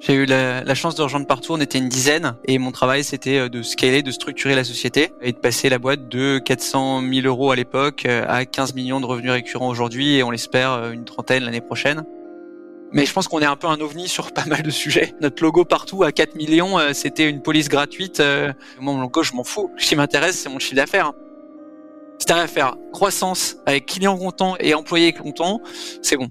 J'ai eu la, la chance de rejoindre partout, on était une dizaine et mon travail c'était euh, de scaler, de structurer la société et de passer la boîte de 400 000 euros à l'époque euh, à 15 millions de revenus récurrents aujourd'hui et on l'espère euh, une trentaine l'année prochaine. Mais je pense qu'on est un peu un ovni sur pas mal de sujets. Notre logo partout à 4 millions, c'était une police gratuite. Moi, mon logo, je m'en fous. Ce qui m'intéresse, c'est mon chiffre d'affaires. Si t'arrives à faire croissance avec clients contents et employés contents, c'est bon.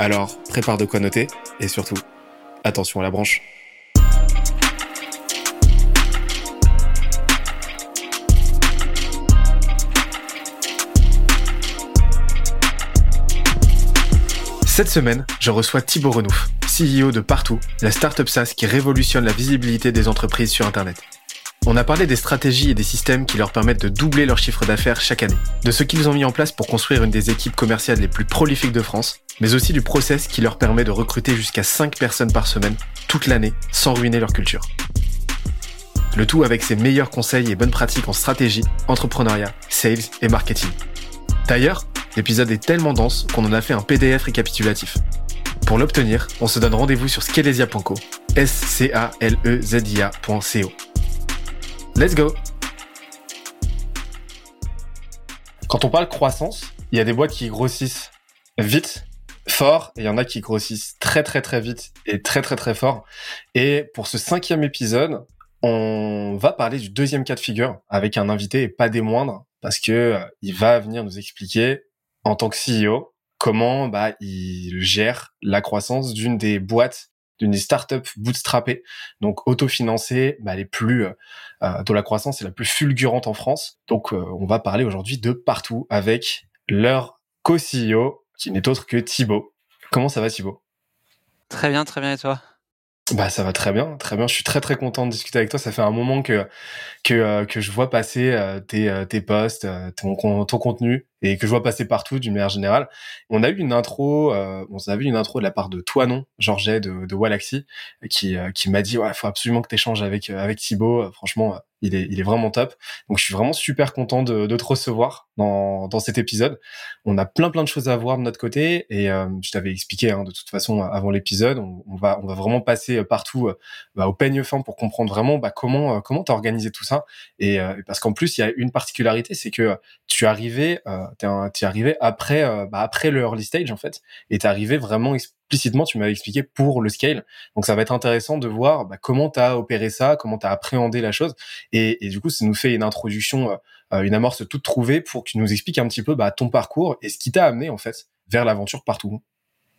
Alors, prépare de quoi noter et surtout, attention à la branche. Cette semaine, je reçois Thibaut Renouf, CEO de Partout, la startup SaaS qui révolutionne la visibilité des entreprises sur Internet. On a parlé des stratégies et des systèmes qui leur permettent de doubler leur chiffre d'affaires chaque année, de ce qu'ils ont mis en place pour construire une des équipes commerciales les plus prolifiques de France, mais aussi du process qui leur permet de recruter jusqu'à 5 personnes par semaine toute l'année sans ruiner leur culture. Le tout avec ses meilleurs conseils et bonnes pratiques en stratégie, entrepreneuriat, sales et marketing. D'ailleurs, l'épisode est tellement dense qu'on en a fait un PDF récapitulatif. Pour l'obtenir, on se donne rendez-vous sur scalesia.co, s Let's go Quand on parle croissance, il y a des boîtes qui grossissent vite, fort, et il y en a qui grossissent très très très vite et très très très fort. Et pour ce cinquième épisode, on va parler du deuxième cas de figure avec un invité et pas des moindres, parce que euh, il va venir nous expliquer en tant que CEO comment bah, il gère la croissance d'une des boîtes d'une startup bootstrappées, donc autofinancées, bah, les plus euh, dont la croissance est la plus fulgurante en France. Donc euh, on va parler aujourd'hui de partout avec leur co-CEO qui n'est autre que Thibaut. Comment ça va Thibaut? Très bien, très bien et toi? Bah ça va très bien, très bien. Je suis très très content de discuter avec toi. Ça fait un moment que que euh, que je vois passer euh, tes euh, tes posts, ton ton contenu et que je vois passer partout d'une manière générale. On a eu une intro, on a vu une intro de la part de toi non, Georget de de Walaxy, qui qui m'a dit ouais, faut absolument que tu échanges avec avec Thibaut. Franchement, il est, il est vraiment top. Donc je suis vraiment super content de, de te recevoir dans, dans cet épisode. On a plein plein de choses à voir de notre côté et euh, je t'avais expliqué hein, de toute façon avant l'épisode, on, va on va vraiment passer partout euh, bah, au peigne fin pour comprendre vraiment bah, comment euh, comment t'as organisé tout ça et parce qu'en plus il y a une particularité, c'est que tu arrivé t'es, es arrivé après bah, après le early stage en fait et t'es arrivé vraiment explicitement, tu m'avais expliqué pour le scale. Donc ça va être intéressant de voir bah, comment tu as opéré ça, comment tu as appréhendé la chose. Et, et, du coup, ça nous fait une introduction, euh, euh, une amorce toute trouvée pour que tu nous expliques un petit peu bah, ton parcours et ce qui t'a amené en fait vers l'aventure partout.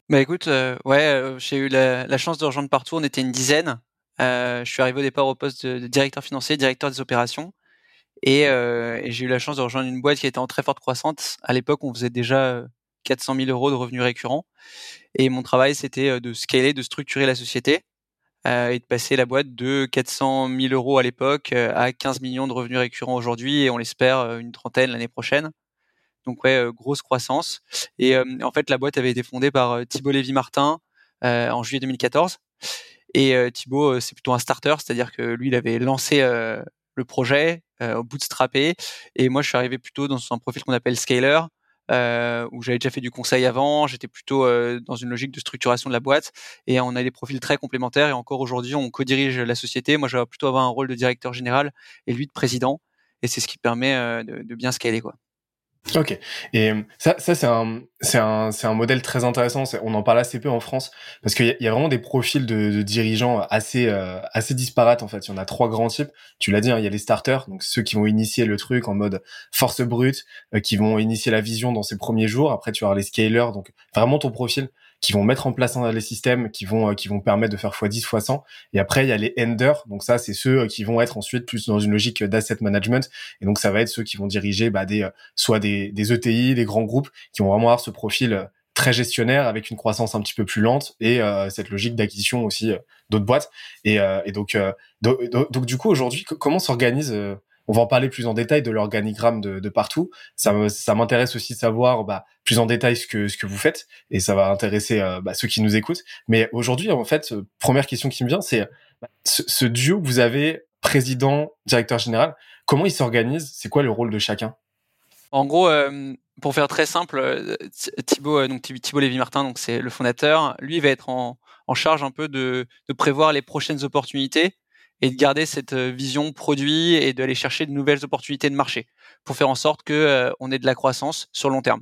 Bah écoute, euh, ouais, j'ai eu la, chance de rejoindre partout. On était une dizaine. je suis arrivé au départ au poste de, directeur financier, directeur des opérations. Et, et j'ai eu la chance de rejoindre une boîte qui était en très forte croissance. À l'époque, on faisait déjà 400 000 euros de revenus récurrents. Et mon travail, c'était euh, de scaler, de structurer la société euh, et de passer la boîte de 400 000 euros à l'époque euh, à 15 millions de revenus récurrents aujourd'hui et on l'espère une trentaine l'année prochaine. Donc ouais, grosse croissance. Et en fait, la boîte avait été fondée par Thibault Lévy-Martin en juillet 2014. Et Thibault, c'est plutôt un starter, c'est-à-dire que lui, il avait lancé le projet au bootstrappé. Et moi, je suis arrivé plutôt dans un profil qu'on appelle scaler, euh, où j'avais déjà fait du conseil avant, j'étais plutôt euh, dans une logique de structuration de la boîte et on a des profils très complémentaires et encore aujourd'hui on co-dirige la société. Moi je vais plutôt avoir un rôle de directeur général et lui de président et c'est ce qui permet euh, de, de bien scaler quoi. Ok. Et euh, ça, ça c'est un, c'est un, c'est un modèle très intéressant. On en parle assez peu en France parce qu'il y, a vraiment des profils de, dirigeants assez, euh, assez disparates en fait. Il y en a trois grands types. Tu l'as dit, hein, il y a les starters, donc ceux qui vont initier le truc en mode force brute, euh, qui vont initier la vision dans ses premiers jours. Après, tu vas les scalers, donc vraiment ton profil qui vont mettre en place les systèmes qui vont euh, qui vont permettre de faire x10 x100 et après il y a les enders donc ça c'est ceux euh, qui vont être ensuite plus dans une logique d'asset management. Et donc ça va être ceux qui vont diriger bah, des euh, soit des, des ETI des grands groupes qui vont vraiment avoir ce profil très gestionnaire avec une croissance un petit peu plus lente et cette logique d'acquisition aussi d'autres boîtes. Et, et donc, donc, donc, du coup, aujourd'hui, comment s'organise on va en parler plus en détail de l'organigramme de, partout. Ça, m'intéresse aussi de savoir bah, plus en détail ce que, ce que vous faites et ça va intéresser euh, bah, ceux qui nous écoutent. Mais aujourd'hui, en fait, euh, première question qui me vient, c'est ce, duo que vous avez, président, directeur général, comment il s'organise? C'est quoi le rôle de chacun? En gros, euh, pour faire très simple, Thibaut, donc Thibaut Lévy-Martin, donc c'est le fondateur, lui va être en, charge un peu de prévoir les prochaines opportunités et de garder cette euh, vision produit et d'aller chercher de nouvelles opportunités de marché pour faire en sorte que euh, on ait de la croissance sur long terme.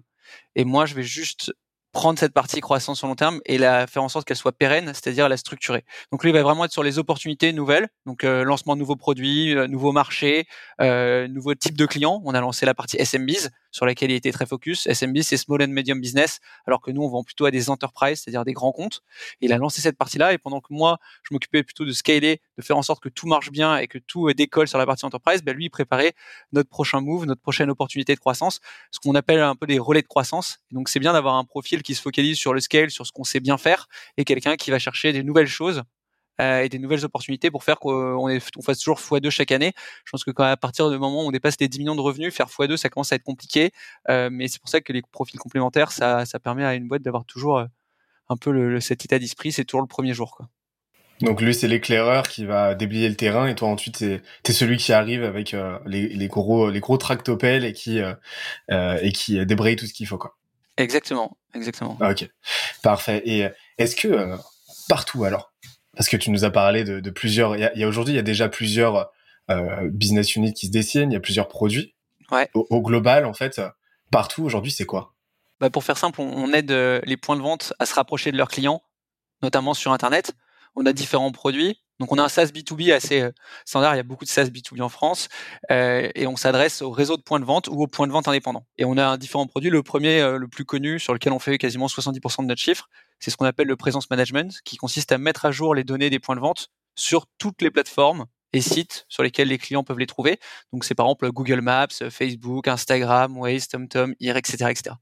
Et moi, je vais juste prendre cette partie croissance sur long terme et la faire en sorte qu'elle soit pérenne, c'est-à-dire la structurer. Donc lui il va vraiment être sur les opportunités nouvelles, donc euh, lancement de nouveaux produits, euh, nouveaux marchés, euh, nouveaux types de clients. On a lancé la partie SMBs sur laquelle il était très focus. SMB c'est small and medium business, alors que nous on vend plutôt à des enterprises, c'est-à-dire des grands comptes. il a lancé cette partie-là et pendant que moi je m'occupais plutôt de scaler, de faire en sorte que tout marche bien et que tout euh, décolle sur la partie enterprise, ben lui il préparait notre prochain move, notre prochaine opportunité de croissance, ce qu'on appelle un peu des relais de croissance. donc c'est bien d'avoir un profil qui se focalise sur le scale, sur ce qu'on sait bien faire, et quelqu'un qui va chercher des nouvelles choses euh, et des nouvelles opportunités pour faire qu'on on fasse toujours x2 chaque année. Je pense que quand à partir du moment où on dépasse les 10 millions de revenus, faire x2, ça commence à être compliqué. Euh, mais c'est pour ça que les profils complémentaires, ça, ça permet à une boîte d'avoir toujours euh, un peu le, cet état d'esprit. C'est toujours le premier jour. Quoi. Donc lui, c'est l'éclaireur qui va déblayer le terrain et toi ensuite, t'es es celui qui arrive avec les, les, gros les gros tractopelles et qui et qui débraye tout ce qu'il faut quoi. Exactement, exactement. Ah, ok, parfait. Et est-ce que euh, partout alors, parce que tu nous as parlé de, de plusieurs, il y a, aujourd'hui il y a déjà plusieurs euh, business units qui se dessinent, il y a plusieurs produits. Ouais. Au, global, en fait, partout aujourd'hui, c'est quoi? Bah Pour faire simple, on, aide les points de vente à se rapprocher de leurs clients, notamment sur Internet. On a différents produits. Donc on a un SaaS B2B assez euh, standard, il y a beaucoup de SaaS B2B en France, euh, et on s'adresse au réseau de points de vente ou aux points de vente indépendants. Et on a un différent produit. Le premier, euh, le plus connu, sur lequel on fait quasiment 70% de notre chiffre, c'est ce qu'on appelle le presence management, qui consiste à mettre à jour les données des points de vente sur toutes les plateformes et sites sur lesquels les clients peuvent les trouver. Donc c'est par exemple Google Maps, Facebook, Instagram, Waze, TomTom, IR, etc., etc.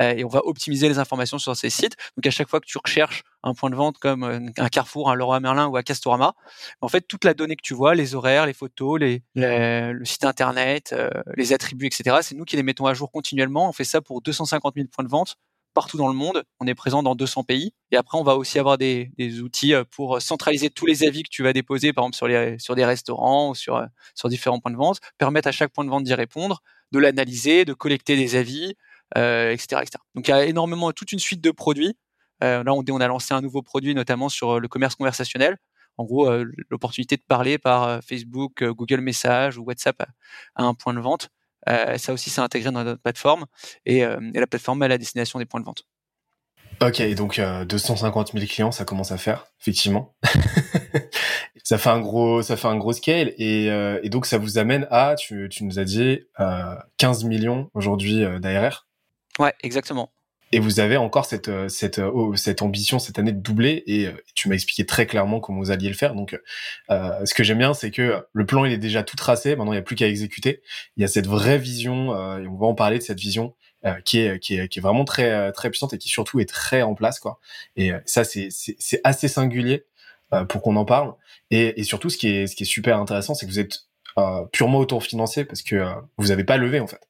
Et on va optimiser les informations sur ces sites. Donc à chaque fois que tu recherches un point de vente comme euh, un Carrefour, un Leroy Merlin ou un Castorama, en fait toute la donnée que tu vois, les horaires, les photos, le site internet, euh, les attributs, etc. C'est nous qui les mettons à jour continuellement. On fait ça pour 250 000 points de vente partout dans le monde. On est présent dans 200 pays. Et après, on va aussi avoir des, outils pour centraliser tous les avis que tu vas déposer, par exemple sur, des restaurants ou sur, sur différents points de vente, permettre à chaque point de vente d'y répondre, de l'analyser, de collecter des avis, euh, etc.. Donc il y a énormément, toute une suite de produits. Euh, là, on, a lancé un nouveau produit, notamment sur euh, le commerce conversationnel. En gros, euh, l'opportunité de parler par euh, Facebook, Google Message ou WhatsApp à, un point de vente. Ça aussi, c'est intégré dans notre plateforme. Et, et, la plateforme est à la destination des points de vente. Ok, donc euh, 250 000 clients, ça commence à faire, effectivement. ça fait un gros, ça fait un gros scale et, euh, et donc ça vous amène à, tu, tu nous as dit, euh, 15 millions aujourd'hui d'ARR. Ouais, exactement. Et vous avez encore cette euh, cette oh, cette ambition cette année de doubler et, euh, tu m'as expliqué très clairement comment vous alliez le faire. Donc, euh, ce que j'aime bien, c'est que le plan il est déjà tout tracé. Maintenant, il n'y a plus qu'à exécuter. Il y a cette vraie vision et on va en parler de cette vision qui est qui est qui est vraiment très très puissante et qui surtout est très en place quoi. Et ça c'est c'est assez singulier pour qu'on en parle. Et, et surtout, ce qui est ce qui est super intéressant, c'est que vous êtes purement autofinancé parce que vous n'avez pas levé en fait.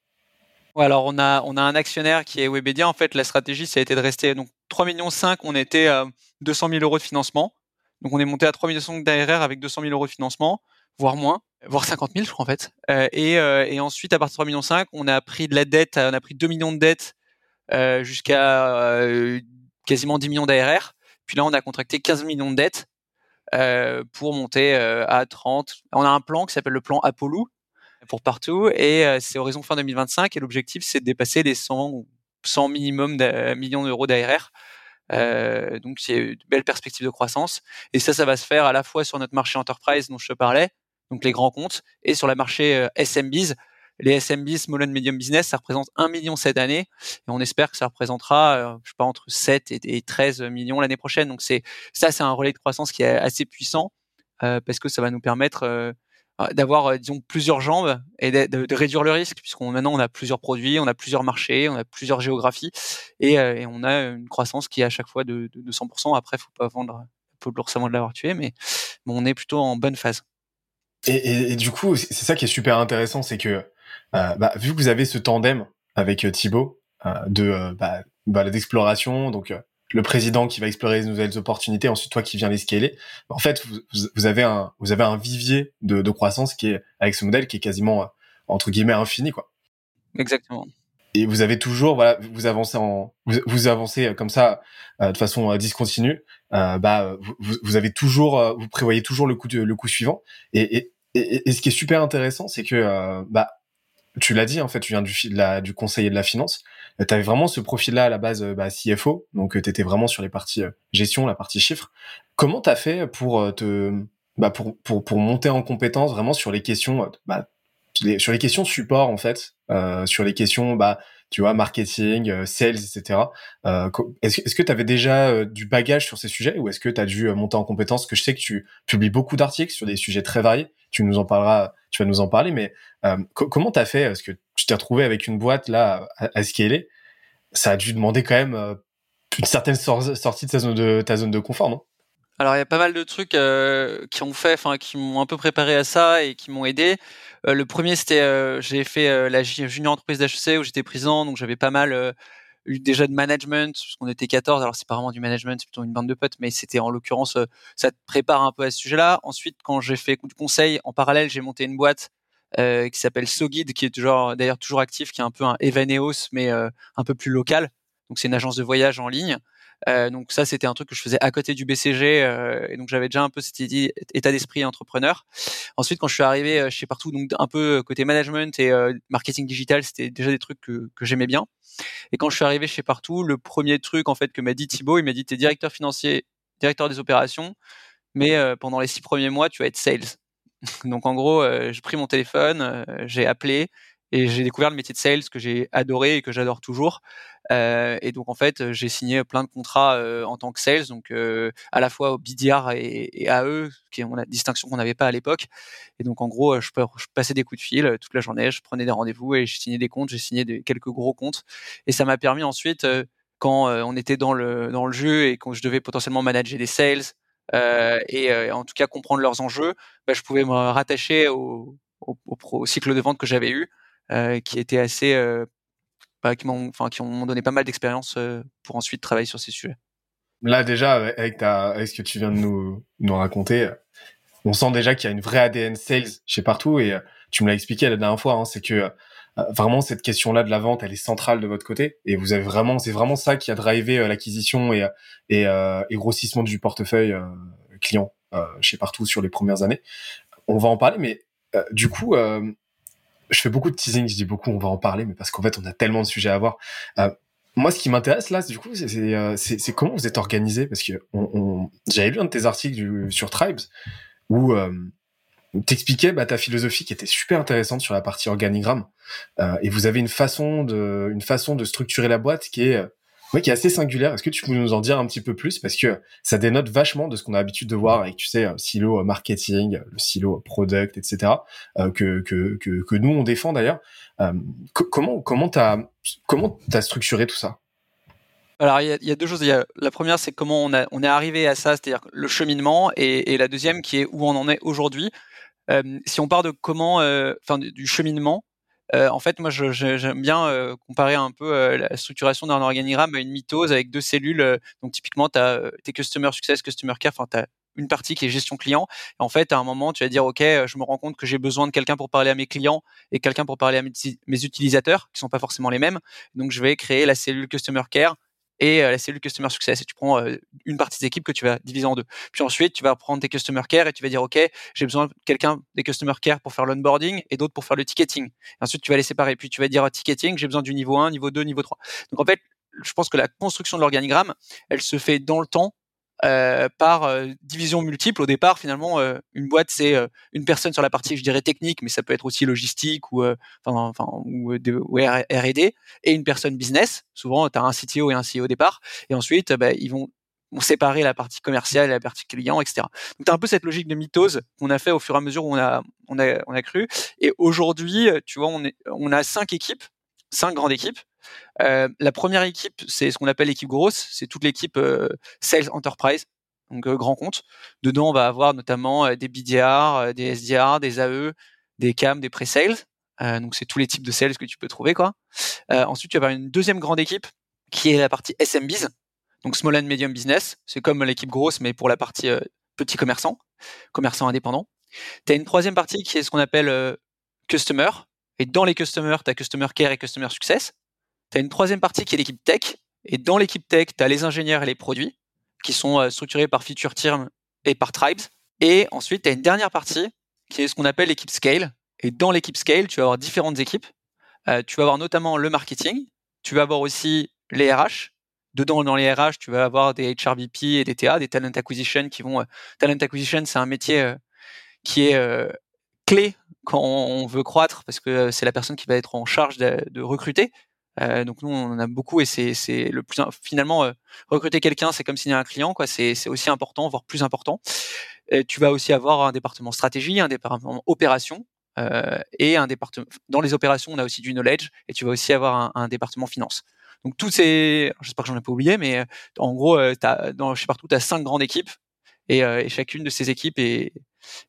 Ouais, alors on a, on a un actionnaire qui est Webedia. En fait, la stratégie, ça a été de rester. Donc 3 millions 5, on était à 200 000 euros de financement. Donc on est monté à 3 millions 5 d'ARR avec 200 000 euros de financement, voire moins, voire 50 000, je crois en fait. Euh, et, euh, et, ensuite, à partir de 3 millions 5, on a pris de la dette, on a pris 2 millions de dettes euh, jusqu'à euh, quasiment 10 millions d'ARR. Puis là, on a contracté 15 millions de dettes euh, pour monter à 30. On a un plan qui s'appelle le plan Apollo, pour partout et euh, c'est horizon fin 2025 et l'objectif c'est de dépasser les 100, 100 minimum millions d'euros d'ARR. Euh, donc c'est une belle perspective de croissance et ça ça va se faire à la fois sur notre marché enterprise dont je te parlais, donc les grands comptes et sur le marché euh, SMBs. Les SMBs, Small and Medium Business, ça représente 1 million cette année et on espère que ça représentera, je sais pas, entre 7 et, 13 millions l'année prochaine. Donc c'est ça, c'est un relais de croissance qui est assez puissant parce que ça va nous permettre d'avoir disons plusieurs jambes et de, réduire le risque puisqu'on maintenant on a plusieurs produits, on a plusieurs marchés, on a plusieurs géographies et, on a une croissance qui est à chaque fois de, de, 100%. Après, faut pas vendre, faut récemment de l'avoir tué, mais on est plutôt en bonne phase. Et, du coup, c'est ça qui est super intéressant, c'est que bah, vu que vous avez ce tandem avec Thibaut de bah, bah, d'exploration, donc le président qui va explorer les nouvelles opportunités, ensuite toi qui viens les scaler. En fait, vous, vous avez un vous avez un vivier de, de, croissance qui est avec ce modèle qui est quasiment euh, entre guillemets infini quoi. Exactement. Et vous avez toujours voilà vous avancez en vous, vous avancez comme ça euh, de façon euh, discontinue. Euh, bah vous, vous, avez toujours vous prévoyez toujours le coup de, le coup suivant. Et, et, et, et ce qui est super intéressant, c'est que bah tu l'as dit en fait, tu viens du, la, du conseiller de la finance. Euh, tu avais vraiment ce profil-là à la base euh, bah, CFO, donc euh, tu étais vraiment sur les parties gestion, la partie chiffres. Comment tu as fait pour te bah, pour, pour, pour monter en compétence vraiment sur les questions bah, sur les questions support en fait, euh, sur les questions bah tu vois marketing, sales, etc. Euh, est-ce, que tu avais déjà du bagage sur ces sujets ou est-ce que tu as dû monter en compétence? Que je sais que tu publies beaucoup d'articles sur des sujets très variés. Tu nous en parleras, tu vas nous en parler, mais euh, comment t'as fait? Est-ce que tu t'es retrouvé avec une boîte là à, à scaler. Ça a dû demander quand même euh, une certaine sortie de ta zone de confort, non? Alors il y a pas mal de trucs euh, qui ont fait, enfin qui m'ont un peu préparé à ça et qui m'ont aidé. Le premier c'était, j'ai fait la junior entreprise d'HEC où j'étais président, donc j'avais pas mal déjà de management, parce qu'on était 14, alors c'est pas vraiment du management, c'est plutôt une bande de potes, mais c'était en l'occurrence, ça te prépare un peu à ce sujet-là. Ensuite, quand j'ai fait du conseil, en parallèle, j'ai monté une boîte euh, qui s'appelle SoGuide, qui est toujours d'ailleurs toujours actif, qui est un peu un Evaneos, mais euh, un peu plus local. Donc c'est une agence de voyage en ligne. Euh, donc ça, c'était un truc que je faisais à côté du BCG, euh, et donc j'avais déjà un peu cet état d'esprit entrepreneur. Ensuite, quand je suis arrivé chez Partout, donc un peu côté management et marketing digital, c'était déjà des trucs que, que j'aimais bien. Et quand je suis arrivé chez Partout, le premier truc en fait que m'a dit Thibaut, il m'a dit t'es directeur financier, directeur des opérations, mais pendant les six premiers mois, tu vas être sales. Donc en gros, euh, j'ai pris mon téléphone, euh, j'ai appelé et j'ai découvert le métier de sales que j'ai adoré et que j'adore toujours. Euh, et donc en fait, j'ai signé plein de contrats en tant que sales, donc à la fois au BDR et, et AE, qui est la distinction qu'on n'avait pas à l'époque. Et donc en gros, je, passais des coups de fil toute la journée, je prenais des rendez-vous et j'ai signé des comptes, j'ai signé quelques gros comptes. Et ça m'a permis ensuite, quand on était dans le dans le jeu et quand je devais potentiellement manager des sales, euh, et euh, en tout cas comprendre leurs enjeux, bah, je pouvais me rattacher au, cycle de vente que j'avais eu, euh, qui était assez, bah, qui m'ont, enfin, qui ont donné pas mal d'expérience pour ensuite travailler sur ces sujets. Là déjà, avec, ce que tu viens de nous, nous raconter, on sent déjà qu'il y a une vraie ADN sales chez partout et tu me l'as expliqué la dernière fois, hein, c'est que euh, vraiment cette question-là de la vente, elle est centrale de votre côté et vous avez vraiment, c'est vraiment ça qui a drivé euh, l'acquisition et euh, et, grossissement du portefeuille client chez partout sur les premières années. On va en parler, mais du coup, je fais beaucoup de teasing, je dis beaucoup, on va en parler, mais parce qu'en fait, on a tellement de sujets à voir. moi, ce qui m'intéresse là, du coup, c'est comment vous êtes organisé, parce que on, on... j'avais lu un de tes articles du, sur Tribes où t'expliquais bah, ta philosophie qui était super intéressante sur la partie organigramme euh, et vous avez une façon de une façon de structurer la boîte qui est ouais, qui est assez singulière. Est-ce que tu peux nous en dire un petit peu plus? Parce que ça dénote vachement de ce qu'on a l'habitude de voir avec tu sais silo marketing, le silo product, etc. Euh, que, que que nous on défend d'ailleurs. Euh, comment comment t'as comment t'as structuré tout ça? Alors il y, a, deux choses. La première, c'est comment on, a, on est arrivé à ça, c'est-à-dire le cheminement, et, la deuxième qui est où on en est aujourd'hui. Euh, si on part de comment, euh, enfin du cheminement, euh, en fait, moi, j'aime bien comparer un peu la structuration d'un organigramme à une mitose avec deux cellules. donc, typiquement, tu as tes Customer Success, Customer Care, enfin, tu as une partie qui est gestion client. Et en fait, à un moment, tu vas dire, OK, je me rends compte que j'ai besoin de quelqu'un pour parler à mes clients et quelqu'un pour parler à mes, mes utilisateurs, qui sont pas forcément les mêmes. Donc, je vais créer la cellule Customer Care et la cellule Customer Success. Et tu prends une partie des équipes que tu vas diviser en deux. Puis ensuite, tu vas prendre tes Customer Care et tu vas dire, OK, j'ai besoin de quelqu'un des Customer Care pour faire l'onboarding et d'autres pour faire le ticketing. Et ensuite, tu vas les séparer. Puis tu vas dire, ticketing, j'ai besoin du niveau 1, niveau 2, niveau 3. Donc en fait, je pense que la construction de l'organigramme, elle se fait dans le temps euh, par euh, division multiple. Au départ, finalement, euh, une boîte, c'est une personne sur la partie, je dirais, technique, mais ça peut être aussi logistique ou, enfin, enfin, ou, R&D, et une personne business. Souvent, tu as un CTO et un CEO au départ. Et ensuite, bah, ils vont séparer la partie commerciale et la partie client, etc. Donc, as un peu cette logique de mitose qu'on a fait au fur et à mesure où on a, on a, on a cru. Et aujourd'hui, tu vois, on, est, on a cinq équipes, cinq grandes équipes. Euh, la première équipe, c'est ce qu'on appelle l'équipe grosse, c'est toute l'équipe euh, Sales Enterprise, donc euh, grand compte. Dedans, on va avoir notamment des BDR, des SDR, des AE, des CAM, des pre-sales. donc c'est tous les types de sales que tu peux trouver quoi. ensuite, tu vas avoir une deuxième grande équipe qui est la partie SMBs, donc Small and Medium Business. C'est comme l'équipe grosse, mais pour la partie petits commerçants, commerçants indépendants. Tu as une troisième partie qui est ce qu'on appelle Customer. Et dans les Customers, tu as Customer Care et Customer Success. Tu as une troisième partie qui est l'équipe tech. Et dans l'équipe tech, tu as les ingénieurs et les produits qui sont euh, structurés par feature term et par tribes. Et ensuite, tu as une dernière partie qui est ce qu'on appelle l'équipe scale. Et dans l'équipe scale, tu vas avoir différentes équipes. Euh, tu vas avoir notamment le marketing. Tu vas avoir aussi les RH. Dedans, dans les RH, tu vas avoir des HRBP et des TA, des talent acquisition qui vont. Euh, talent acquisition, c'est un métier qui est clé quand on veut croître parce que c'est la personne qui va être en charge de recruter. Euh, donc nous on en a beaucoup et c'est le plus finalement euh, recruter quelqu'un c'est comme signer un client quoi c'est aussi important voire plus important. Et tu vas aussi avoir un département stratégie, un département opération euh, et un département dans les opérations on a aussi du knowledge et tu vas aussi avoir un, un département finance. Donc toutes ces j'espère que j'en ai pas oublié mais euh, en gros euh, as, dans chez partout tu as cinq grandes équipes et, et, chacune de ces équipes est, est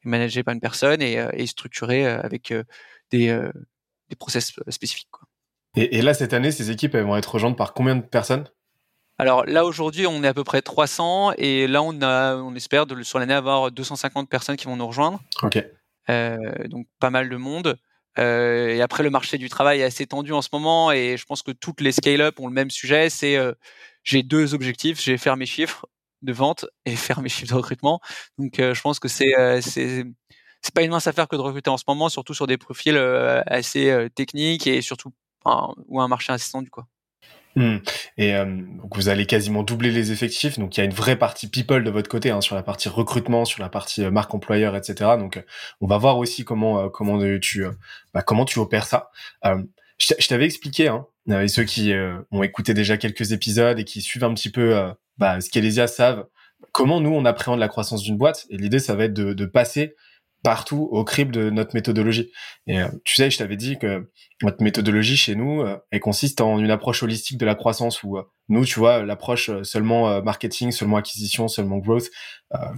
managée par une personne et, est structurée avec des des process spécifiques quoi. Et, là, cette année, ces équipes, elles vont être rejointes par combien de personnes? Alors là aujourd'hui on est à peu près 300 et là on a on espère de, sur l'année avoir 250 personnes qui vont nous rejoindre. Ok. Euh, donc pas mal de monde. Euh, et après le marché du travail est assez tendu en ce moment et je pense que toutes les scale-up ont le même sujet. C'est euh, j'ai deux objectifs, j'ai faire mes chiffres de vente et faire mes chiffres de recrutement. Donc je pense que c'est c'est c'est pas une mince affaire que de recruter en ce moment, surtout sur des profils assez techniques et surtout ou un marché assez tendu quoi. Hmm. Et euh, donc vous allez quasiment doubler les effectifs. Donc il y a une vraie partie people de votre côté hein, sur la partie recrutement, sur la partie euh, marque employeur, etc. Donc euh, on va voir aussi comment comment tu bah, comment tu opères ça. je t'avais expliqué, hein, ceux qui ont écouté déjà quelques épisodes et qui suivent un petit peu bah, ce qu'Elesia savent, comment nous on appréhende la croissance d'une boîte. Et l'idée ça va être de, de passer partout au crible de notre méthodologie. Et euh, tu sais, je t'avais dit que notre méthodologie chez nous, euh, elle consiste en une approche holistique de la croissance où euh, nous, tu vois, l'approche seulement marketing, seulement acquisition, seulement growth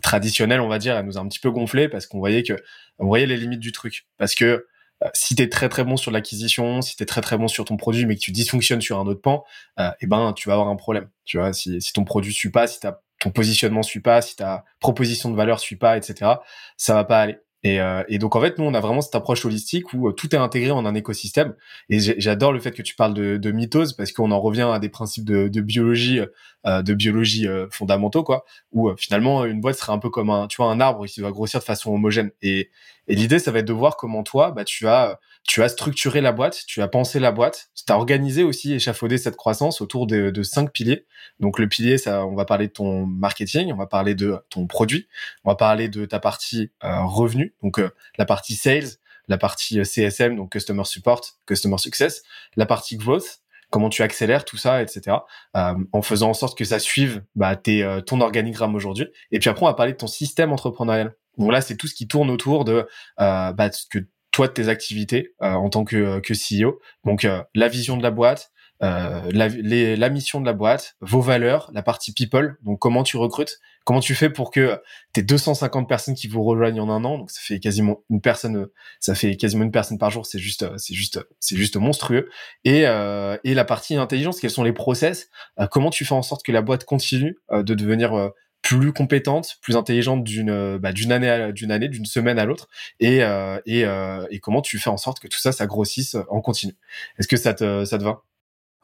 traditionnelle, on va dire, elle nous a un petit peu gonflé parce qu'on voyait que on voyait les limites du truc. Parce que si tu es très très bon sur l'acquisition, si tu es très très bon sur ton produit, mais que tu dysfonctionnes sur un autre pan, euh, eh ben tu vas avoir un problème. Tu vois, si, si ton produit suit pas, si ton positionnement suit pas, si ta proposition de valeur suit pas, etc., ça va pas aller. Et, euh, et, donc en fait, nous, on a vraiment cette approche holistique où euh, tout est intégré en un écosystème. Et j'adore le fait que tu parles de, de mitose parce qu'on en revient à des principes de, biologie, euh, de biologie euh, fondamentaux, quoi. Où finalement, une boîte serait un peu comme un, tu vois, un arbre qui doit grossir de façon homogène. Et, et l'idée, ça va être de voir comment toi, bah, tu as, tu as structuré la boîte, tu as pensé la boîte, tu as organisé aussi, échafaudé cette croissance autour de, de cinq piliers. Donc le pilier, ça, on va parler de ton marketing, on va parler de ton produit, on va parler de ta partie euh, revenu, donc euh, la partie sales, la partie euh, CSM, donc customer support, customer success, la partie growth, comment tu accélères tout ça, etc. Euh, en faisant en sorte que ça suive bah, tes, ton organigramme aujourd'hui. Et puis après, on va parler de ton système entrepreneurial. Donc là, c'est tout ce qui tourne autour de euh, bah, ce que toi de tes activités euh, en tant que, que CEO. Donc euh, la vision de la boîte, euh, la, les, la mission de la boîte, vos valeurs, la partie people, donc comment tu recrutes, comment tu fais pour que tes 250 personnes qui vous rejoignent en un an, donc ça fait quasiment une personne, ça fait quasiment une personne par jour, c'est juste, c'est juste, c'est juste monstrueux. Et, euh, et la partie intelligence, quels sont les process, comment tu fais en sorte que la boîte continue de devenir plus compétente, plus intelligente d'une euh, bah, d'une année d'une année, d'une semaine à l'autre, et euh, et, euh, et comment tu fais en sorte que tout ça, ça grossisse en continu. Est-ce que ça te ça te va?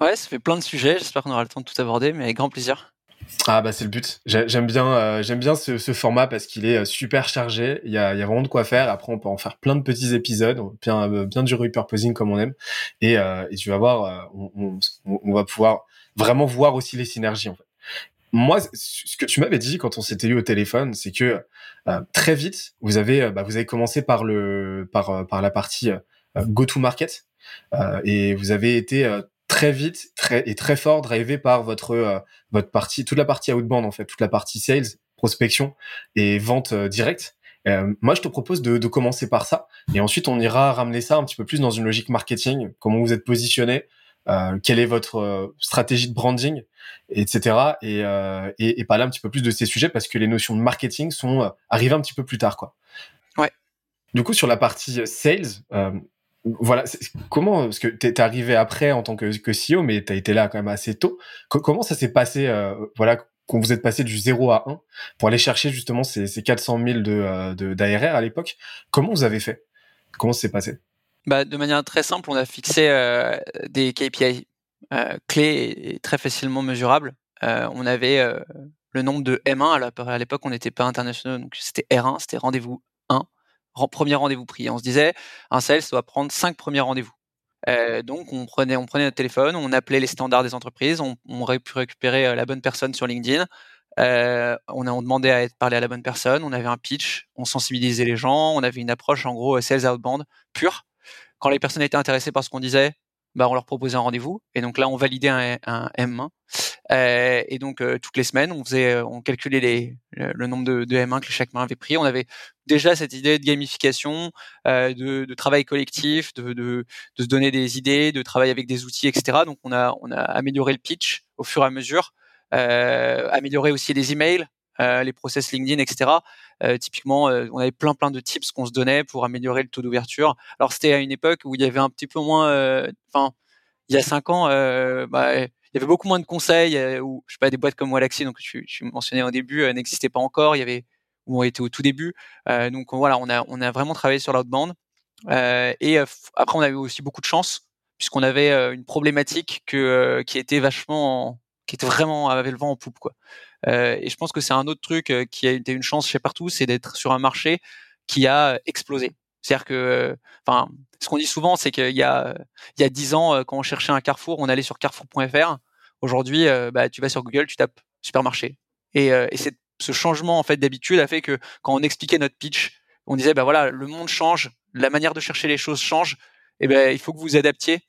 Ouais, ça fait plein de sujets. J'espère qu'on aura le temps de tout aborder, mais avec grand plaisir. Ah bah c'est le but. J'aime bien j'aime bien ce, format parce qu'il est super chargé. Il y a, vraiment de quoi faire. Après on peut en faire plein de petits épisodes, bien bien du repurposing comme on aime. Et, tu vas voir, on, va pouvoir vraiment voir aussi les synergies moi, ce que tu m'avais dit quand on s'était eu au téléphone, c'est que euh, très vite, vous avez, euh, bah, vous avez commencé par le, euh, par la partie go to market, et vous avez été très vite très, et très fort drivé par votre, votre partie, toute la partie outbound en fait, toute la partie sales, prospection et vente directe. moi, je te propose de, de, commencer par ça, et ensuite on ira ramener ça un petit peu plus dans une logique marketing, comment vous êtes positionné, euh, quelle est votre euh, stratégie de branding, etc. Et, euh, et, et, parler un petit peu plus de ces sujets parce que les notions de marketing sont euh, arrivées un petit peu plus tard, quoi. Ouais. Du coup, sur la partie sales, voilà, comment parce que t'es arrivé après en tant que, que CEO, mais t'as été là quand même assez tôt. comment ça s'est passé, voilà, quand vous êtes passé du 0 à 1 pour aller chercher justement ces, ces 400 000 de d'ARR à l'époque? Comment vous avez fait? Comment ça s'est passé? Bah, De manière très simple, on a fixé euh, des KPI euh, clés et, très facilement mesurables. Euh, on avait euh, le nombre de M1, à l'époque on n'était pas international, donc c'était R1, c'était rendez-vous 1, premier rendez-vous pris. On se disait, un sales doit prendre 5 premiers rendez-vous. donc on prenait, on prenait notre téléphone, on appelait les standards des entreprises, on, aurait pu récupérer la bonne personne sur LinkedIn, euh, on a on demandait à être parlé à la bonne personne, on avait un pitch, on sensibilisait les gens, on avait une approche en gros sales outbound pure quand les personnes étaient intéressées par ce qu'on disait, bah, on leur proposait un rendez-vous. Et donc là, on validait un, M1. Euh, et donc euh, toutes les semaines, on faisait, euh, on calculait le, nombre de, M1 que chaque main avait pris. On avait déjà cette idée de gamification, de, travail collectif, de, se donner des idées, de travailler avec des outils, etc. Donc on a, amélioré le pitch au fur et à mesure, amélioré aussi les emails, les process LinkedIn, etc. Euh, typiquement, euh, on avait plein plein de tips qu'on se donnait pour améliorer le taux d'ouverture. Alors c'était à une époque où il y avait un petit peu moins, euh, enfin, il y a cinq ans, bah, il y avait beaucoup moins de conseils ou je sais pas des boîtes comme Walaxy donc je, je mentionnais au début n'existaient pas encore il y avait où on était au tout début. Donc voilà on a on a vraiment travaillé sur l'outbound. Euh, et après on avait aussi beaucoup de chance puisqu'on avait une problématique que qui était vachement qui était vraiment avait le vent en poupe quoi. Euh, et je pense que c'est un autre truc euh, qui a été une chance chez partout, c'est d'être sur un marché qui a explosé. C'est-à-dire que, enfin, ce qu'on dit souvent, c'est qu'il y a il y a dix ans, euh, quand on cherchait un Carrefour, on allait sur Carrefour.fr. Aujourd'hui, bah, tu vas sur Google, tu tapes supermarché. Et, et c'est ce changement en fait d'habitude a fait que quand on expliquait notre pitch, on disait bah voilà, le monde change, la manière de chercher les choses change. Et ben il faut que vous adaptiez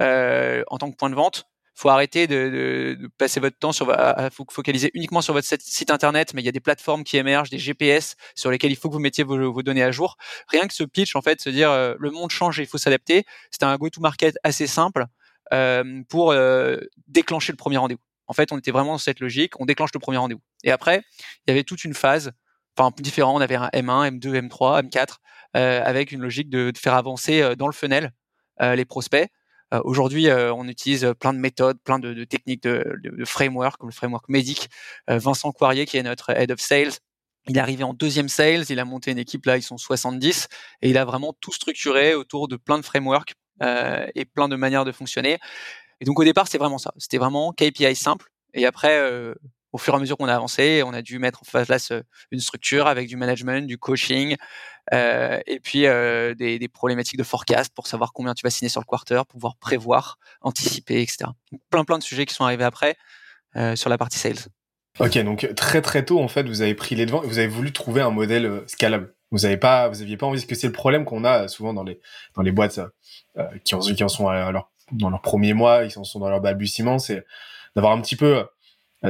euh, en tant que point de vente faut arrêter de, de, passer votre temps sur, à, focaliser uniquement sur votre site internet, mais il y a des plateformes qui émergent, des GPS sur lesquels il faut que vous mettiez vos, vos données à jour. Rien que ce pitch, en fait, se dire euh, le monde change et il faut s'adapter, c'était un go-to-market assez simple euh, pour euh, déclencher le premier rendez-vous. En fait, on était vraiment dans cette logique, on déclenche le premier rendez-vous. Et après, il y avait toute une phase, enfin différent, on avait un M1, M2, M3, M4, avec une logique de, de faire avancer euh, dans le funnel les prospects euh, aujourd'hui, euh, on utilise plein de méthodes, plein de, techniques, de, framework, comme le framework médic. Euh, Vincent Coirier, qui est notre head of sales, il est arrivé en deuxième sales, il a monté une équipe là, ils sont 70, et il a vraiment tout structuré autour de plein de frameworks et plein de manières de fonctionner. Et donc au départ, c'est vraiment ça. C'était vraiment KPI simple. Et après, au fur et à mesure qu'on a avancé, on a dû mettre en place une structure avec du management, du coaching, euh, et puis euh, des, des, problématiques de forecast pour savoir combien tu vas signer sur le quarter, pouvoir prévoir, anticiper, etc. plein plein de sujets qui sont arrivés après euh, sur la partie sales. Ok, donc très très tôt en fait, vous avez pris les devants et vous avez voulu trouver un modèle euh, scalable. Vous avez pas, vous aviez pas envie, parce que c'est le problème qu'on a souvent dans les dans les boîtes euh, qui en qui en sont à leur, dans leurs premiers mois, ils en sont dans leur balbutiement, c'est d'avoir un petit peu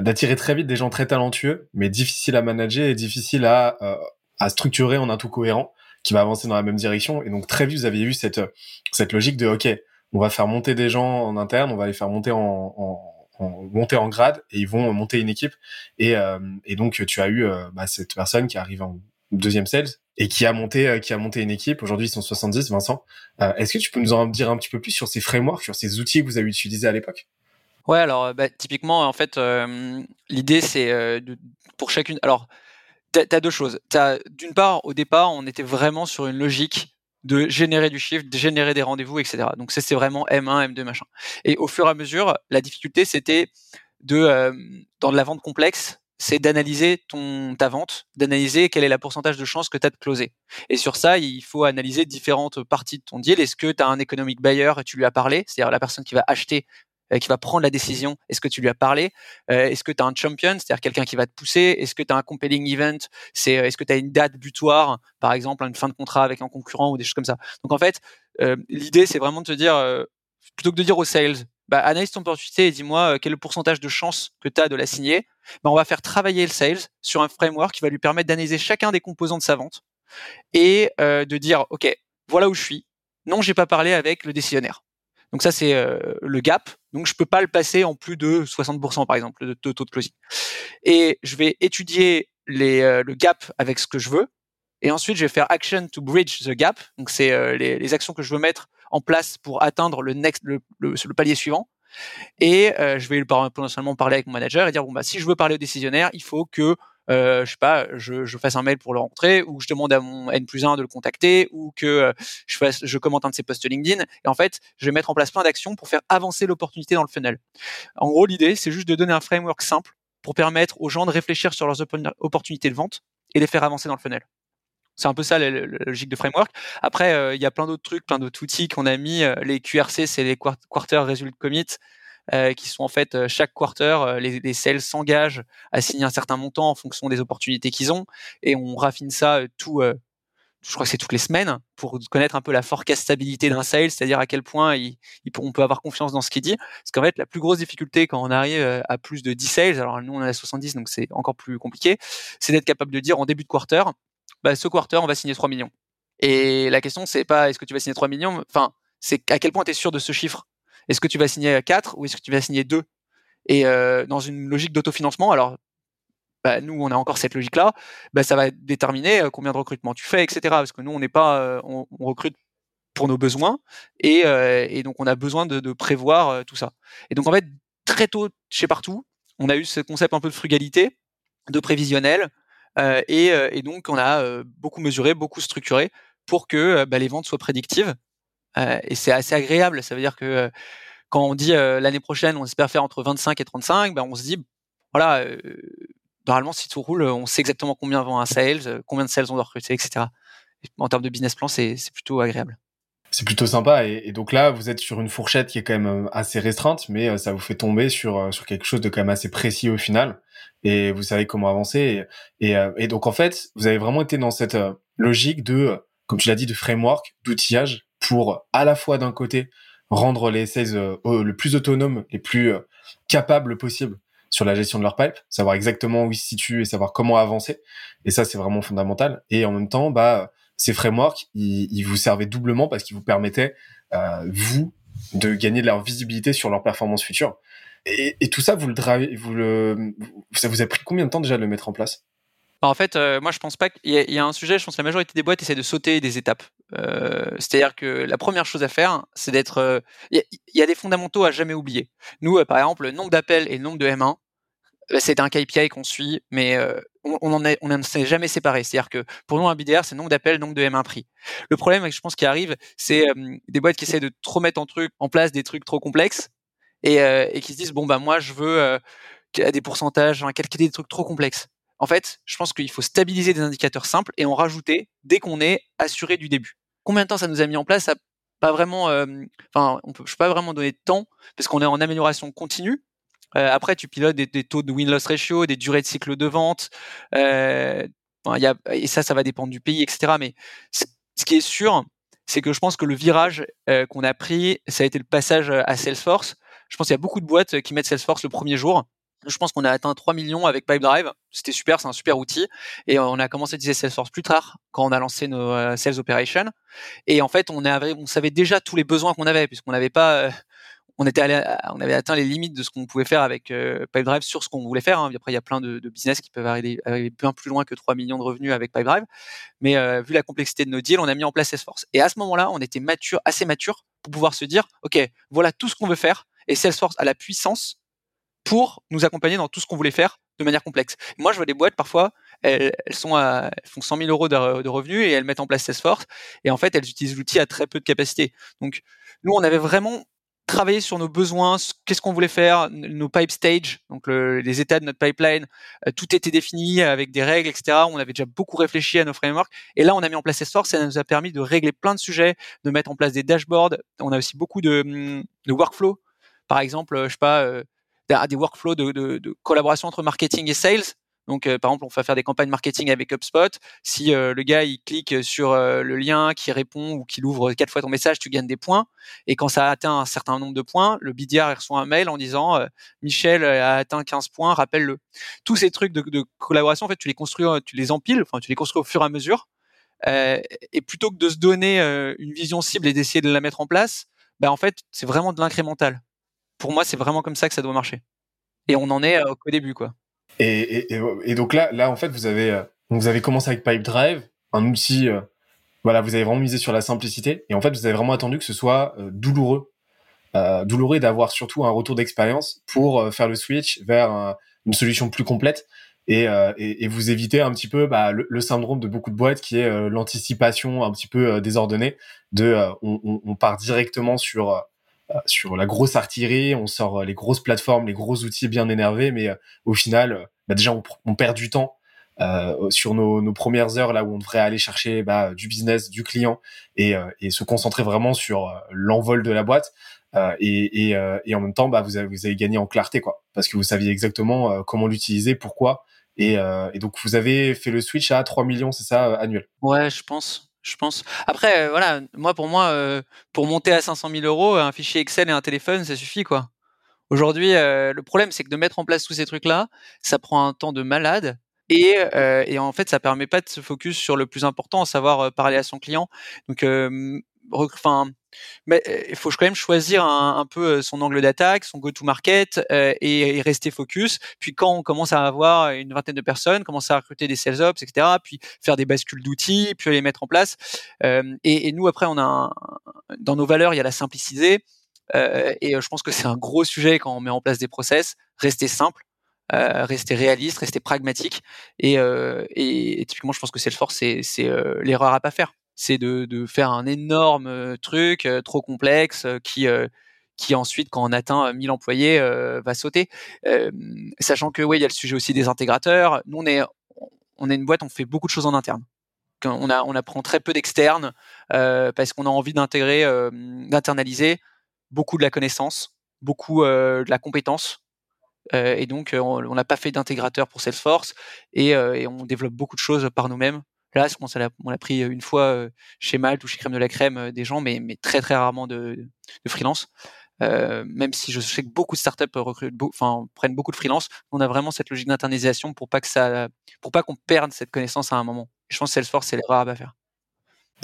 d'attirer très vite des gens très talentueux, mais difficiles à manager et difficiles à, euh, à structurer en un tout cohérent qui va avancer dans la même direction. Et donc très vite, vous aviez eu cette, cette logique de, OK, on va faire monter des gens en interne, on va les faire monter en, monter en grade et ils vont monter une équipe. Et, euh, et donc tu as eu euh, bah, cette personne qui arrive en deuxième sales et qui a monté qui a monté une équipe. Aujourd'hui, ils sont 70, Vincent. Est-ce que tu peux nous en dire un petit peu plus sur ces frameworks, sur ces outils que vous avez utilisés à l'époque? Ouais, alors bah, typiquement, en fait, euh, l'idée c'est euh, pour chacune. Alors, tu as, deux choses. D'une part, au départ, on était vraiment sur une logique de générer du chiffre, de générer des rendez-vous, etc. Donc c'est vraiment M1, M2, machin. Et au fur et à mesure, la difficulté, c'était de euh, dans de la vente complexe, c'est d'analyser ton ta vente, d'analyser quel est le pourcentage de chances que tu as de closer. Et sur ça, il faut analyser différentes parties de ton deal. Est-ce que tu as un economic buyer et tu lui as parlé, c'est-à-dire la personne qui va acheter euh, qui va prendre la décision Est-ce que tu lui as parlé? Euh, Est-ce que tu as un champion, c'est-à-dire quelqu'un qui va te pousser? Est-ce que tu as un compelling event? C'est euh, est-ce que tu as une date butoir, par exemple une fin de contrat avec un concurrent ou des choses comme ça? Donc en fait, l'idée c'est vraiment de te dire plutôt que de dire aux sales bah, analyse ton opportunité et dis-moi quel est le pourcentage de chance que tu as de la signer. Bah, on va faire travailler le sales sur un framework qui va lui permettre d'analyser chacun des composants de sa vente et de dire, OK, voilà où je suis. Non, j'ai pas parlé avec le décisionnaire. Donc ça, c'est le gap. Donc je peux pas le passer en plus de 60% par exemple de, taux de closing. Et je vais étudier les, le gap avec ce que je veux. Et ensuite, je vais faire action to bridge the gap. Donc c'est les, les, actions que je veux mettre en place pour atteindre le next, le, le, le palier suivant. Et euh, je vais potentiellement parler avec mon manager et dire bon bah si je veux parler au décisionnaire, il faut que euh, je sais pas, je, je, fasse un mail pour le rentrer, ou je demande à mon N plus 1 de le contacter, ou que euh, je fasse, je commente un de ses posts LinkedIn. Et en fait, je vais mettre en place plein d'actions pour faire avancer l'opportunité dans le funnel. En gros, l'idée, c'est juste de donner un framework simple pour permettre aux gens de réfléchir sur leurs opportunités de vente et les faire avancer dans le funnel. C'est un peu ça la, logique de framework. Après, euh, il y a plein d'autres trucs, plein d'autres outils qu'on a mis. Euh, les QRC, c'est les quarter result commit, euh, qui sont en fait chaque quarter, les, les sales s'engagent à signer un certain montant en fonction des opportunités qu'ils ont, et on raffine ça tout. je crois que c'est toutes les semaines pour connaître un peu la forecastabilité d'un sales, c'est-à-dire à quel point il, on peut avoir confiance dans ce qu'il dit. Parce qu'en fait, la plus grosse difficulté quand on arrive à plus de 10 sales, alors nous on est à 70, donc c'est encore plus compliqué, c'est d'être capable de dire en début de quarter, bah, ce quarter, on va signer 3 millions. Et la question, c'est pas est-ce que tu vas signer 3 millions, enfin, c'est à quel point tu es sûr de ce chiffre? Est-ce que tu vas signer 4 ou est-ce que tu vas signer 2 Et euh, dans une logique d'autofinancement, alors bah, nous, on a encore cette logique-là, bah, ça va déterminer euh, combien de recrutement tu fais, etc. Parce que nous, on n'est pas, euh, on, recrute pour nos besoins et, et, donc on a besoin de, de prévoir tout ça. Et donc en fait, très tôt chez partout, on a eu ce concept un peu de frugalité, de prévisionnel, euh, et, euh, et, donc, on a euh, beaucoup mesuré, beaucoup structuré pour que bah, les ventes soient prédictives. Et c'est assez agréable. Ça veut dire que quand on dit l'année prochaine, on espère faire entre 25 et 35, bah, on se dit, voilà, normalement, si tout roule, on sait exactement combien vend un sales, combien de sales on doit recruter, etc. en termes de business plan, c'est plutôt agréable. C'est plutôt sympa. Et, donc là, vous êtes sur une fourchette qui est quand même assez restreinte, mais ça vous fait tomber sur, sur quelque chose de quand même assez précis au final et vous savez comment avancer. Et, euh, donc en fait, vous avez vraiment été dans cette euh, logique de, comme tu l'as dit, de framework, d'outillage pour à la fois d'un côté rendre les sales euh, le plus autonomes, les plus capables possible sur la gestion de leur pipe, savoir exactement où ils se situent et savoir comment avancer. Et ça, c'est vraiment fondamental. Et en même temps, bah, ces frameworks, ils, ils vous servaient doublement parce qu'ils vous permettaient, euh, vous, de gagner de leur visibilité sur leur performance future. Et, et, tout ça, vous le, vous le, ça vous a pris combien de temps déjà de le mettre en place? Bah, en fait, euh, moi je pense pas qu'il y, y, a un sujet, je pense que la majorité des boîtes essaient de sauter des étapes. Euh, C'est-à-dire que la première chose à faire, c'est d'être. Euh, il y, y, a des fondamentaux à jamais oublier. Nous, euh, par exemple, le nombre d'appels et le nombre de M1, bah, c'est un KPI qu'on suit, mais on, on en est, on s'est jamais séparé. C'est-à-dire que pour nous, un BDR, c'est nombre d'appels, nombre de M1 pris. Le problème, je pense, qui arrive, c'est des boîtes qui essaient de trop mettre en, truc, en place des trucs trop complexes et, euh, et qui se disent bon bah moi je veux euh, des pourcentages, hein, calculer des trucs trop complexes. En fait, je pense qu'il faut stabiliser des indicateurs simples et en rajouter dès qu'on est assuré du début. Combien de temps ça nous a mis en place ça pas vraiment, euh, peut, je peux pas vraiment donner de temps parce qu'on est en amélioration continue. Euh, après, tu pilotes des, taux de win-loss ratio, des durées de cycle de vente. Euh, et ça, ça va dépendre du pays, etc. Mais ce qui est sûr, c'est que je pense que le virage qu'on a pris, ça a été le passage à Salesforce. Je pense qu'il y a beaucoup de boîtes qui mettent Salesforce le premier jour. Je pense qu'on a atteint 3 millions avec Pipedrive. C'était super, c'est un super outil. Et on a commencé à utiliser Salesforce plus tard, quand on a lancé nos euh, sales operations. Et en fait, on, avait, on savait déjà tous les besoins qu'on avait, puisqu'on n'avait pas, euh, on était allé, on avait atteint les limites de ce qu'on pouvait faire avec euh, Pipedrive sur ce qu'on voulait faire. Hein. Après, il y a plein de, business qui peuvent arriver, bien plus loin que 3 millions de revenus avec Pipedrive. Mais euh, vu la complexité de nos deals, on a mis en place Salesforce. Et à ce moment-là, on était mature, assez mature pour pouvoir se dire, OK, voilà tout ce qu'on veut faire et Salesforce a la puissance pour nous accompagner dans tout ce qu'on voulait faire de manière complexe. Moi, je vois des boîtes parfois, elles, sont à, font 100 000 euros de, revenus et elles mettent en place Salesforce et en fait, elles utilisent l'outil à très peu de capacité. Donc, nous, on avait vraiment travaillé sur nos besoins, qu'est-ce qu'on voulait faire, nos pipe stage, donc les états de notre pipeline, euh, tout était défini avec des règles, etc. On avait déjà beaucoup réfléchi à nos frameworks et là, on a mis en place Salesforce et ça nous a permis de régler plein de sujets, de mettre en place des dashboards. On a aussi beaucoup de, hum, de workflow par exemple, je sais pas, euh, des workflows de, de, de, collaboration entre marketing et sales. Donc, par exemple, on va faire des campagnes marketing avec HubSpot. Si le gars il clique sur le lien, qui répond ou qu'il ouvre quatre fois ton message, tu gagnes des points. Et quand ça a atteint un certain nombre de points, le BDR reçoit un mail en disant Michel a atteint 15 points, rappelle-le. Tous ces trucs de, de, collaboration, en fait, tu les construis, tu les empiles, enfin, tu les construis au fur et à mesure. et plutôt que de se donner une vision cible et d'essayer de la mettre en place, bah, en fait, c'est vraiment de l'incrémental. Pour moi, c'est vraiment comme ça que ça doit marcher. Et on en est euh, qu'au début, quoi. Et, donc là, là, en fait, vous avez, euh, vous avez commencé avec Pipedrive, un outil, euh, voilà, vous avez vraiment misé sur la simplicité. Et en fait, vous avez vraiment attendu que ce soit douloureux, douloureux d'avoir surtout un retour d'expérience pour faire le switch vers une solution plus complète. Et, et, vous éviter un petit peu bah, le, syndrome de beaucoup de boîtes qui est l'anticipation un petit peu désordonnée de on, part directement sur euh, sur la grosse artillerie, on sort euh, les grosses plateformes, les gros outils bien énervés, mais euh, au final, bah déjà on, perd du temps sur nos, premières heures là où on devrait aller chercher bah, du business, du client et, se concentrer vraiment sur l'envol de la boîte. Et, en même temps, bah, vous, avez, vous avez gagné en clarté, quoi, parce que vous saviez exactement comment l'utiliser, pourquoi. Et, et, donc, vous avez fait le switch à 3 millions, c'est ça, annuel? Ouais, je pense je pense. Après, euh, voilà, moi pour moi, euh, pour monter à 500 000 euros, un fichier Excel et un téléphone, ça suffit quoi. Aujourd'hui, euh, le problème, c'est que de mettre en place tous ces trucs-là, ça prend un temps de malade. Et, en fait, ça permet pas de se focus sur le plus important, à savoir parler à son client. Donc, enfin, mais il faut quand même choisir un, peu son angle d'attaque, son go-to-market et, et, rester focus. Puis quand on commence à avoir une vingtaine de personnes, commencer à recruter des sales ops, etc. Puis faire des bascules d'outils, puis les mettre en place. Euh, et, nous après, dans nos valeurs, il y a la simplicité. Euh, et je pense que c'est un gros sujet quand on met en place des process. Rester simple, euh, rester réaliste, rester pragmatique. Et, euh, et, typiquement, je pense que c'est le force, c'est l'erreur à pas faire c'est de, faire un énorme truc trop complexe qui qui ensuite, quand on atteint 1000 employés, va sauter. sachant que oui, il y a le sujet aussi des intégrateurs. Nous, on est on est une boîte, on fait beaucoup de choses en interne. On, apprend très peu d'externes parce qu'on a envie d'intégrer, d'internaliser beaucoup de la connaissance, beaucoup de la compétence. et donc, on n'a pas fait d'intégrateur pour Salesforce et, on développe beaucoup de choses par nous-mêmes. Là, on l'a, pris une fois chez Malte ou chez Crème de la Crème des gens, mais, mais très très rarement de, de freelance. Euh, même si je sais que beaucoup de startups prennent beaucoup de freelance, on a vraiment cette logique d'internalisation pour pas que ça, pour pas qu'on perde cette connaissance à un moment. je pense que Salesforce c'est l'erreur à faire.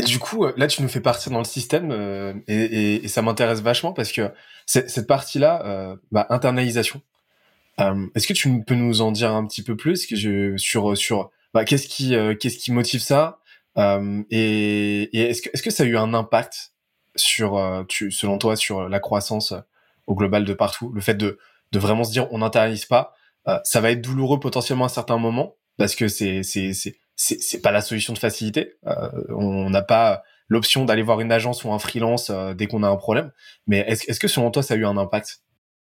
Du coup, là, tu nous fais partir dans le système euh, et, ça m'intéresse vachement parce que cette partie-là, euh, bah, internalisation. Est-ce que tu peux nous en dire un petit peu plus? Que sur sur bah, qu'est-ce qui euh, qu'est-ce qui motive ça? Euh, et, et est-ce que est-ce que ça a eu un impact sur euh, tu, selon toi sur la croissance au global de partout? Le fait de de vraiment se dire on n'internalise pas ça va être douloureux potentiellement à certains moments parce que c'est c'est c'est c'est pas la solution de facilité. On n'a pas l'option d'aller voir une agence ou un freelance dès qu'on a un problème. Mais est-ce est-ce que selon toi ça a eu un impact?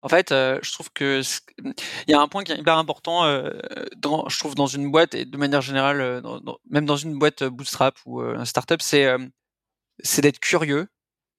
En fait, euh, je trouve que il y a un point qui est hyper important, euh, dans, je trouve dans une boîte et de manière générale, euh, même dans une boîte bootstrap ou un startup, c'est c'est d'être curieux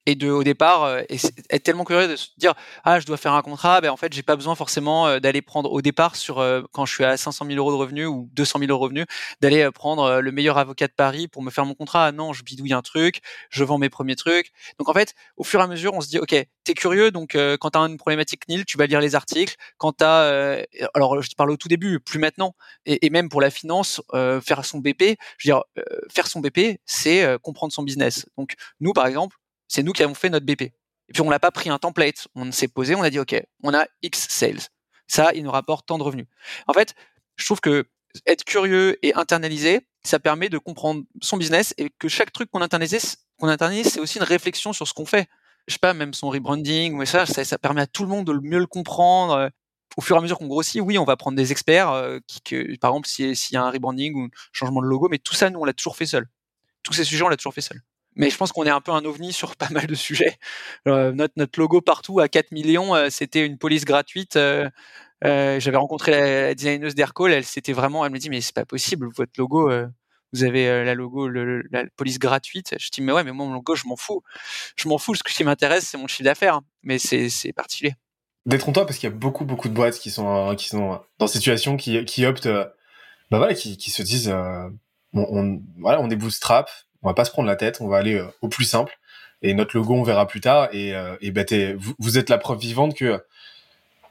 et de au départ euh, être tellement curieux de se dire ah je dois faire un contrat ben en fait j'ai pas besoin forcément euh, d'aller prendre au départ sur euh, quand je suis à 500 000 euros de revenus ou 200 000 euros de revenus d'aller prendre le meilleur avocat de Paris pour me faire mon contrat. Ah, non je bidouille un truc je vends mes premiers trucs. Donc en fait au fur et à mesure on se dit ok t'es curieux donc quand t'as une problématique nil tu vas lire les articles. Quand t'as alors je te parle au tout début plus maintenant. Et, et même pour la finance faire son BP je veux dire faire son BP c'est comprendre son business. Donc nous par exemple c'est nous qui avons fait notre BP. Et puis on l'a pas pris un template, on s'est posé, on a dit ok, on a X sales. Ça, il nous rapporte tant de revenus. En fait, je trouve que être curieux et internaliser, ça permet de comprendre son business et que chaque truc qu'on internalise, qu'on internalise, c'est aussi une réflexion sur ce qu'on fait. Je sais pas, même son rebranding ça, ça, permet à tout le monde de mieux le comprendre. Au fur et à mesure qu'on grossit, oui, on va prendre des experts, euh, qui, que, par exemple, s'il y a un rebranding ou un changement de logo, mais tout ça, nous, on l'a toujours fait seul. Tous ces sujets, on l'a toujours fait seul mais je pense qu'on est un peu un ovni sur pas mal de sujets. Euh, notre, logo partout à 4 millions, euh, c'était une police gratuite. Euh, J'avais rencontré la, designeuse d'Aircall, elle c'était vraiment, elle me dit mais c'est pas possible, votre logo, vous avez la logo, la police gratuite. Je dis mais ouais, mais moi mon logo, je m'en fous, je m'en fous. Ce qui m'intéresse, c'est mon chiffre d'affaires, mais c'est particulier. Détrompe-toi parce qu'il y a beaucoup beaucoup de boîtes qui sont qui sont dans situation qui qui optent bah voilà, qui, qui se disent, on, on, voilà, on est bootstrap, on va pas se prendre la tête, on va aller au plus simple. Et notre logo, on verra plus tard. Et, et bah, vous, vous êtes la preuve vivante que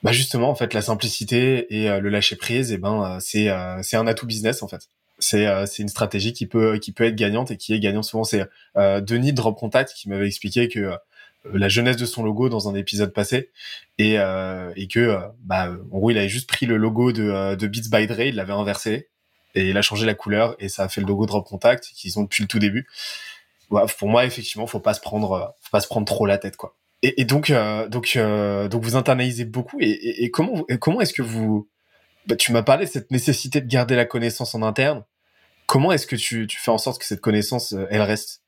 bah justement en fait la simplicité et le lâcher prise et ben c'est c'est un atout business en fait c'est c'est une stratégie qui peut qui peut être gagnante et qui est gagnante souvent c'est Denis de Drop Contact qui m'avait expliqué que la jeunesse de son logo dans un épisode passé et, euh, et que euh, bah en gros il avait juste pris le logo de, euh, de Beats by Dre, il l'avait inversé et il a changé la couleur et ça a fait le logo Drop Contact qu'ils ont depuis le tout début. pour moi effectivement faut pas se prendre faut pas se prendre trop la tête quoi. Et, donc donc donc vous internalisez beaucoup et, comment comment est-ce que vous bah, tu m'as parlé de cette nécessité de garder la connaissance en interne. Comment est-ce que tu, fais en sorte que cette connaissance elle reste?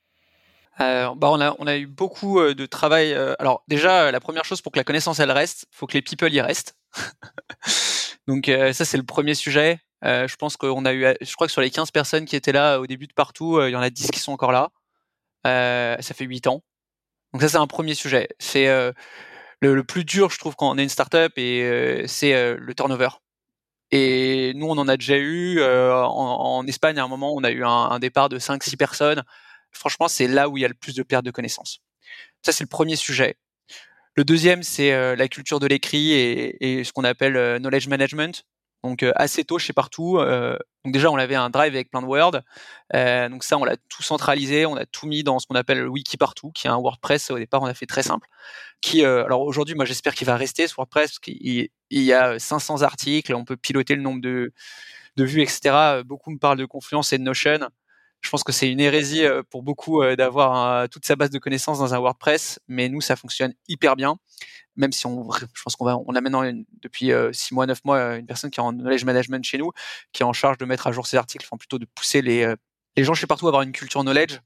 Euh, bah on, a, on a eu beaucoup euh, de travail. Euh, alors déjà, la première chose pour que la connaissance elle reste, faut que les people y restent. Donc ça c'est le premier sujet. Je pense qu'on a eu, je crois que sur les 15 personnes qui étaient là au début de partout, il y en a 10 qui sont encore là. ça fait 8 ans. Donc ça c'est un premier sujet. C'est le, plus dur, je trouve, quand on est une startup, et c'est le turnover. Et nous, on en a déjà eu. En, Espagne, à un moment, on a eu un, un départ de 5-6 personnes franchement, c'est là où il y a le plus de perte de connaissances. Ça, c'est le premier sujet. Le deuxième, c'est euh, la culture de l'écrit et, ce qu'on appelle euh, knowledge management. Donc euh, assez tôt chez partout. donc déjà, on avait un drive avec plein de Word. donc ça, on l'a tout centralisé, on a tout mis dans ce qu'on appelle le wiki partout, qui est un WordPress. Au départ, on a fait très simple. Qui, alors aujourd'hui, moi, j'espère qu'il va rester ce WordPress parce qu'il y a 500 articles, on peut piloter le nombre de, de vues, etc. Beaucoup me parlent de Confluence et de Notion je pense que c'est une hérésie euh, pour beaucoup euh, d'avoir toute sa base de connaissances dans un WordPress, mais nous, ça fonctionne hyper bien. Même si on, je pense qu'on va, on a maintenant depuis euh, six mois, neuf mois, une personne qui est en knowledge management chez nous, qui est en charge de mettre à jour ses articles, enfin plutôt de pousser les, les gens chez partout à avoir une culture knowledge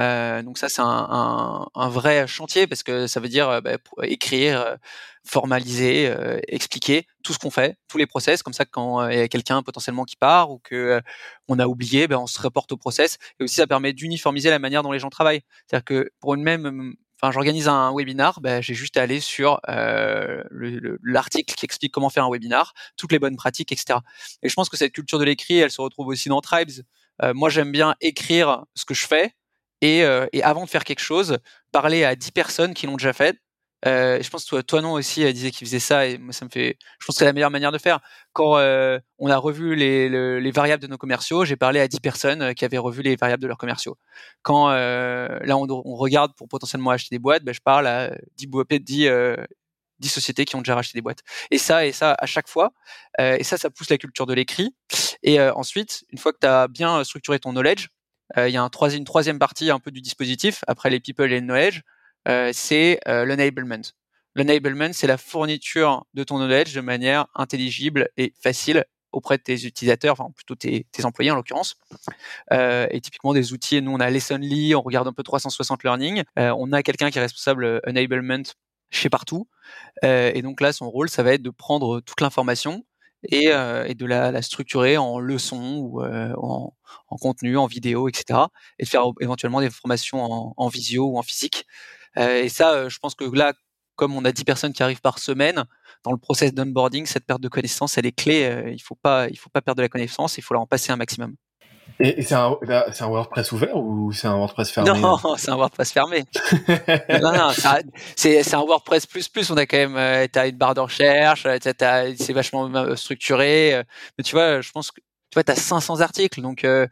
euh, donc ça, c'est un, un, un, vrai chantier parce que ça veut dire bah, écrire, euh, formaliser, euh, expliquer tout ce qu'on fait, tous les process. Comme ça, quand il y a quelqu'un potentiellement qui part ou que on a oublié, ben, on se reporte au process. Et aussi, ça permet d'uniformiser la manière dont les gens travaillent. C'est-à-dire que pour une même Enfin, j'organise un webinar, ben, j'ai juste à aller sur euh, l'article qui explique comment faire un webinar, toutes les bonnes pratiques, etc. Et je pense que cette culture de l'écrit, elle se retrouve aussi dans Tribes. Euh, moi, j'aime bien écrire ce que je fais, et, euh, et, avant de faire quelque chose, parler à 10 personnes qui l'ont déjà fait. Euh, je pense que toi, toi non aussi elle disait qu'il faisait ça et moi ça me fait. Je pense que c'est la meilleure manière de faire. Quand euh, on a revu les, les, variables de nos commerciaux, j'ai parlé à 10 personnes euh, qui avaient revu les variables de leurs commerciaux. Quand euh, là on, on, regarde pour potentiellement acheter des boîtes, ben, je parle à 10, 10, 10 sociétés qui ont déjà racheté des boîtes. Et ça et ça à chaque fois. et ça ça pousse la culture de l'écrit. Et ensuite, une fois que tu as bien structuré ton knowledge, euh, il y a une troisième partie un peu du dispositif, après les people et le knowledge, euh, c'est euh, l'enablement. L'enablement, c'est la fourniture de ton knowledge de manière intelligible et facile auprès de tes utilisateurs, enfin plutôt tes, employés en l'occurrence. Euh, et typiquement des outils, nous on a Lessonly, on regarde un peu 360 Learning, euh, on a quelqu'un qui est responsable enablement chez partout. Euh, et donc là, son rôle, ça va être de prendre toute l'information et, euh, et de la, la, structurer en leçons ou euh, en, en, contenu, en vidéo, etc. Et de faire éventuellement des formations en, visio ou en physique. Euh, et ça, je pense que là, comme on a 10 personnes qui arrivent par semaine, dans le process d'onboarding, cette perte de connaissance, elle est clé. il faut faut pas perdre de la connaissance, il faut leur en passer un maximum. Et, c'est un, un, WordPress ouvert ou c'est un WordPress fermé Non, c'est un WordPress fermé. non, non, c'est un WordPress plus plus. On a quand même, euh, t'as une barre de recherche, c'est vachement euh, structuré. Euh, mais tu vois, je pense que tu vois, t'as 500 articles, donc euh,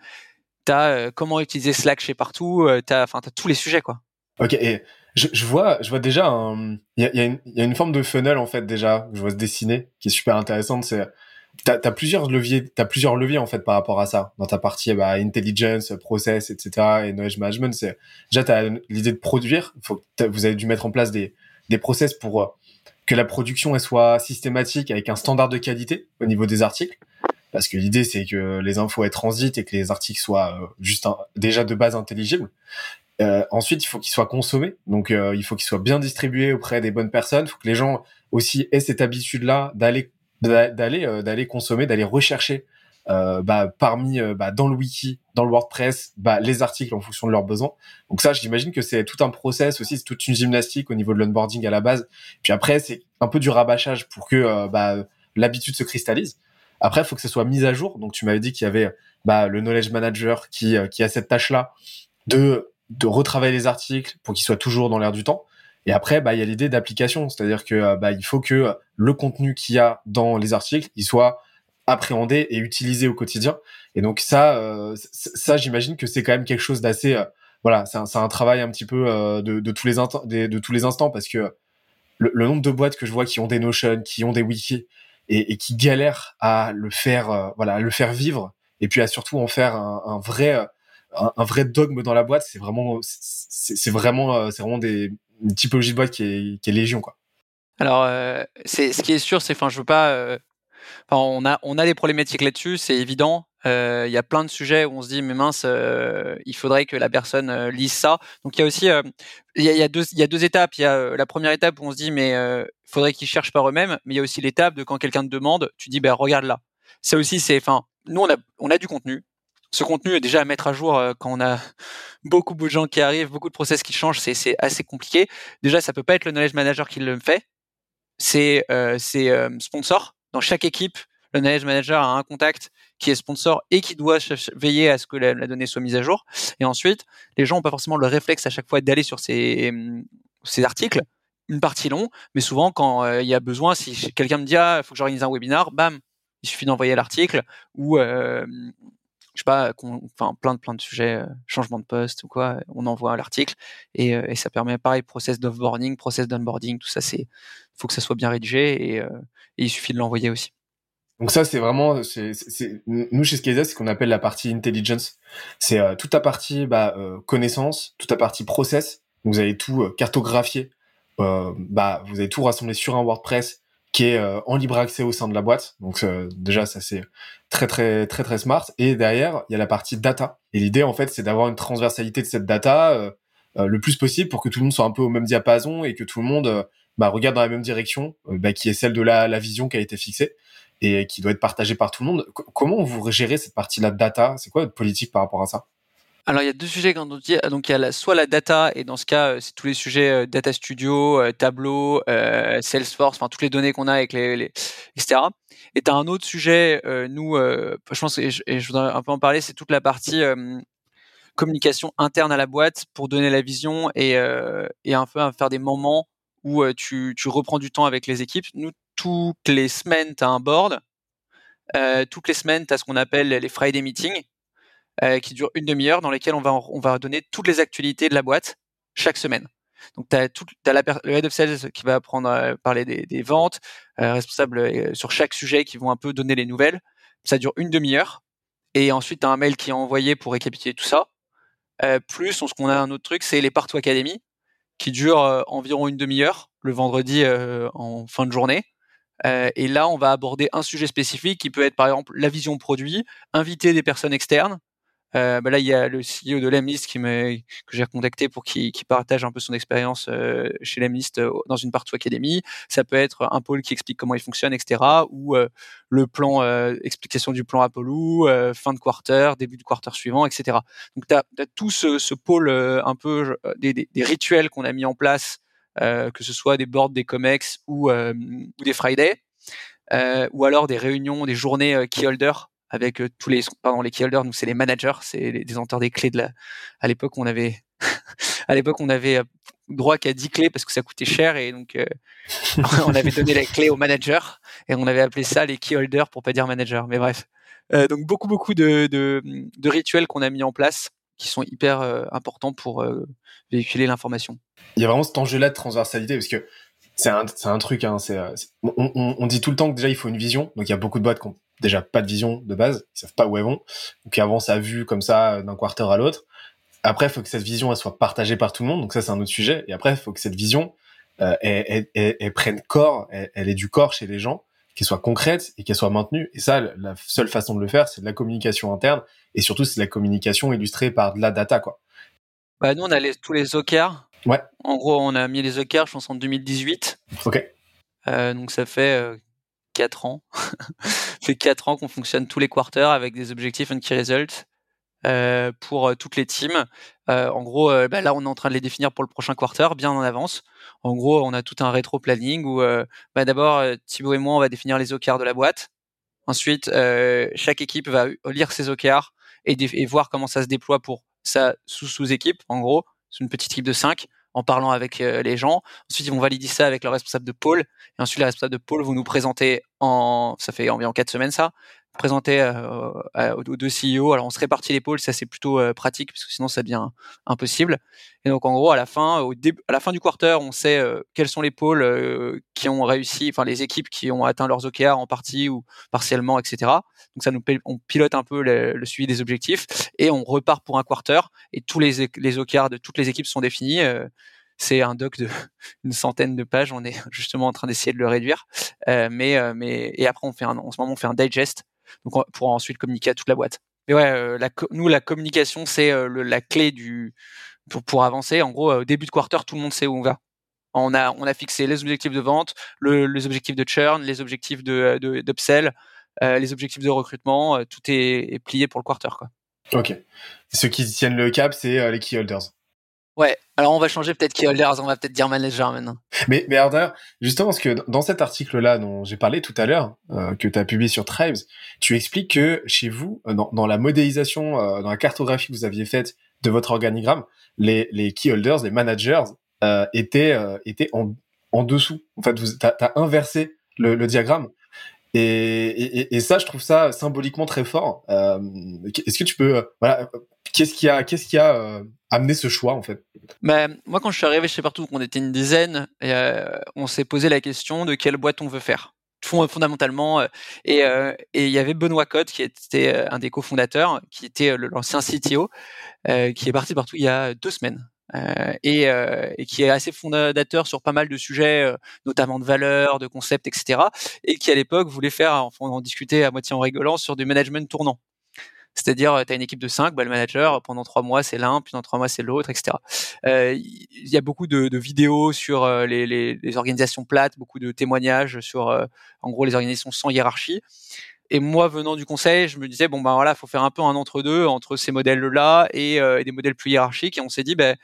t'as comment utiliser Slack chez partout. t'as, enfin, t'as tous les sujets, quoi. Ok. Et je, je vois, je vois déjà, il y a, y, y a, une forme de funnel en fait déjà. Je vois se dessiner, qui est super intéressante. C'est t'as as plusieurs leviers, t'as plusieurs leviers en fait par rapport à ça dans ta partie bah, intelligence, process, etc. et knowledge management. C'est déjà t'as l'idée de produire. Faut vous avez dû mettre en place des des process pour euh, que la production elle soit systématique avec un standard de qualité au niveau des articles. Parce que l'idée c'est que les infos aient transitent et que les articles soient euh, juste déjà de base intelligibles. Euh, ensuite, il faut qu'ils soient consommés, donc euh, il faut qu'ils soient bien distribués auprès des bonnes personnes. Il faut que les gens aussi aient cette habitude-là d'aller d'aller euh, d'aller consommer, d'aller rechercher euh, bah, parmi euh, bah, dans le wiki, dans le WordPress, bah, les articles en fonction de leurs besoins. Donc ça, j'imagine que c'est tout un process aussi, c'est toute une gymnastique au niveau de l'onboarding à la base. Puis après, c'est un peu du rabâchage pour que bah, l'habitude se cristallise. Après, il faut que ce soit mis à jour. Donc, tu m'avais dit qu'il y avait bah, le knowledge manager qui, qui a cette tâche-là de, de retravailler les articles pour qu'ils soient toujours dans l'air du temps. Et après, bah, il y a l'idée d'application, c'est-à-dire que bah, il faut que le contenu qu'il y a dans les articles, il soit appréhendé et utilisé au quotidien. Et donc ça, euh, ça, j'imagine que c'est quand même quelque chose d'assez, euh, voilà, c'est un, un, travail un petit peu euh, de, de, tous les de, de, tous les instants parce que le, le, nombre de boîtes que je vois qui ont des Notion, qui ont des wikis et, et qui galèrent à le faire, voilà, à le faire vivre et puis à surtout en faire un, un vrai, un, vrai dogme dans la boîte, c'est vraiment, c'est vraiment, c'est vraiment des, une typologie de boîte qui est, légion quoi. Alors, c'est ce qui est sûr, c'est, enfin, je veux pas on a on a des problématiques là-dessus, c'est évident. Euh, il y a plein de sujets où on se dit mais mince, euh, il faudrait que la personne euh, lise ça. Donc il y a aussi il y a, y a deux étapes. Il y a la première étape où on se dit mais il faudrait qu'ils cherchent par eux-mêmes. Mais il y a aussi l'étape de quand quelqu'un te demande, tu dis ben regarde là. Ça aussi c'est enfin nous on a on a du contenu. Ce contenu est déjà à mettre à jour quand on a beaucoup, beaucoup de gens qui arrivent, beaucoup de process qui changent, c'est assez compliqué. Déjà, ça peut pas être le knowledge manager qui le fait, c'est euh, sponsor dans chaque équipe, le knowledge manager a un contact qui est sponsor et qui doit veiller à ce que la, donnée soit mise à jour. Et ensuite, les gens n'ont pas forcément le réflexe à chaque fois d'aller sur ces, ces articles, une partie long, mais souvent quand euh, il y a besoin, si quelqu'un me dit ah, faut que j'organise un webinar, bam, il suffit d'envoyer l'article ou euh, je sais pas, enfin plein de plein de sujets, euh, changement de poste ou quoi, on envoie l'article et, et, ça permet pareil process d'offboarding, process d'onboarding, tout ça c'est faut que ça soit bien rédigé et, et il suffit de l'envoyer aussi. Donc ça, c'est vraiment, c'est, nous chez Skyza, c'est ce qu'on appelle la partie intelligence. C'est euh, toute la partie bah, euh, connaissance, toute la partie process. vous allez tout euh, cartographier. bah, vous allez tout rassembler sur un WordPress qui est en libre accès au sein de la boîte. Donc déjà, ça c'est très très très très smart. Et derrière, il y a la partie data. Et l'idée, en fait, c'est d'avoir une transversalité de cette data le plus possible pour que tout le monde soit un peu au même diapason et que tout le monde bah, regarde dans la même direction, euh, bah, qui est celle de la, la vision qui a été fixée et qui doit être partagée par tout le monde. comment vous gérez cette partie-là de data? C'est quoi votre politique par rapport à ça? Alors il y a deux sujets quand on dit donc il y a soit la data et dans ce cas euh, c'est tous les sujets euh, data studio, Tableau, Salesforce, enfin toutes les données qu'on a avec les, les etc. Et tu as un autre sujet, nous je pense et je, voudrais un peu en parler, c'est toute la partie communication interne à la boîte pour donner la vision et, et un peu faire des moments où tu, tu, reprends du temps avec les équipes. Nous, toutes les semaines, tu as un board. Euh, toutes les semaines, tu as ce qu'on appelle les Friday meetings, euh, qui durent une demi-heure, dans lesquels on va, on va donner toutes les actualités de la boîte chaque semaine. Donc, tu as, le head of sales qui va prendre à parler des, des ventes, euh, responsable sur chaque sujet qui vont un peu donner les nouvelles. Ça dure une demi-heure. Et ensuite, tu as un mail qui est envoyé pour récapituler tout ça. plus, ce qu'on a un autre truc, c'est les Partout Academy, qui dure euh, environ une demi-heure le vendredi euh, en fin de journée. Euh, et là, on va aborder un sujet spécifique qui peut être par exemple la vision produit, inviter des personnes externes, euh, bah là, il y a le CEO de Lemlist qui que j'ai contacté pour qu'il partage un peu son expérience euh, chez Lemlist euh, dans une partie académie. Ça peut être un pôle qui explique comment il fonctionne, etc. Ou euh, le plan, explication du plan Apollo, fin de quarter, début de quarter suivant, etc. Donc, tu as, tout ce, pôle un peu des, rituels qu'on a mis en place, que ce soit des boards, des comex ou, ou des Friday, ou alors des réunions, des journées keyholder avec euh, tous les pardon les keyholders nous c'est les managers c'est les détenteurs des clés de la à l'époque on avait à l'époque on avait euh, droit qu'à 10 clés parce que ça coûtait cher et donc euh, on avait donné les clés aux managers et on avait appelé ça les keyholders pour pas dire manager mais bref donc beaucoup beaucoup de, de, rituels qu'on a mis en place qui sont hyper importants pour véhiculer l'information. Il y a vraiment cet enjeu-là de transversalité parce que c'est un, un, truc, hein, on, dit tout le temps que déjà il faut une vision, donc il y a beaucoup de boîtes qui déjà pas de vision de base, ils savent pas où elles vont, donc ils avancent à vue comme ça d'un quarter à l'autre. Après, il faut que cette vision elle soit partagée par tout le monde, donc ça c'est un autre sujet. Et après, il faut que cette vision euh, elle, elle, elle, prenne corps, elle, est du corps chez les gens, qu'elle soit concrète et qu'elle soit maintenue. Et ça, la seule façon de le faire, c'est de la communication interne et surtout c'est de la communication illustrée par de la data, quoi. Bah nous, on a les, tous les OKR. Ouais. En gros, on a mis les OKR, je pense en 2018. Ok. Euh, donc ça fait euh, 4 ans. fait 4 ans qu'on fonctionne tous les quarters avec des objectifs and key results euh, pour euh, toutes les teams. Euh, en gros, bah là, on est en train de les définir pour le prochain quarter, bien en avance. En gros, on a tout un rétro planning où bah, d'abord Thibaut et moi, on va définir les OKR de la boîte. Ensuite, chaque équipe va lire ses OKR et, et voir comment ça se déploie pour sa sous-sous-équipe, en gros, c'est une petite équipe de 5 en parlant avec les gens. Ensuite, ils vont valider ça avec le responsable de pôle. Et ensuite, les responsables de pôle vont nous présenter en, ça fait environ quatre semaines ça, présenter euh, aux deux CEO. Alors on se répartit les pôles, ça c'est plutôt euh, pratique parce que sinon ça devient impossible. Et donc en gros à la fin, à la fin du quarter, on sait euh, quels sont les pôles qui ont réussi, enfin les équipes qui ont atteint leurs OKR en partie ou partiellement, etc. Donc ça nous on pilote un peu le, suivi des objectifs et on repart pour un quarter et tous les les OKR de toutes les équipes sont définis c'est un doc de une centaine de pages. On est justement en train d'essayer de le réduire, mais mais et après on fait un, en ce moment on fait un digest donc pour ensuite communiquer à toute la boîte. Mais ouais, euh, nous la communication c'est euh, la clé du pour, avancer. En gros, au début de quarter, tout le monde sait où on va. On a on a fixé les objectifs de vente, le, les objectifs de churn, les objectifs de d'upsell, euh, les objectifs de recrutement. tout est, est, plié pour le quarter quoi. Ok. Ceux qui tiennent le cap, c'est les key holders. Ouais, alors on va changer peut-être key holders, on va peut-être dire manager maintenant. Mais, mais alors justement, parce que dans cet article-là dont j'ai parlé tout à l'heure, euh, que tu as publié sur Tribes, tu expliques que chez vous, euh, dans, dans la modélisation, euh, dans la cartographie que vous aviez faite de votre organigramme, les, les key holders, les managers, euh, étaient, euh, étaient en, en dessous. En fait, tu as, inversé le, le diagramme. Et, ça, je trouve ça symboliquement très fort. Euh, Est-ce que tu peux, voilà, qu'est-ce qui a, a amené ce choix en fait? Bah, Moi, quand je suis arrivé chez Partout, on était une dizaine, euh, on s'est posé la question de quelle boîte on veut faire. Fondamentalement euh, et euh, il y avait Benoît Cotte qui était euh, un des cofondateurs qui était l'ancien CTO qui est parti partout il y a deux semaines et, et, qui est assez fondateur sur pas mal de sujets, notamment de valeurs, de concepts, etc. Et qui à l'époque voulait faire, on en discutait à moitié en rigolant, sur du management tournant. C'est-à-dire, euh, tu as une équipe de 5, bah, le manager, pendant trois mois, c'est l'un, puis dans trois mois, c'est l'autre, etc. Euh, il y a beaucoup de, de vidéos sur euh, les, les, les, organisations plates, beaucoup de témoignages sur, euh, en gros, les organisations sans hiérarchie. Et moi, venant du conseil, je me disais, bon, ben voilà, faut faire un peu un entre-deux entre ces modèles-là et, et, des modèles plus hiérarchiques. Et on s'est dit, ben,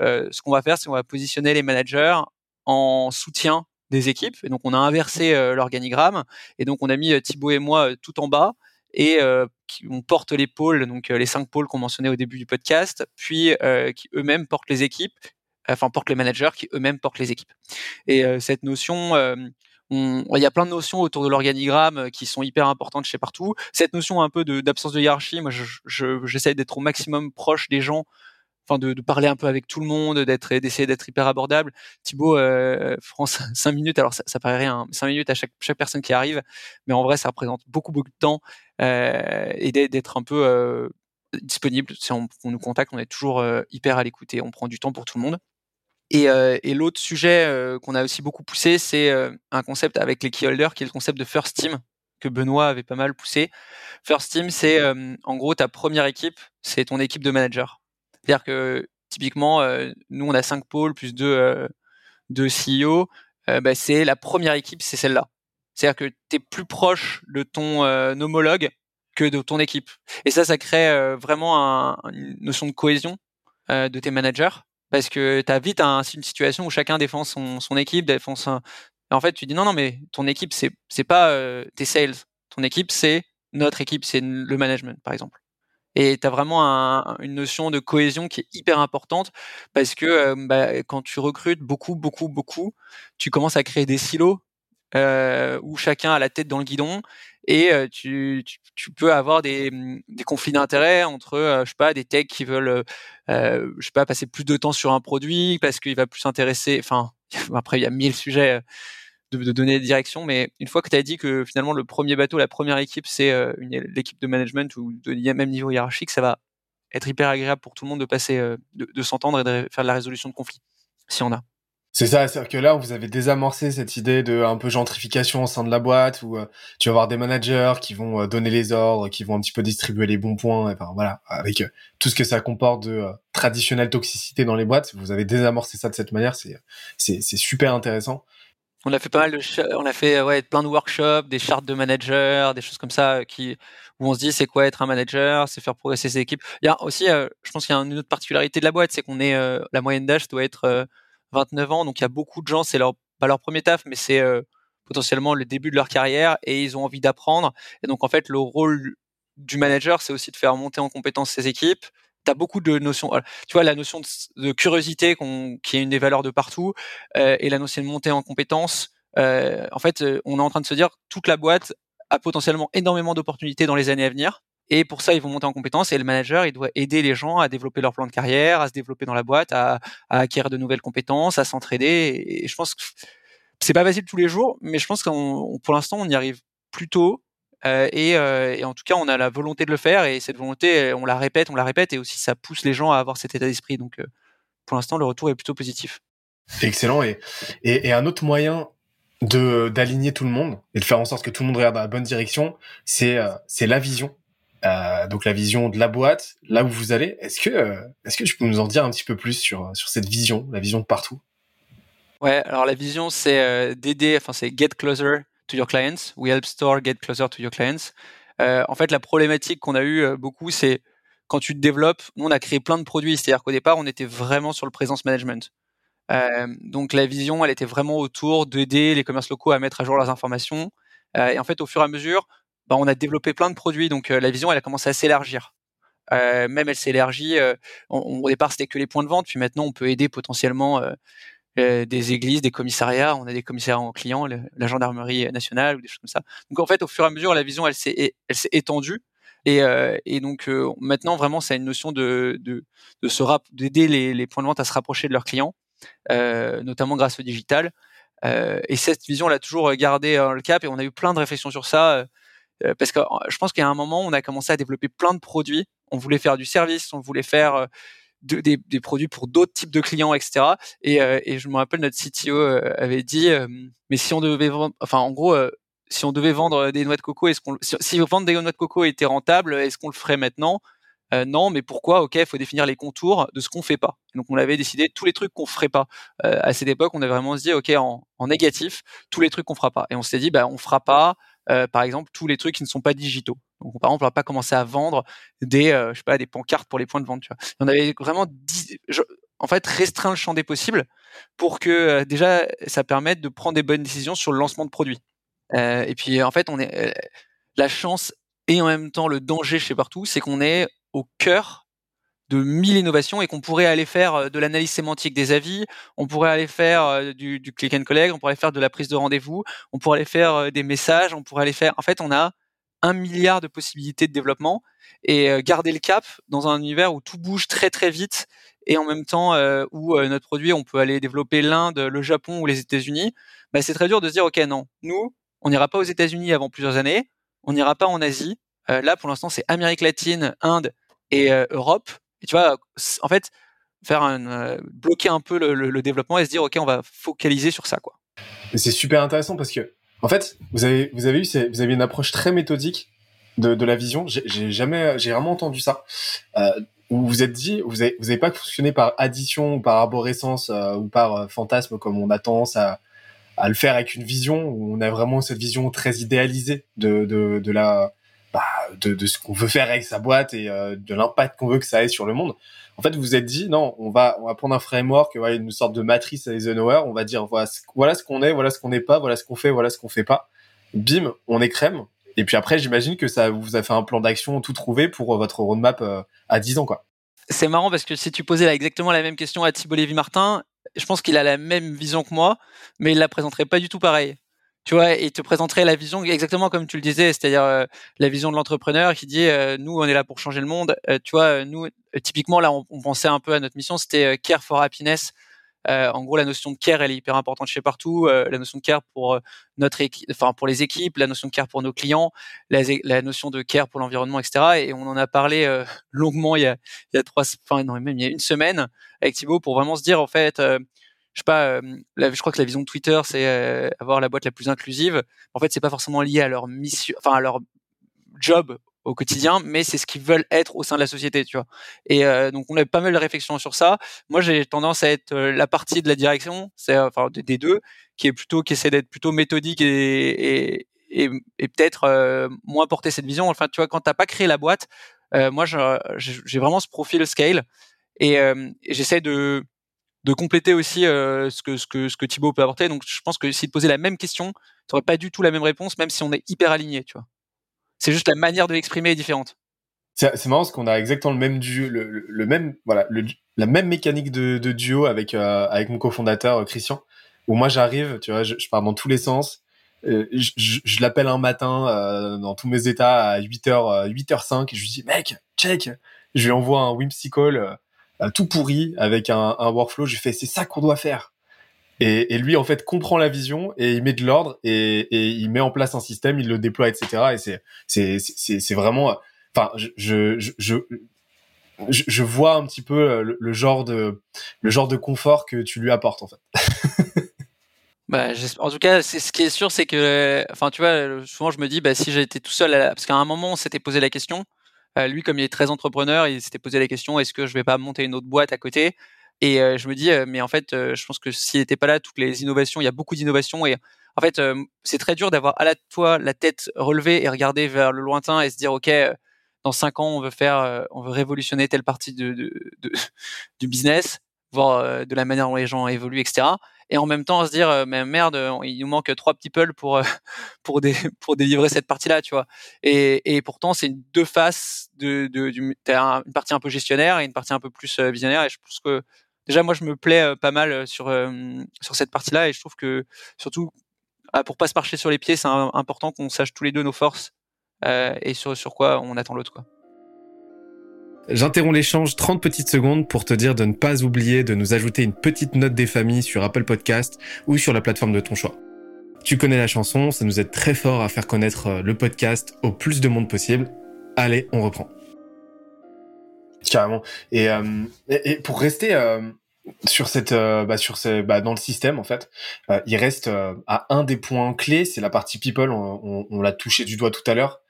ce qu'on va faire, c'est qu'on va positionner les managers en soutien des équipes. Et donc, on a inversé l'organigramme. Et donc, on a mis Thibaut et moi tout en bas et euh, qui, on porte les pôles, donc euh, les cinq pôles qu'on mentionnait au début du podcast, puis euh, qui eux-mêmes portent les équipes, enfin portent les managers qui eux-mêmes portent les équipes. Et cette notion, il y a plein de notions autour de l'organigramme qui sont hyper importantes chez partout. Cette notion un peu d'absence de, hiérarchie, moi j'essaie je, d'être au maximum proche des gens enfin de, parler un peu avec tout le monde, d'essayer d'être hyper abordable. Thibaut, euh, France, cinq minutes, alors ça, ça paraît rien, cinq minutes à chaque, personne qui arrive, mais en vrai ça représente beaucoup beaucoup de temps euh, et d'être un peu euh, disponible. Si on, nous contacte, on est toujours euh, hyper à l'écoute et on prend du temps pour tout le monde. Et, euh, et l'autre sujet euh, qu'on a aussi beaucoup poussé, c'est un concept avec les keyholders, qui est le concept de first team que Benoît avait pas mal poussé. First team, c'est en gros ta première équipe, c'est ton équipe de managers c'est-à-dire que typiquement, euh, nous on a cinq pôles plus deux, euh, deux CEO. Euh, bah, c'est la première équipe, c'est celle-là. C'est-à-dire que tu es plus proche de ton homologue que de ton équipe. Et ça, ça crée vraiment un, une notion de cohésion de tes managers parce que tu as vite un, une situation où chacun défend son, son équipe, défend son... en fait, tu dis non, non, mais ton équipe, c'est c'est pas tes sales. Ton équipe, c'est notre équipe, c'est le management, par exemple. Et tu as vraiment un, une notion de cohésion qui est hyper importante parce que euh, bah, quand tu recrutes beaucoup, beaucoup, beaucoup, tu commences à créer des silos euh, où chacun a la tête dans le guidon et euh, tu, tu, tu, peux avoir des, des conflits d'intérêts entre, euh, je sais pas, des techs qui veulent, euh, je sais pas, passer plus de temps sur un produit parce qu'il va plus s'intéresser. Enfin, après il y a mille sujets de, donner des directions. Mais une fois que tu as dit que finalement le premier bateau, la première équipe, c'est euh, l'équipe de management ou de même niveau hiérarchique, ça va être hyper agréable pour tout le monde de passer, euh, de, s'entendre et de faire de la résolution de conflits, si on a. C'est ça, c'est-à-dire que là, vous avez désamorcé cette idée de un peu gentrification au sein de la boîte, où euh, tu vas avoir des managers qui vont donner les ordres, qui vont un petit peu distribuer les bons points, enfin voilà, avec tout ce que ça comporte de traditionnelle toxicité dans les boîtes. Vous avez désamorcé ça de cette manière, c'est c'est super intéressant on a fait pas mal de, on a fait ouais plein de workshops, des chartes de managers, des choses comme ça euh, qui où on se dit c'est quoi être un manager, c'est faire progresser ses équipes. Il y a aussi, euh, je pense qu'il y a une autre particularité de la boîte, c'est qu'on est, euh, la moyenne d'âge doit être 29 ans, donc il y a beaucoup de gens, c'est leur pas leur premier taf, mais c'est potentiellement le début de leur carrière et ils ont envie d'apprendre. Et donc en fait, le rôle du manager, c'est aussi de faire monter en compétence ses équipes. As beaucoup de notions. Tu vois, la notion de, curiosité qui est une des valeurs de partout euh, et la notion de monter en compétence. Euh, en fait, euh, on est en train de se dire toute la boîte a potentiellement énormément d'opportunités dans les années à venir. Et pour ça, ils vont monter en compétence et le manager, il doit aider les gens à développer leur plan de carrière, à se développer dans la boîte, à, à acquérir de nouvelles compétences, à s'entraider. Et je pense que c'est pas facile tous les jours, mais je pense qu'on, pour l'instant, on y arrive plutôt et, euh, et, en tout cas, on a la volonté de le faire et cette volonté, on la répète, on la répète et aussi ça pousse les gens à avoir cet état d'esprit. Donc, euh, pour l'instant, le retour est plutôt positif. Excellent. Et, et, et un autre moyen de d'aligner tout le monde et de faire en sorte que tout le monde regarde dans la bonne direction, c'est c'est la vision. Euh, donc la vision de la boîte, là où vous allez. Est-ce que est-ce que tu peux nous en dire un petit peu plus sur sur cette vision, la vision de partout? Ouais, alors la vision c'est d'aider, enfin c'est get closer to your clients. We help store get closer to your clients. Euh, en fait, la problématique qu'on a eu euh, beaucoup, c'est quand tu développes, nous on a créé plein de produits, c'est-à-dire qu'au départ, on était vraiment sur le présence management. Euh, donc la vision, elle était vraiment autour d'aider les commerces locaux à mettre à jour leurs informations. Et en fait, au fur et à mesure, bah, on a développé plein de produits, donc la vision, elle a commencé à s'élargir. même elle s'élargit. au départ, c'était que les points de vente, puis maintenant, on peut aider potentiellement des églises, des commissariats. On a des commissariats en clients, la gendarmerie nationale ou des choses comme ça. Donc en fait, au fur et à mesure, la vision, elle s'est, elle s'est étendue. Et, euh, et donc euh, maintenant, vraiment, c'est une notion de, de, de se d'aider les, les, points de vente à se rapprocher de leurs clients, notamment grâce au digital. et cette vision, elle a toujours gardé le cap. Et on a eu plein de réflexions sur ça. parce que je pense qu'à un moment, on a commencé à développer plein de produits. On voulait faire du service, on voulait faire des, des, produits pour d'autres types de clients, etc. Et, euh, et je me rappelle notre CTO euh, avait dit, euh, mais si on devait vendre, enfin en gros, si on devait vendre des noix de coco, est-ce qu'on, si, vendre des noix de coco était rentable, est-ce qu'on le ferait maintenant? Non, mais pourquoi? Ok, il faut définir les contours de ce qu'on fait pas. Donc on avait décidé tous les trucs qu'on ferait pas. à cette époque, on avait vraiment dit, ok, en, en négatif, tous les trucs qu'on fera pas. Et on s'est dit, bah on fera pas euh, par exemple, tous les trucs qui ne sont pas digitaux. Donc, par exemple, on va pas commencer à vendre des, euh, je sais pas, des pancartes pour les points de vente. On avait vraiment, en fait, restreint le champ des possibles pour que euh, déjà ça permette de prendre des bonnes décisions sur le lancement de produits. et puis, en fait, on est la chance et en même temps le danger chez partout, c'est qu'on est au cœur de mille innovations et qu'on pourrait aller faire euh, de l'analyse sémantique des avis, on pourrait aller faire euh, du, du, click and collect, on pourrait faire de la prise de rendez-vous, on pourrait aller faire euh, des messages, on pourrait aller faire. En fait, on a un milliard de possibilités de développement et garder le cap dans un univers où tout bouge très très vite et en même temps où notre produit, on peut aller développer l'Inde, le Japon ou les États-Unis. Bah, c'est très dur de se dire ok non, nous, on n'ira pas aux États-Unis avant plusieurs années, on n'ira pas en Asie. là, pour l'instant, c'est Amérique latine, Inde et Europe tu vois, en fait, faire un, euh, bloquer un peu le, développement et se dire, OK, on va focaliser sur ça, quoi. C'est super intéressant parce que, en fait, vous avez, vous avez eu, vous avez une approche très méthodique de, de la vision. J'ai jamais, j'ai vraiment entendu ça. Euh, où vous êtes dit, vous avez, vous avez pas fonctionné par addition ou par arborescence euh, ou par euh, fantasme comme on a tendance à, à le faire avec une vision où on a vraiment cette vision très idéalisée de, de, de la, bah, de, de, ce qu'on veut faire avec sa boîte et euh, de l'impact qu'on veut que ça ait sur le monde. En fait, vous vous êtes dit non, on va on va prendre un framework, une sorte de matrice à Eisenhower. On va dire voilà, ce qu'on est, voilà ce qu'on n'est pas, voilà ce qu'on fait, voilà ce qu'on fait pas. Bim, on est crème. Et puis après, j'imagine que ça vous a fait un plan d'action tout trouvé pour votre roadmap euh, à 10 ans, quoi. C'est marrant parce que si tu posais là exactement la même question à Thibault Lévy-Martin, je pense qu'il a la même vision que moi, mais il la présenterait pas du tout pareil tu vois, et te présenterait la vision exactement comme tu le disais, c'est-à-dire euh, la vision de l'entrepreneur qui dit euh, nous on est là pour changer le monde. Euh, tu vois, nous typiquement là on, pensait un peu à notre mission, c'était care for happiness. en gros, la notion de care elle est hyper importante chez partout. la notion de care pour notre équipe, enfin pour les équipes, la notion de care pour nos clients, la, la notion de care pour l'environnement, etc. Et on en a parlé longuement il y a, il y a trois, enfin non même il y a une semaine avec Thibaut pour vraiment se dire en fait je sais pas, euh, je crois que la vision de Twitter, c'est euh, avoir la boîte la plus inclusive. En fait, c'est pas forcément lié à leur mission, enfin à leur job au quotidien, mais c'est ce qu'ils veulent être au sein de la société, tu vois. Et euh, donc on a pas mal de réflexions sur ça. Moi, j'ai tendance à être la partie de la direction, c'est enfin des deux, qui est plutôt qui essaie d'être plutôt méthodique et, et, et, peut-être moins porter cette vision. Enfin, tu vois, quand t'as pas créé la boîte, moi, j'ai vraiment ce profil scale et j'essaie de de compléter aussi ce que ce que ce que Thibaut peut apporter. Donc je pense que s'il te posait la même question, tu n'aurais pas du tout la même réponse, même si on est hyper aligné, tu vois. C'est juste la manière de l'exprimer est différente. C'est marrant parce qu'on a exactement le même duo, le, même voilà, la même mécanique de, duo avec avec mon cofondateur Christian. Où moi j'arrive, tu vois, je, pars dans tous les sens. je, je, l'appelle un matin dans tous mes états à 8h 8h05 et je lui dis mec check je lui envoie un whimsical euh, tout pourri avec un, un workflow. Je lui fais c'est ça qu'on doit faire. Et, et, lui en fait comprend la vision et il met de l'ordre et, et, il met en place un système, il le déploie, etc. Et c'est c'est c'est vraiment. Enfin, je je, je je vois un petit peu le, le, genre de le genre de confort que tu lui apportes en fait. bah, en tout cas, c'est ce qui est sûr, c'est que, enfin, tu vois, souvent je me dis, bah, si j'étais tout seul, parce qu'à un moment on s'était posé la question, euh, lui, comme il est très entrepreneur, il s'était posé la question est-ce que je vais pas monter une autre boîte à côté? Et euh, je me dis euh, mais en fait, je pense que s'il n'était pas là, toutes les innovations, il y a beaucoup d'innovations et en fait, c'est très dur d'avoir à la fois la tête relevée et regarder vers le lointain et se dire ok, dans cinq ans, on veut faire, on veut révolutionner telle partie de, de du business, voir de la manière dont les gens évoluent, etc et en même temps se dire euh, mais merde il nous manque trois people pour euh, pour des pour délivrer cette partie là tu vois. Et, et pourtant c'est deux faces de, de du, t'as une partie un peu gestionnaire et une partie un peu plus euh, visionnaire. Et je pense que déjà moi je me plais pas mal sur sur cette partie là et je trouve que surtout ah, pour pas se marcher sur les pieds c'est important qu'on sache tous les deux nos forces et sur sur quoi on attend l'autre quoi J'interromps l'échange 30 petites secondes pour te dire de ne pas oublier de nous ajouter une petite note des familles sur Apple Podcast ou sur la plateforme de ton choix. Tu connais la chanson, ça nous aide très fort à faire connaître euh, le podcast au plus de monde possible. Allez, on reprend. Carrément. Et, euh, pour rester euh, sur cette, bah, sur ces, bah, dans le système en fait, il reste à un des points clés, c'est la partie people. On, on, on l'a touché du doigt tout à l'heure.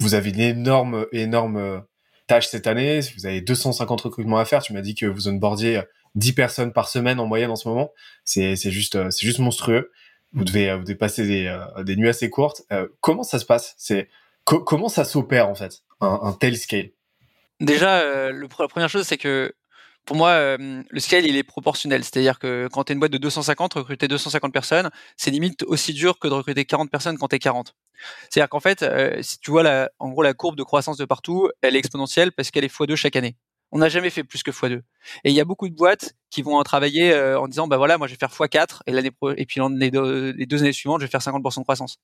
Vous avez une énorme, énorme tâche cette année. Vous avez 250 recrutements à faire. Tu m'as dit que vous onboardiez 10 personnes par semaine en moyenne en ce moment. C'est, juste, euh, c'est juste monstrueux. Vous devez, euh, vous devez passer des, euh, des nuits assez courtes. comment ça se passe? C'est comment ça s'opère en fait? Un, un tel scale? Déjà, le, la première chose, c'est que pour moi, euh, le scale, il est proportionnel. C'est-à-dire que quand tu es une boîte de 250, recruter 250 personnes, c'est limite aussi dur que de recruter 40 personnes quand tu es 40. C'est-à-dire qu'en fait, euh, si tu vois la, en gros la courbe de croissance de partout, elle est exponentielle parce qu'elle est x2 chaque année. On n'a jamais fait plus que x2. Et il y a beaucoup de boîtes qui vont travailler euh, en disant, bah voilà, moi je vais faire x4 et l'année et puis les deux, les deux années suivantes, je vais faire 50% de croissance.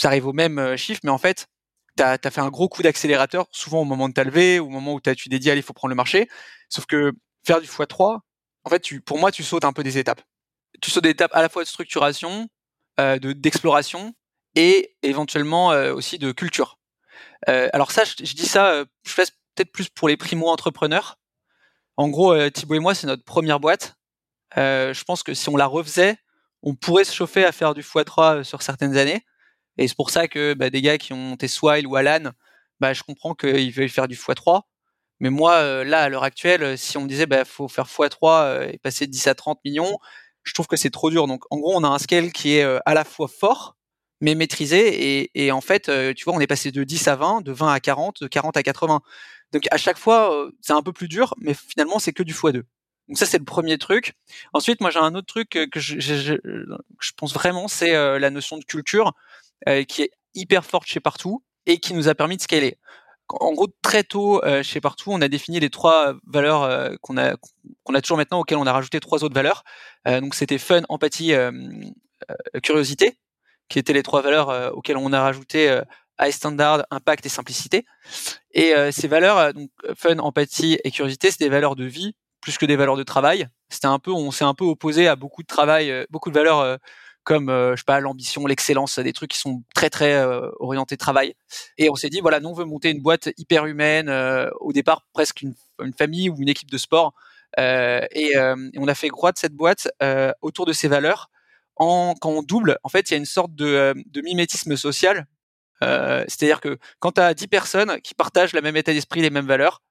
Ça arrive au même chiffre, mais en fait, tu as, fait un gros coup d'accélérateur, souvent au moment de ta levée, au moment où as, tu t'es allez, il faut prendre le marché. Sauf que faire du x3, en fait, tu, pour moi, tu sautes un peu des étapes. Tu sautes des étapes à la fois de structuration, euh, de d'exploration et éventuellement euh, aussi de culture. Euh, alors ça, je, dis ça, je fais peut-être plus pour les primo-entrepreneurs. En gros, Thibaut et moi, c'est notre première boîte. je pense que si on la refaisait, on pourrait se chauffer à faire du x3 sur certaines années. Et c'est pour ça que bah, des gars qui ont monté Swile ou Alan, bah, je comprends qu'ils veulent faire du x3. Mais moi, euh, là, à l'heure actuelle, euh, si on me disait, bah, faut faire x3 euh, et passer de 10 à 30 millions, je trouve que c'est trop dur. Donc, en gros, on a un scale qui est à la fois fort, mais maîtrisé. Et, en fait, tu vois, on est passé de 10 à 20, de 20 à 40, de 40 à 80. Donc, à chaque fois, c'est un peu plus dur, mais finalement, c'est que du x2. Donc ça c'est le premier truc. Ensuite, moi j'ai un autre truc que je, je, je, je pense vraiment, c'est la notion de culture qui est hyper forte chez Partout et qui nous a permis de scaler. En gros, très tôt euh, chez Partout, on a défini les trois valeurs euh, qu'on a qu'on a toujours maintenant, auxquelles on a rajouté trois autres valeurs. donc c'était fun, empathie, curiosité, qui étaient les trois valeurs auxquelles on a rajouté high standard, impact et simplicité. Et ces valeurs, donc fun, empathie et curiosité, c'est des valeurs de vie plus que des valeurs de travail. C'était un peu, on s'est un peu opposé à beaucoup de travail, beaucoup de valeurs comme euh, je sais pas l'ambition, l'excellence, des trucs qui sont très très euh, orientés travail. Et on s'est dit voilà, nous on veut monter une boîte hyper humaine, euh, au départ presque une, famille ou une équipe de sport. Et, on a fait croître cette boîte autour de ces valeurs. En, quand on double, en fait, il y a une sorte de, de mimétisme social. C'est-à-dire que quand tu as 10 personnes qui partagent le même état d'esprit, les mêmes valeurs,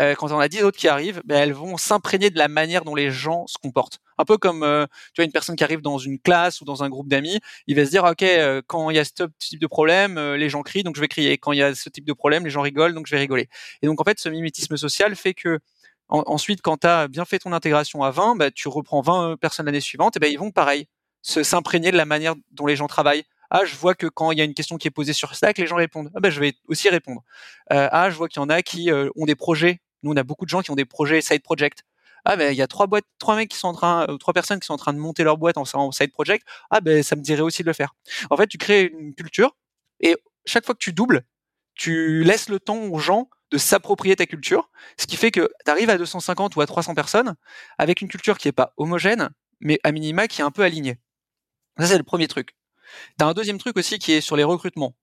euh, quand on a 10 autres qui arrivent, ben, elles vont s'imprégner de la manière dont les gens se comportent. Un peu comme euh, tu vois une personne qui arrive dans une classe ou dans un groupe d'amis, il va se dire ok euh, quand il y a ce type de problème, les gens crient donc je vais crier. Quand il y a ce type de problème, les gens rigolent donc je vais rigoler. Et donc en fait ce mimétisme social fait que ensuite, quand tu as bien fait ton intégration à 20, bah, tu reprends 20 personnes l'année suivante, et ben ils vont pareil, se s'imprégner de la manière dont les gens travaillent. Ah, je vois que quand il y a une question qui est posée sur Slack, les gens répondent. Ah, ben, je vais aussi répondre. Euh, ah, je vois qu'il y en a qui euh, ont des projets. Nous, on a beaucoup de gens qui ont des projets side project. Ah, ben, il y a trois boîtes, trois mecs qui sont en train, euh, trois personnes qui sont en train de monter leur boîte en, en side project. Ah, ben, ça me dirait aussi de le faire. En fait, tu crées une culture et chaque fois que tu doubles, tu laisses le temps aux gens de s'approprier ta culture, ce qui fait que tu arrives à 250 ou à 300 personnes avec une culture qui est pas homogène, mais à minima qui est un peu alignée. Ça, c'est le premier truc. Tu as un deuxième truc aussi qui est sur les recrutements.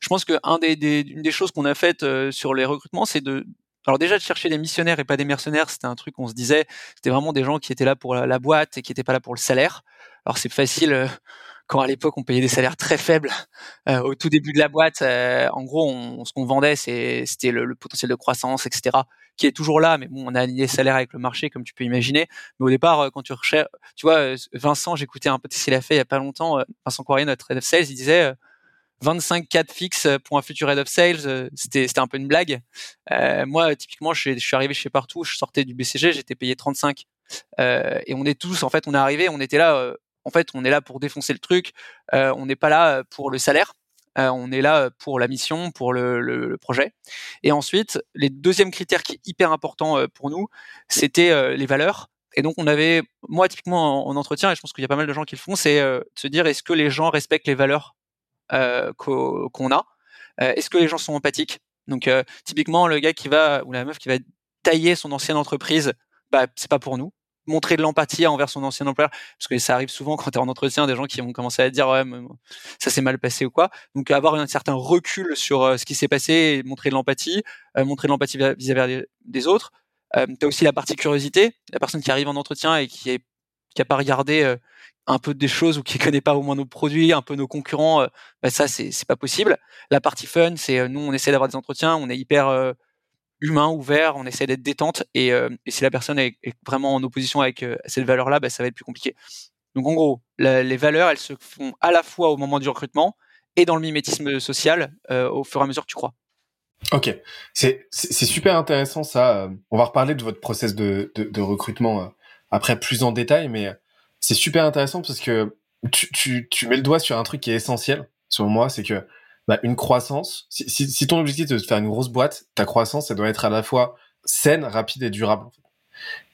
Je pense que des, une des choses qu'on a faites euh, sur les recrutements, c'est de alors déjà de chercher des missionnaires et pas des mercenaires, c'était un truc qu'on se disait, c'était vraiment des gens qui étaient là pour la, boîte et qui n'étaient pas là pour le salaire. Alors c'est facile euh, quand à l'époque on payait des salaires très faibles euh, au tout début de la boîte. En gros, ce qu'on vendait, c'était le, potentiel de croissance, etc., qui est toujours là. Mais bon, on a aligné les salaires avec le marché, comme tu peux imaginer. Mais au départ, euh, quand tu recherches, tu vois, Vincent, j'écoutais un peu ce qu'il a fait il y a pas longtemps. Vincent Coirier, notre head of sales, il disait 25 4 fixes pour un futur head of sales, c'était c'était un peu une blague. moi, typiquement, je, suis arrivé chez Partout, je sortais du BCG, j'étais payé 35. et on est tous, en fait, on est arrivé, on était là en fait, on est là pour défoncer le truc. Euh, on n'est pas là euh, pour le salaire. On est là pour la mission, pour le, projet. Et ensuite, les deuxième critère qui est hyper important pour nous, c'était les valeurs. Et donc, on avait, moi, typiquement en, entretien, et je pense qu'il y a pas mal de gens qui le font, c'est de se dire est-ce que les gens respectent les valeurs qu'on a? Est-ce que les gens sont empathiques? Donc, typiquement, le gars qui va ou la meuf qui va tailler son ancienne entreprise, bah, c'est pas pour nous montrer de l'empathie envers son ancien employeur parce que ça arrive souvent quand tu es en entretien des gens qui vont commencer à dire ouais ça s'est mal passé ou quoi donc avoir un certain recul sur euh, ce qui s'est passé montrer de l'empathie euh, montrer de l'empathie vis-à-vis des, autres euh, tu as aussi la partie curiosité la personne qui arrive en entretien et qui est qui a pas regardé euh, un peu des choses ou qui connaît pas au moins nos produits, un peu nos concurrents, bah ça c'est c'est pas possible. La partie fun, c'est nous on essaie d'avoir des entretiens, on est hyper humain, ouvert, on essaie d'être détente, et, euh, si la personne est, vraiment en opposition avec euh, cette valeur-là, bah, ça va être plus compliqué. Donc en gros, les valeurs, elles se font à la fois au moment du recrutement et dans le mimétisme social euh, au fur et à mesure que tu crois. Ok, c'est super intéressant ça. On va reparler de votre process de, recrutement après plus en détail, mais c'est super intéressant parce que tu, tu, tu mets le doigt sur un truc qui est essentiel, selon moi, c'est que bah, une croissance. Si, si, si, ton objectif est de faire une grosse boîte, ta croissance, elle doit être à la fois saine, rapide et durable.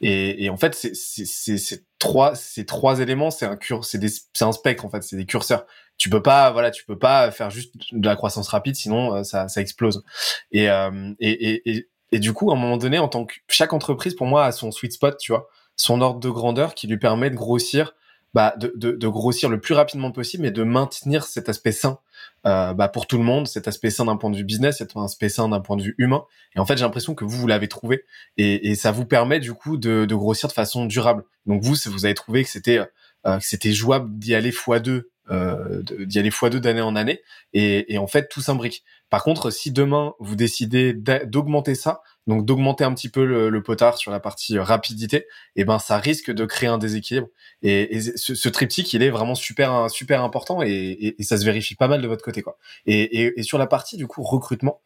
Et, et en fait, c'est trois, ces trois éléments, c'est un c'est un spectre en fait, c'est des curseurs. Tu peux pas, voilà, tu peux pas faire juste de la croissance rapide, sinon euh, ça, ça explose. Et, euh, et, et, et, du coup, à un moment donné, en tant que chaque entreprise, pour moi, a son sweet spot, tu vois, son ordre de grandeur qui lui permet de grossir bah, de, de, de, grossir le plus rapidement possible, mais de maintenir cet aspect sain euh, bah, pour tout le monde, cet aspect sain d'un point de vue business, cet aspect sain d'un point de vue humain. Et en fait, j'ai l'impression que vous, vous l'avez trouvé, et, et, ça vous permet du coup de, de, grossir de façon durable. Donc vous, vous avez trouvé que c'était euh, jouable d'y aller fois deux, euh, d'y aller fois deux d'année en année, et, et en fait, tout s'imbrique. Par contre, si demain vous décidez d'augmenter ça, donc d'augmenter un petit peu le, potard sur la partie euh, rapidité, et eh ben ça risque de créer un déséquilibre. Et, ce, triptyque, il est vraiment super super important et, ça se vérifie pas mal de votre côté quoi. Et, sur la partie du coup recrutement,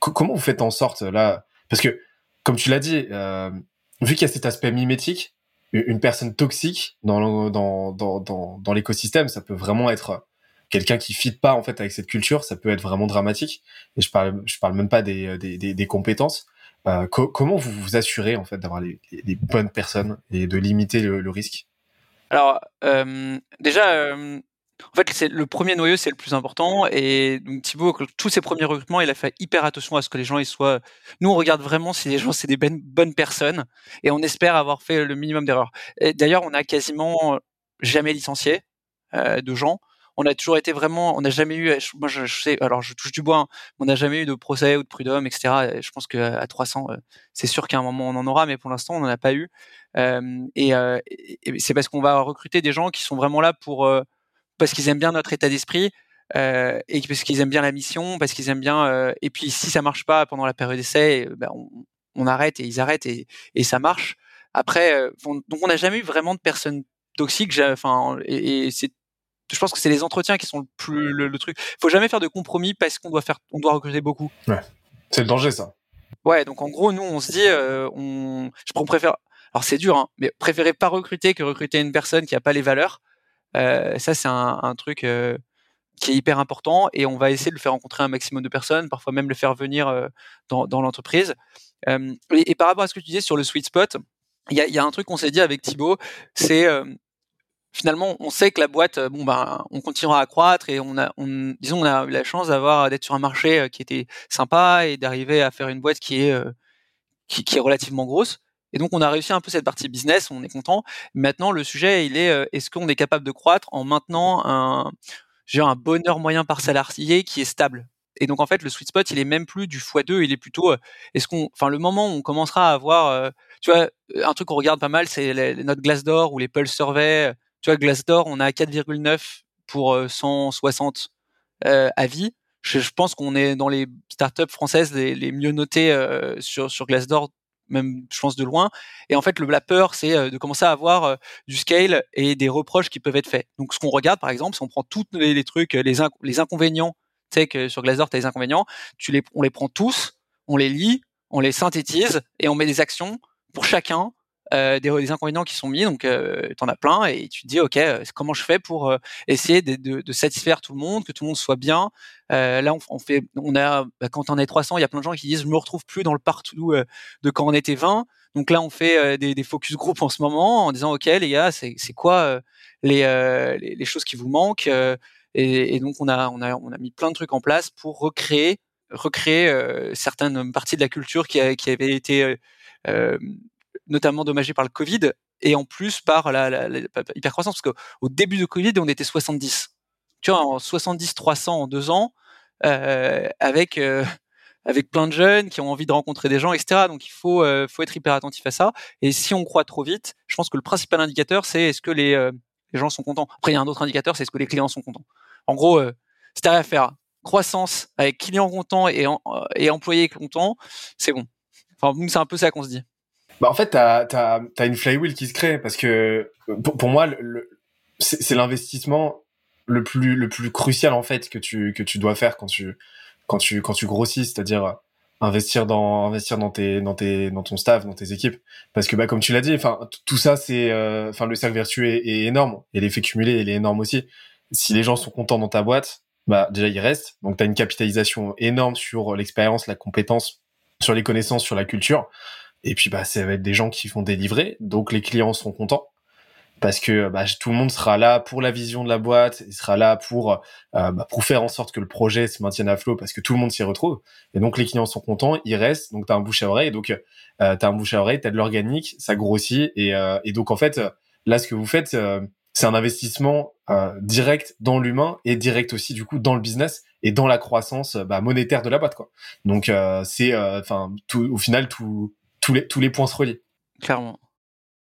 comment vous faites en sorte là Parce que comme tu l'as dit, euh, vu qu'il y a cet aspect mimétique, une personne toxique dans dans dans dans, l'écosystème, ça peut vraiment être quelqu'un qui fit pas en fait avec cette culture, ça peut être vraiment dramatique. Et je parle je parle même pas des des, des compétences. Euh, comment vous vous assurez en fait d'avoir les, bonnes personnes et de limiter le, risque? Alors euh, déjà, euh, en fait, le premier noyau, c'est le plus important. Et Thibaut, tous ses premiers recrutements, il a fait hyper attention à ce que les gens ils soient. Nous, on regarde vraiment si les gens c'est des bonnes personnes et on espère avoir fait le minimum d'erreurs. D'ailleurs, on a quasiment jamais licencié de gens on a toujours été vraiment, on n'a jamais eu, moi je, sais, alors je touche du bois, hein, on n'a jamais eu de procès ou de prud'homme, etc. je pense qu'à 300, euh, c'est sûr qu'à un moment on en aura, mais pour l'instant on n'en a pas eu. Euh, et, c'est parce qu'on va recruter des gens qui sont vraiment là pour euh, parce qu'ils aiment bien notre état d'esprit. et parce qu'ils aiment bien la mission, parce qu'ils aiment bien. et puis si ça marche pas pendant la période d'essai, ben, on, arrête et ils arrêtent et, ça marche. Après, donc on n'a jamais eu vraiment de personnes toxiques. Enfin, et c'est je pense que c'est les entretiens qui sont le plus le, le, truc. Faut jamais faire de compromis parce qu'on doit faire, on doit recruter beaucoup. Ouais. C'est le danger ça. Ouais, donc en gros, nous, on se dit, on, je préfère, alors c'est dur, hein, mais préférer pas recruter que recruter une personne qui a pas les valeurs. ça, c'est un, un truc qui est hyper important et on va essayer de le faire rencontrer un maximum de personnes, parfois même le faire venir dans, dans l'entreprise. Et, par rapport à ce que tu disais sur le sweet spot, il y a, y a, un truc qu'on s'est dit avec Thibaut, c'est finalement on sait que la boîte, bon ben, on continuera à croître et on a, on, disons, on a eu la chance d'avoir d'être sur un marché qui était sympa et d'arriver à faire une boîte qui est qui, qui, est relativement grosse. Et donc on a réussi un peu cette partie business, on est content. Maintenant le sujet il est est-ce qu'on est capable de croître en maintenant un j'ai un bonheur moyen par salarié qui est stable? Et donc en fait, le sweet spot, il est même plus du x2, il est plutôt, euh, est-ce qu'on, enfin le moment où on commencera à avoir, euh, tu vois, un truc qu'on regarde pas mal, c'est notre Glassdoor ou les Pulse Survey. Tu vois, Glassdoor, on a 4,9 pour 160 euh, avis. Je, je pense qu'on est dans les startups françaises les, les mieux notées sur sur Glassdoor même je pense de loin. Et en fait, le, la peur, c'est euh, de commencer à avoir euh, du scale et des reproches qui peuvent être faits. Donc, ce qu'on regarde, par exemple, si on prend tous les, trucs, les, les inconvénients, tu sais que sur Glassdoor, tu as les inconvénients, tu les, on les prend tous, on les lit, on les synthétise et on met des actions pour chacun euh, des, des, inconvénients qui sont mis, donc euh, tu en as plein, et tu te dis, OK, euh, comment je fais pour euh, essayer de, de, de, satisfaire tout le monde, que tout le monde soit bien. là, on, on, fait, on a, bah, quand on est 300, il y a plein de gens qui disent, je me retrouve plus dans le partout de quand on était 20. Donc là, on fait des, des, focus group en ce moment en disant, OK, les gars, c'est quoi les, les, les, choses qui vous manquent et, et, donc, on a, on, a, on a mis plein de trucs en place pour recréer recréer certaines parties de la culture qui, a, qui avait été euh, notamment dommagé par le Covid et en plus par la, la, la hypercroissance parce qu'au début de Covid on était 70 tu vois en 70 300 en deux ans euh, avec euh, avec plein de jeunes qui ont envie de rencontrer des gens etc donc il faut euh, faut être hyper attentif à ça. Et si on croit trop vite je pense que le principal indicateur c'est est-ce que les, euh, les gens sont contents. Après il y a un autre indicateur c'est est-ce que les clients sont contents. En gros euh, c'est à faire croissance avec clients contents et, et employés contents c'est bon. Enfin c'est un peu ça qu'on se dit bah en fait, t'as as, as, une flywheel qui se crée parce que pour, pour moi, c'est l'investissement le plus le plus crucial en fait que tu que tu dois faire quand tu quand tu quand tu grossis, c'est-à-dire investir dans investir dans tes dans tes dans ton staff, dans tes équipes, parce que bah comme tu l'as dit, enfin tout ça c'est euh, enfin le cercle vertueux est, est, énorme et l'effet cumulé il est énorme aussi. Si les gens sont contents dans ta boîte, bah déjà ils restent, donc tu as une capitalisation énorme sur l'expérience, la compétence, sur les connaissances, sur la culture. Et puis bah ça va être des gens qui vont délivrer, donc les clients seront contents. Parce que bah, tout le monde sera là pour la vision de la boîte, il sera là pour euh, bah, pour faire en sorte que le projet se maintienne à flot parce que tout le monde s'y retrouve. Et donc les clients sont contents, ils restent, donc tu as un bouche à oreille, donc euh, tu as un bouche à oreille, tu as de l'organique, ça grossit. Et, euh, et donc en fait là ce que vous faites euh, c'est un investissement euh, direct dans l'humain et direct aussi du coup dans le business et dans la croissance bah, monétaire de la boîte quoi. Donc c'est enfin au final tout tous les, tous les points se relient. Clairement.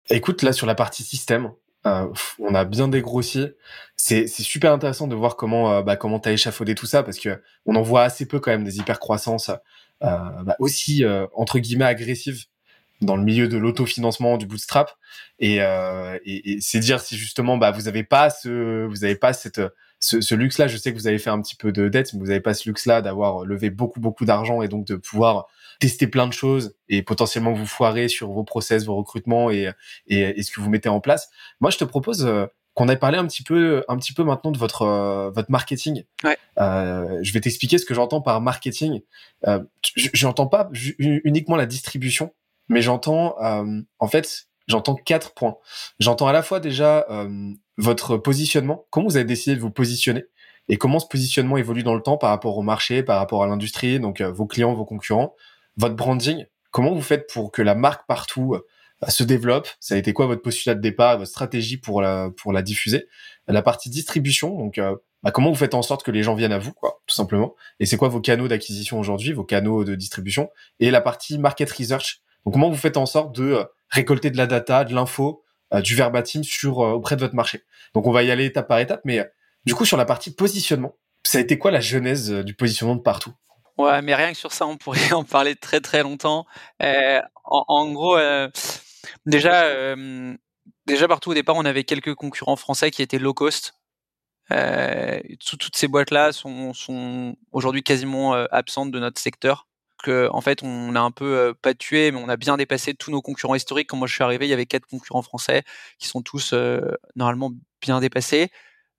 Écoute, là, sur la partie système, euh, on a bien dégrossi. C'est, super intéressant de voir comment, euh, bah, comment t'as échafaudé tout ça parce que on en voit assez peu quand même des hypercroissances, euh, bah, aussi, euh, entre guillemets, agressives dans le milieu de l'autofinancement, du bootstrap. Et, euh, et, et c'est dire si justement, bah, vous avez pas ce, vous avez pas cette, ce, ce luxe-là. Je sais que vous avez fait un petit peu de dette, mais vous avez pas ce luxe-là d'avoir levé beaucoup, beaucoup d'argent et donc de pouvoir tester plein de choses et potentiellement vous foirer sur vos process, vos recrutements et, et, ce que vous mettez en place. Moi, je te propose euh, qu'on ait parlé un petit peu, un petit peu maintenant de votre euh, votre marketing. Ouais. Euh, je vais t'expliquer ce que j'entends par marketing. Euh, j'entends pas uniquement la distribution, mais j'entends en fait j'entends quatre points. J'entends à la fois déjà votre positionnement, comment vous avez décidé de vous positionner et comment ce positionnement évolue dans le temps par rapport au marché, par rapport à l'industrie, donc vos clients, vos concurrents votre branding, comment vous faites pour que la marque partout euh, se développe? Ça a été quoi votre postulat de départ, votre stratégie pour la pour la diffuser? La partie distribution, donc euh, bah, comment vous faites en sorte que les gens viennent à vous, quoi, tout simplement? Et c'est quoi vos canaux d'acquisition aujourd'hui, vos canaux de distribution? Et la partie market research, donc comment vous faites en sorte de euh, récolter de la data, de l'info, du verbatim sur auprès de votre marché? Donc on va y aller étape par étape, mais du coup sur la partie positionnement, ça a été quoi la genèse du positionnement de partout? Ouais, mais rien que sur ça, on pourrait en parler très très longtemps. Euh, en, gros, euh, déjà, déjà partout au départ, on avait quelques concurrents français qui étaient low cost. Euh, toutes ces boîtes-là sont, aujourd'hui quasiment absentes de notre secteur. en fait, on a un peu pas tué, mais on a bien dépassé tous nos concurrents historiques. Quand moi je suis arrivé, il y avait quatre concurrents français qui sont tous normalement bien dépassés.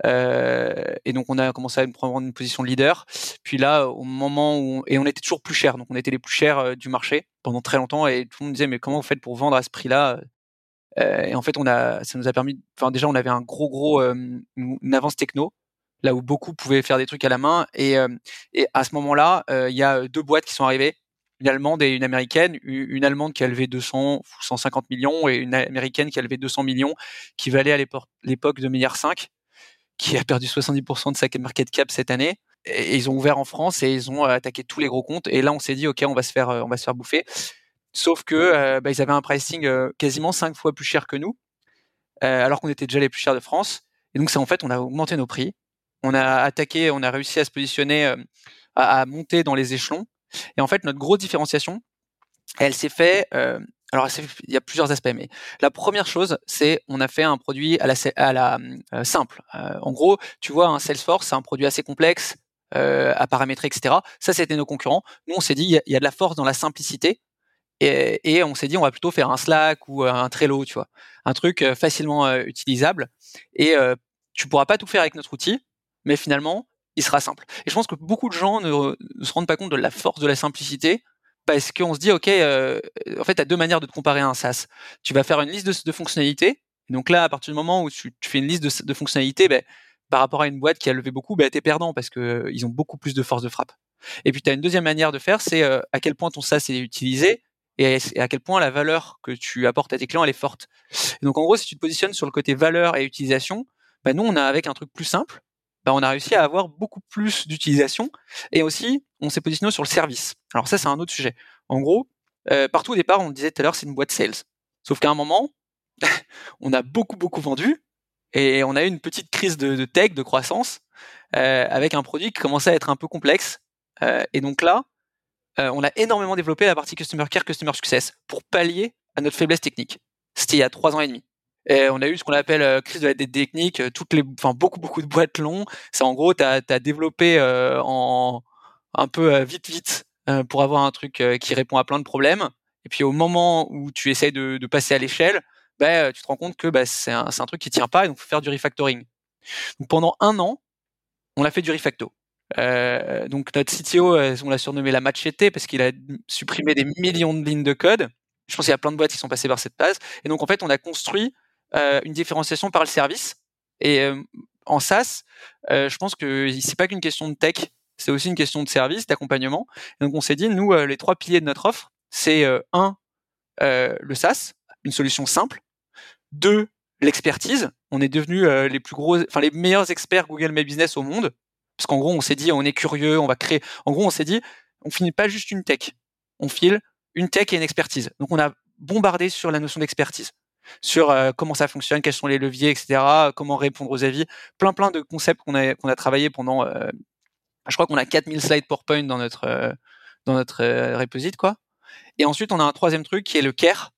Et donc on a commencé à prendre une position de leader. Puis là, au moment où et on était toujours plus cher, donc on était les plus chers du marché pendant très longtemps. Et tout le monde disait mais comment vous faites pour vendre à ce prix-là Et en fait, on a, ça nous a permis. Enfin déjà, on avait un gros gros une avance techno là où beaucoup pouvaient faire des trucs à la main. Et, euh, à ce moment-là, euh, il y a deux boîtes qui sont arrivées, une allemande et une américaine. Une allemande qui a levé 200 ou 150 millions et une américaine qui a levé 200 millions, qui valait à l'époque 2 milliards 5, qui a perdu 70% de sa market cap cette année. Et ils ont ouvert en France et ils ont attaqué tous les gros comptes. Et là, on s'est dit, ok, on va se faire, on va se faire bouffer. Sauf que bah, ils avaient un pricing quasiment cinq fois plus cher que nous, alors qu'on était déjà les plus chers de France. Et donc, en fait, on a augmenté nos prix on a attaqué, on a réussi à se positionner, euh, à, monter dans les échelons. Et en fait, notre grosse différenciation, elle s'est fait. Euh, alors, il y a plusieurs aspects, mais la première chose, c'est on a fait un produit à la, euh, simple. en gros, tu vois, un Salesforce, c'est un produit assez complexe à paramétrer, etc. Ça, c'était nos concurrents. Nous, on s'est dit, il y, a de la force dans la simplicité. Et, et on s'est dit, on va plutôt faire un Slack ou un Trello, tu vois, un truc facilement utilisable. Et tu pourras pas tout faire avec notre outil, mais finalement, il sera simple. Et je pense que beaucoup de gens ne, se rendent pas compte de la force de la simplicité parce qu'on se dit, OK, euh, en fait, tu as deux manières de te comparer à un SaaS. Tu vas faire une liste de, fonctionnalités. Donc là, à partir du moment où tu, fais une liste de, fonctionnalités, ben, par rapport à une boîte qui a levé beaucoup, ben, tu es perdant parce qu'ils euh, ont beaucoup plus de force de frappe. Et puis, tu as une deuxième manière de faire, c'est euh, à quel point ton SaaS est utilisé et, à quel point la valeur que tu apportes à tes clients, elle est forte. Donc, en gros, si tu te positionnes sur le côté valeur et utilisation, ben, nous, on a avec un truc plus simple, bah, on a réussi à avoir beaucoup plus d'utilisation et aussi on s'est positionné sur le service. Alors ça c'est un autre sujet. En gros, euh, partout au départ on disait tout à l'heure c'est une boîte sales. Sauf qu'à un moment, on a beaucoup beaucoup vendu et on a eu une petite crise de, tech, de croissance, euh, avec un produit qui commençait à être un peu complexe. Euh, et donc là, on a énormément développé la partie Customer Care, Customer Success pour pallier à notre faiblesse technique. C'était il y a trois ans et demi. On a eu ce qu'on appelle euh, crise de la dette technique, euh, toutes enfin beaucoup beaucoup de boîtes longs. C'est en gros, tu as, développé euh, en un peu vite vite pour avoir un truc qui répond à plein de problèmes. Et puis au moment où tu essayes de, passer à l'échelle, bah, tu te rends compte que bah, c'est un, truc qui tient pas et donc faut faire du refactoring. Donc pendant un an, on a fait du refacto. Donc notre CTO, on l'a surnommé la machete parce qu'il a supprimé des millions de lignes de code. Je pense qu'il y a plein de boîtes qui sont passées par cette phase. Et donc en fait, on a construit une différenciation par le service. Et euh, en SaaS, euh, je pense que c'est pas qu'une question de tech, c'est aussi une question de service, d'accompagnement. Donc on s'est dit, nous, les trois piliers de notre offre, c'est un, le SaaS, une solution simple. Deux, l'expertise. On est devenu les plus gros, enfin les meilleurs experts Google My Business au monde, parce qu'en gros, on s'est dit, on est curieux, on va créer. En gros, on s'est dit, on finit pas juste une tech, on file une tech et une expertise. Donc on a bombardé sur la notion d'expertise sur euh, comment ça fonctionne, quels sont les leviers, etc., comment répondre aux avis, plein plein de concepts qu'on a, qu'on a travaillé pendant, euh, je crois qu'on a 4000 slides PowerPoint dans notre, euh, dans notre reposite, quoi. Et ensuite, on a un troisième truc qui est le care,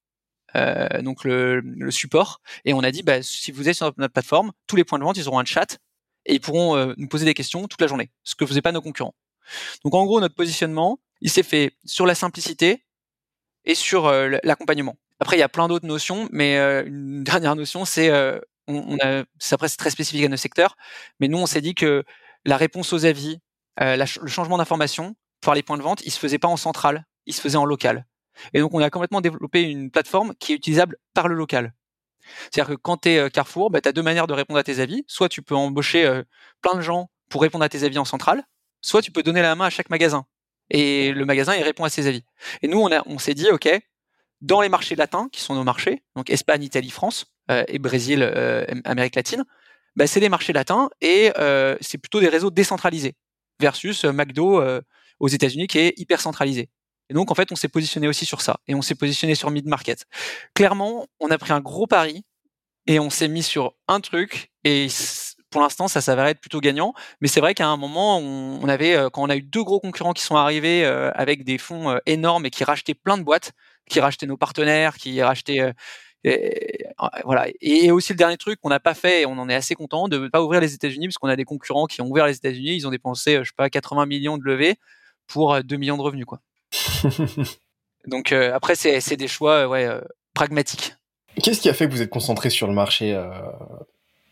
donc le, le, support. Et on a dit, bah, si vous êtes sur notre plateforme, tous les points de vente, ils auront un chat et ils pourront nous poser des questions toute la journée, ce que faisaient pas nos concurrents. Donc en gros, notre positionnement, il s'est fait sur la simplicité et sur l'accompagnement. Après, il y a plein d'autres notions, mais euh, une dernière notion, c'est euh, c'est après c'est très spécifique à nos secteurs, mais nous on s'est dit que la réponse aux avis, euh, le changement d'information pour les points de vente, il se faisait pas en centrale, il se faisait en local. Et donc on a complètement développé une plateforme qui est utilisable par le local. C'est-à-dire que quand tu es Carrefour, bah, tu as deux manières de répondre à tes avis. Soit tu peux embaucher plein de gens pour répondre à tes avis en centrale, soit tu peux donner la main à chaque magasin. Et le magasin, il répond à ses avis. Et nous, on s'est dit, OK, dans les marchés latins, qui sont nos marchés, donc Espagne, Italie, France euh, et Brésil, euh, Amérique latine, bah, c'est des marchés latins et euh, c'est plutôt des réseaux décentralisés versus McDo aux États-Unis qui est hyper centralisé. Et donc en fait, on s'est positionné aussi sur ça et on s'est positionné sur mid market. Clairement, on a pris un gros pari et on s'est mis sur un truc et pour l'instant, ça s'avère être plutôt gagnant. Mais c'est vrai qu'à un moment, on, avait, quand on a eu deux gros concurrents qui sont arrivés avec des fonds énormes et qui rachetaient plein de boîtes, qui rachetait nos partenaires, qui rachetait euh, et, voilà. Et aussi le dernier truc qu'on n'a pas fait, et on en est assez content, de ne pas ouvrir les États-Unis, parce qu'on a des concurrents qui ont ouvert les États-Unis, ils ont dépensé, je sais pas, 80 millions de levées pour 2 euh, millions de revenus, quoi. Donc après, c'est des choix ouais, pragmatiques. Qu'est-ce qui a fait que vous êtes concentré sur le marché,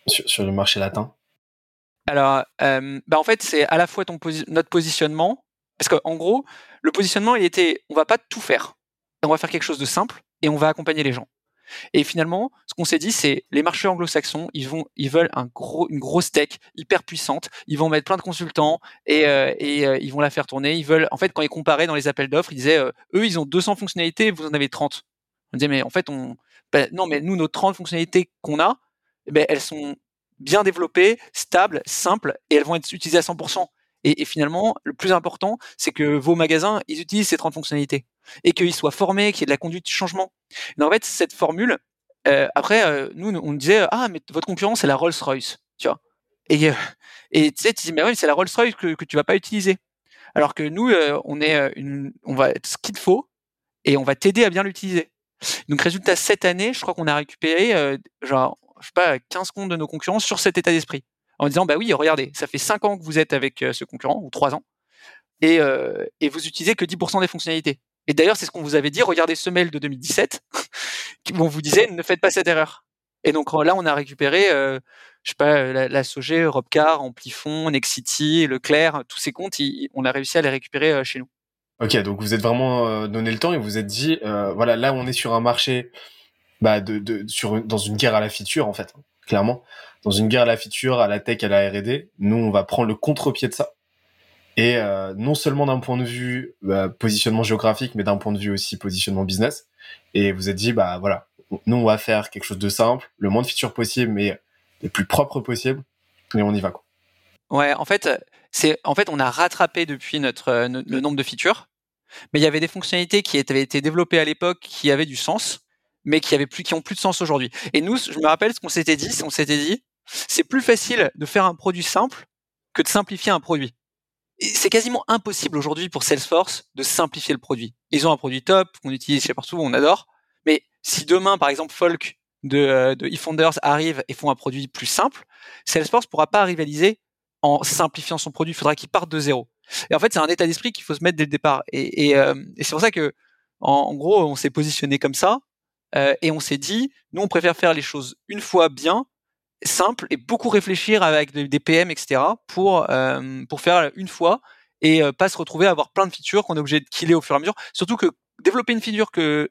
sur, le marché latin Alors, bah en fait, c'est à la fois notre positionnement, parce qu'en gros, le positionnement, il était, on va pas tout faire, on va faire quelque chose de simple et on va accompagner les gens. Et finalement, ce qu'on s'est dit, c'est les marchés anglo-saxons, ils ils veulent un gros, une grosse tech hyper puissante. Ils vont mettre plein de consultants et, euh, et euh, ils vont la faire tourner. Ils veulent, en fait, quand ils comparaient dans les appels d'offres, ils disaient, euh, eux, ils ont 200 fonctionnalités, vous en avez 30. On disait, mais en fait, on, ben, non, mais nous, nos 30 fonctionnalités qu'on a, eh ben, elles sont bien développées, stables, simples, et elles vont être utilisées à 100%. Et, et finalement, le plus important, c'est que vos magasins, ils utilisent ces 30 fonctionnalités et qu'ils soient formés, qu'il y ait de la conduite de changement. Mais en fait, cette formule, euh, après, euh, nous, on disait ah mais votre concurrent c'est la Rolls-Royce, tu vois. Et euh, et tu sais, tu dis mais oui, c'est la Rolls-Royce que que tu vas pas utiliser. Alors que nous, on est une, on va ce qu'il faut et on va t'aider à bien l'utiliser. Donc résultat cette année, je crois qu'on a récupéré genre je sais pas 15 comptes de nos concurrents sur cet état d'esprit en disant bah oui, regardez, ça fait 5 ans que vous êtes avec ce concurrent ou 3 ans et et vous utilisez que 10% des fonctionnalités. Et d'ailleurs, c'est ce qu'on vous avait dit. Regardez ce mail de 2017 où on vous disait ne faites pas cette erreur. Et donc là, on a récupéré, euh, je sais pas, la, la Robcar, Amplifon, Nexity, Leclerc, tous ces comptes, on a réussi à les récupérer euh, chez nous. Ok, donc vous êtes vraiment euh, donné le temps et vous êtes dit, euh, voilà, là on est sur un marché, bah, de, de, sur, dans une guerre à la feature en fait, clairement, dans une guerre à la feature, à la tech, à la R&D. Nous, on va prendre le contre-pied de ça et euh, non seulement d'un point de vue bah, positionnement géographique, mais d'un point de vue aussi positionnement business. Et vous êtes dit, bah voilà, nous on va faire quelque chose de simple, le moins de features possible, mais les plus propres possible, et on y va quoi. Ouais, en fait, c'est en fait on a rattrapé depuis notre euh, le nombre de features, mais il y avait des fonctionnalités qui avaient été développées à l'époque qui avaient du sens, mais qui avaient plus qui ont plus de sens aujourd'hui. Et nous, je me rappelle ce qu'on s'était dit, on s'était dit, c'est plus facile de faire un produit simple que de simplifier un produit c'est quasiment impossible aujourd'hui pour Salesforce de simplifier le produit. Ils ont un produit top qu'on utilise chez partout, on adore. Mais si demain, par exemple, Folk de, euh, de eFounders arrive et font un produit plus simple, Salesforce pourra pas rivaliser en simplifiant son produit. Il faudra qu'il parte de zéro. Et en fait, c'est un état d'esprit qu'il faut se mettre dès le départ. Et, et, euh, et c'est pour ça que, en, gros, on s'est positionné comme ça. Euh, et on s'est dit, nous, on préfère faire les choses une fois bien simple et beaucoup réfléchir avec des PM, etc. pour euh, pour faire une fois et euh, pas se retrouver à avoir plein de features qu'on est obligé de killer au fur et à mesure. Surtout que développer une feature que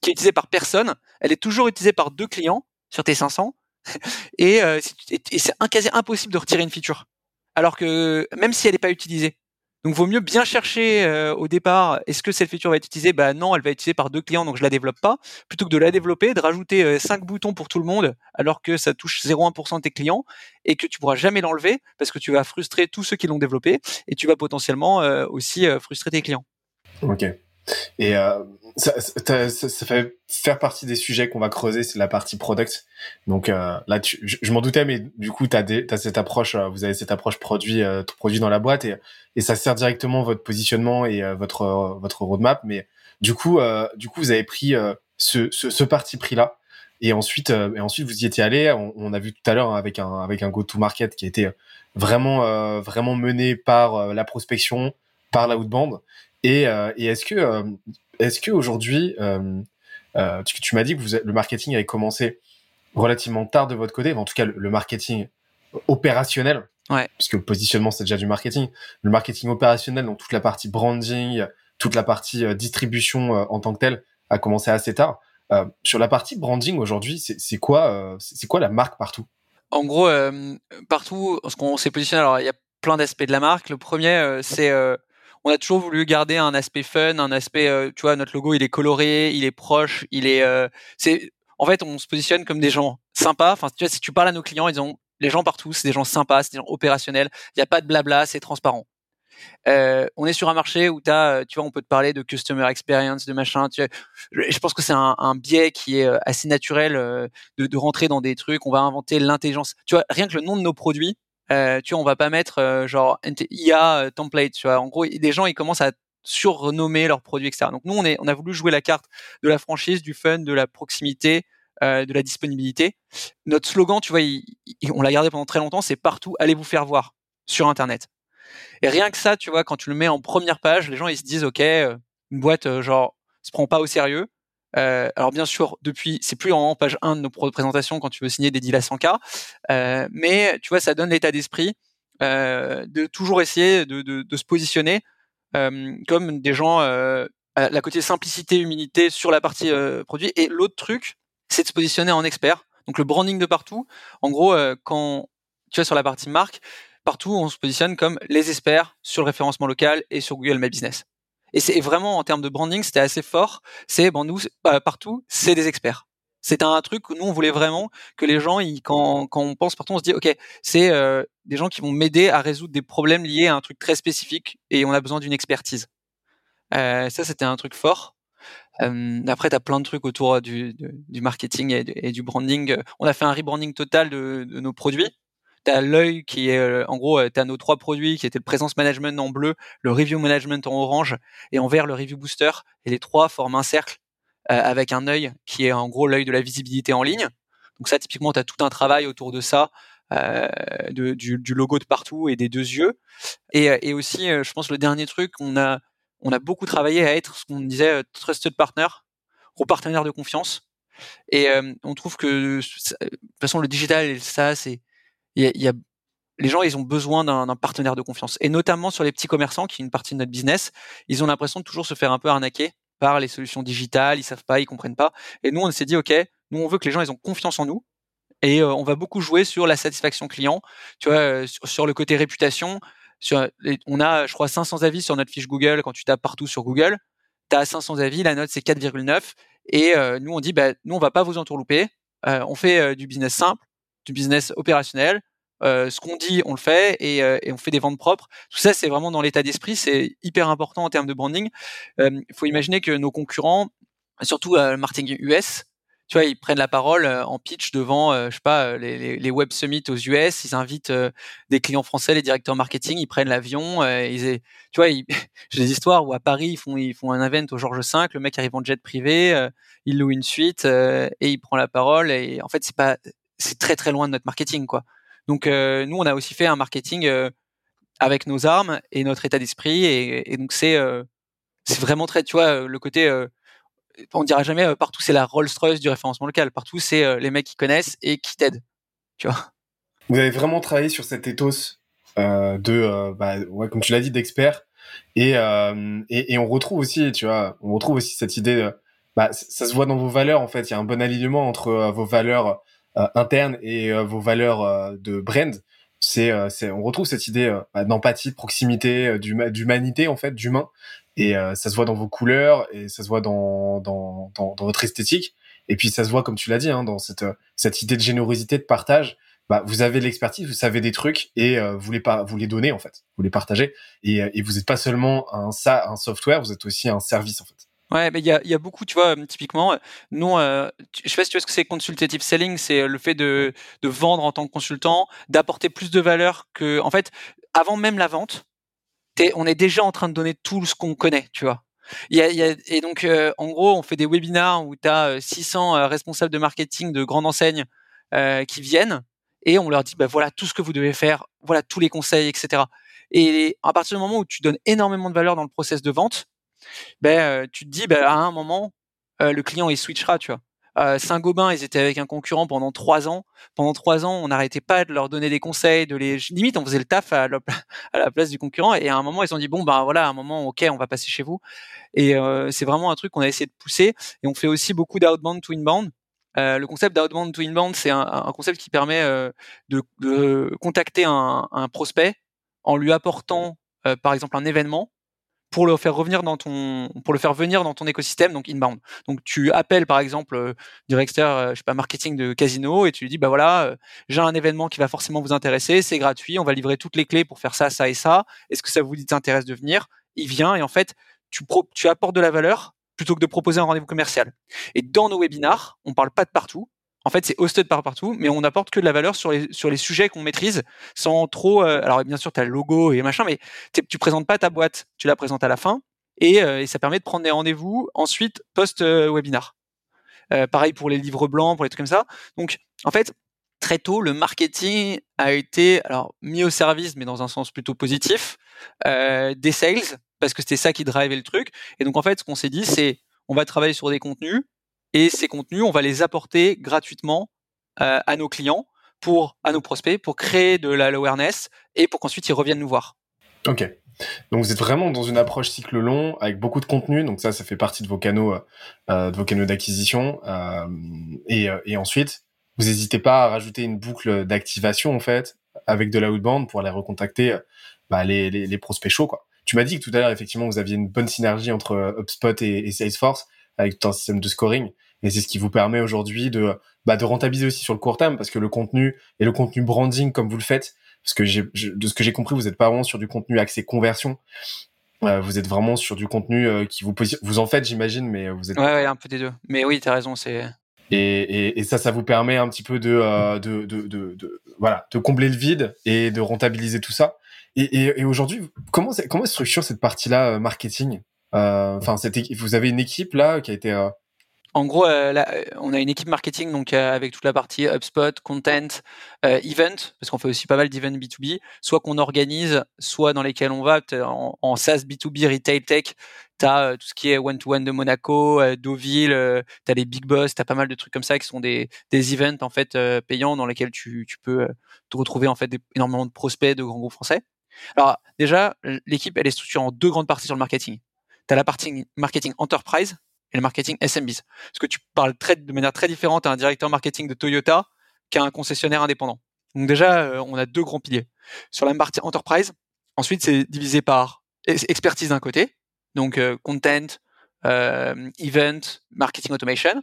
qui est utilisée par personne, elle est toujours utilisée par deux clients sur tes 500 et, euh, et c'est quasi impossible de retirer une feature. Alors que même si elle n'est pas utilisée, donc, vaut mieux bien chercher euh, au départ, est-ce que cette feature va être utilisée? Bah non, elle va être utilisée par deux clients, donc je la développe pas. Plutôt que de la développer, de rajouter euh, cinq boutons pour tout le monde, alors que ça touche 0,1% de tes clients et que tu pourras jamais l'enlever parce que tu vas frustrer tous ceux qui l'ont développé et tu vas potentiellement euh, aussi frustrer tes clients. Et euh, ça, ça, ça, fait faire partie des sujets qu'on va creuser, c'est la partie product. Donc euh, là, tu, je, m'en doutais, mais du coup, tu as, as, cette approche, euh, vous avez cette approche produit, euh, produit dans la boîte, et, et ça sert directement votre positionnement et euh, votre votre roadmap. Mais du coup, du coup, vous avez pris ce, ce, ce parti pris là. Et ensuite, et ensuite, vous y étiez allé. On, on a vu tout à l'heure hein, avec un avec un go-to-market qui a été vraiment vraiment mené par la prospection, par la outbound. Et, euh, et est-ce que, euh, est-ce que aujourd'hui, euh, tu, tu m'as dit que vous, le marketing avait commencé relativement tard de votre côté, en tout cas le, marketing opérationnel, ouais. puisque le positionnement c'est déjà du marketing, le marketing opérationnel, donc toute la partie branding, toute la partie distribution en tant que telle, a commencé assez tard. Euh, sur la partie branding aujourd'hui, c'est quoi, euh, c'est quoi la marque partout? En gros, euh, partout, ce qu'on s'est positionné, alors il y a plein d'aspects de la marque. Le premier, c'est on a toujours voulu garder un aspect fun, un aspect, euh, tu vois, notre logo, il est coloré, il est proche, il est, euh, c'est, en fait, on se positionne comme des gens sympas. Enfin, tu vois, si tu parles à nos clients, ils ont les gens partout, c'est des gens sympas, c'est des gens opérationnels. Il n'y a pas de blabla, c'est transparent. Euh, on est sur un marché où as, tu vois, on peut te parler de customer experience, de machin. Tu vois, je pense que c'est un, biais qui est assez naturel de, de, rentrer dans des trucs. On va inventer l'intelligence. Tu vois, rien que le nom de nos produits, euh, tu on va pas mettre euh, genre IA euh, template, tu vois. En gros, des gens ils commencent à surnommer leurs produits, etc. Donc nous, on, est, on a voulu jouer la carte de la franchise, du fun, de la proximité, euh, de la disponibilité. Notre slogan, tu vois, on l'a gardé pendant très longtemps, c'est partout, allez vous faire voir sur Internet. Et rien que ça, tu vois, quand tu le mets en première page, les gens ils se disent, ok, une boîte genre se prend pas au sérieux. Alors bien sûr, depuis, c'est plus en page 1 de nos présentations quand tu veux signer des deals à 100K, mais tu vois, ça donne l'état d'esprit de toujours essayer de, se positionner comme des gens la côté simplicité, humilité sur la partie produit. Et l'autre truc, c'est de se positionner en expert. Donc le branding de partout. En gros, quand tu vois sur la partie marque, partout on se positionne comme les experts sur le référencement local et sur Google My Business. Et c'est vraiment en termes de branding, c'était assez fort. C'est bon, nous partout, c'est des experts. C'est un truc où nous on voulait vraiment que les gens, quand, on pense partout, on se dit ok, c'est des gens qui vont m'aider à résoudre des problèmes liés à un truc très spécifique et on a besoin d'une expertise. Euh, ça, c'était un truc fort. Euh, après, tu as plein de trucs autour du, marketing et, du branding. On a fait un rebranding total de nos produits. Tu as l'œil qui est, euh, en gros, tu as nos trois produits qui étaient le présence management en bleu, le review management en orange et en vert le review booster. Et les trois forment un cercle euh, avec un œil qui est en gros l'œil de la visibilité en ligne. Donc ça, typiquement, tu as tout un travail autour de ça, euh, de, du, du, logo de partout et des deux yeux. Et, et aussi, je pense, le dernier truc, on a on a beaucoup travaillé à être ce qu'on disait euh, trusted partner, gros partenaire de confiance. Et euh, on trouve que de toute façon le digital et ça c'est il y a, les gens ils ont besoin d'un partenaire de confiance et notamment sur les petits commerçants qui est une partie de notre business, ils ont l'impression de toujours se faire un peu arnaquer par les solutions digitales, ils savent pas, ils comprennent pas. Et nous on s'est dit ok, nous on veut que les gens ils ont confiance en nous et euh, on va beaucoup jouer sur la satisfaction client, tu vois, sur le côté réputation on a, je crois, 500 avis sur notre fiche Google quand tu tapes partout sur Google. Tu as 500 avis, la note c'est 4,9. Et euh, nous, on dit, bah, nous, on va pas vous entourlouper. Euh, on fait euh, du business simple, du business opérationnel. ce qu'on dit, on le fait et, et, on fait des ventes propres. Tout ça, c'est vraiment dans l'état d'esprit. C'est hyper important en termes de branding. Il faut imaginer que nos concurrents, surtout le marketing US, tu vois, ils prennent la parole euh, en pitch devant, euh, je sais pas, euh, les, les, web summits aux US. Ils invitent des clients français, les directeurs marketing, ils prennent l'avion. ils, tu vois, j'ai des histoires où à Paris ils font ils font un event au Georges V, le mec arrive en jet privé, il loue une suite et il prend la parole. Et en fait, c'est pas, c'est très très loin de notre marketing, quoi. Donc nous, on a aussi fait un marketing avec nos armes et notre état d'esprit. Et, donc c'est c'est vraiment très, tu vois, le côté on dira jamais euh, partout c'est la Rolls-Royce du référencement local. Partout c'est euh, les mecs qui connaissent et qui t'aident. Tu vois. Vous avez vraiment travaillé sur cet ethos euh, de, bah, comme tu l'as dit, d'expert. Et, et, on retrouve aussi, tu vois, on retrouve aussi cette idée. De, bah, ça se voit dans vos valeurs en fait. Il y a un bon alignement entre vos valeurs internes et vos valeurs de brand. C'est, on retrouve cette idée bah, d'empathie, de proximité, d'humanité en fait, d'humain. Et euh, ça se voit dans vos couleurs et ça se voit dans, dans, dans, votre esthétique. Et puis ça se voit, comme tu l'as dit, hein, dans cette, cette idée de générosité, de partage. Bah, vous avez l'expertise, vous savez des trucs et euh, vous les pas vous les donnez en fait, vous les partagez. Et, euh, et vous n'êtes pas seulement un ça un software, vous êtes aussi un service en fait. Ouais, mais il y a, y a beaucoup, tu vois, typiquement, nous, euh, je sais pas si tu vois ce que c'est consultative selling, c'est le fait de, de vendre en tant que consultant, d'apporter plus de valeur que, en fait, avant même la vente, on est déjà en train de donner tout ce qu'on connaît, tu vois. Il y a, et donc, euh, en gros, on fait des webinars où tu as 600 responsables de marketing de grandes enseignes euh, qui viennent et on leur dit, bah, voilà tout ce que vous devez faire, voilà tous les conseils, etc. Et à partir du moment où tu donnes énormément de valeur dans le process de vente, ben, euh, tu te dis, ben, à un moment, le client, il switchera, tu vois. Euh, Saint-Gobain, ils étaient avec un concurrent pendant trois ans. Pendant trois ans, on n'arrêtait pas de leur donner des conseils, de les limite, on faisait le taf à, la place du concurrent. Et à un moment, ils ont dit bon ben voilà, à un moment, ok, on va passer chez vous. Et euh, c'est vraiment un truc qu'on a essayé de pousser. Et on fait aussi beaucoup d'outbound to inbound. Euh, le concept d'outbound to inbound, c'est un, concept qui permet euh, de, contacter un, prospect en lui apportant, euh, par exemple, un événement pour le faire revenir dans ton pour le faire venir dans ton écosystème donc inbound. Donc tu appelles par exemple euh, directeur je sais pas marketing de casino et tu lui dis bah voilà, euh, j'ai un événement qui va forcément vous intéresser, c'est gratuit, on va livrer toutes les clés pour faire ça ça et ça. Est-ce que ça vous intéresse de venir? Il vient et en fait, tu apportes de la valeur plutôt que de proposer un rendez-vous commercial. Et dans nos webinars, on parle pas de partout, en fait, c'est hosted par partout, mais on n'apporte que de la valeur sur les, sur les sujets qu'on maîtrise sans trop. Euh, alors, bien sûr, tu as le logo et machin, mais tu présentes pas ta boîte, tu la présentes à la fin et, euh, et ça permet de prendre des rendez-vous ensuite post-webinar. Euh, pareil pour les livres blancs, pour les trucs comme ça. Donc, en fait, très tôt, le marketing a été alors mis au service, mais dans un sens plutôt positif, des sales parce que c'était ça qui drivait le truc. Et donc en fait, ce qu'on s'est dit, c'est on va travailler sur des contenus et ces contenus, on va les apporter gratuitement euh, à nos clients, pour à nos prospects, pour créer de la et pour qu'ensuite ils reviennent nous voir. Ok. Donc vous êtes vraiment dans une approche cycle long avec beaucoup de contenu. Donc ça, ça fait partie de vos canaux, euh, de vos canaux d'acquisition. Euh, et, euh, et, ensuite, vous n'hésitez pas à rajouter une boucle d'activation en fait avec de la outbound pour aller recontacter bah, les, les, les, prospects chauds. Quoi. Tu m'as dit que tout à l'heure, effectivement, vous aviez une bonne synergie entre HubSpot et Salesforce avec tout un système de scoring. Et c'est ce qui vous permet aujourd'hui de, bah, de rentabiliser aussi sur le court terme parce que le contenu et le contenu branding comme vous le faites, parce que j'ai, de ce que j'ai compris, vous n'êtes pas vraiment sur du contenu axé conversion. Euh, vous êtes vraiment sur du contenu euh, qui vous vous en faites, j'imagine, mais vous êtes. Ouais, ouais, un peu des deux. Mais oui, t'as raison, c'est. Et, et, et, ça, ça vous permet un petit peu de, euh, de, de, de, de, voilà, de combler le vide et de rentabiliser tout ça. Et, et aujourd'hui, comment comment se structure cette partie-là marketing? Enfin, vous avez une équipe là qui a été en gros, euh, euh, on a une équipe marketing donc euh, avec toute la partie HubSpot, content, event, parce qu'on fait aussi pas mal d'events B2B, soit qu'on organise, soit dans lesquels on va. En, en SaaS B2B, retail tech, tu as tout ce qui est one-to-one de Monaco, Deauville, tu as les big boss, tu as pas mal de trucs comme ça qui sont des, des events en fait payants dans lesquels tu, tu peux te retrouver en fait énormément de prospects de grands groupes français. Alors déjà, l'équipe elle est structurée en deux grandes parties sur le marketing. La partie marketing enterprise et le marketing SMBs. Parce que tu parles de manière très différente à un directeur marketing de Toyota qu'à un concessionnaire indépendant. Donc déjà, euh, on a deux grands piliers. Sur la partie enterprise, ensuite c'est divisé par expertise d'un côté, donc euh, content, euh, event, marketing automation,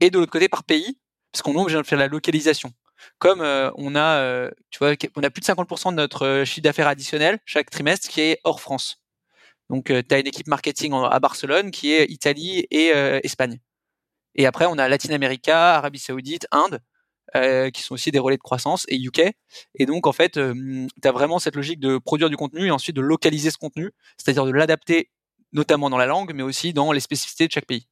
et de l'autre côté par pays, parce qu'on a besoin de faire la localisation. Comme on a, tu vois, on a plus de 50% de notre chiffre d'affaires additionnel chaque trimestre qui est hors France. Donc, euh, tu as une équipe marketing à Barcelone qui est Italie et euh, Espagne. Et après, on a Latin America, Arabie Saoudite, Inde, euh, qui sont aussi des relais de croissance, et UK. Et donc, en fait, tu as vraiment cette logique de produire du contenu et ensuite de localiser ce contenu, c'est-à-dire de l'adapter notamment dans la langue, mais aussi dans les spécificités de chaque pays.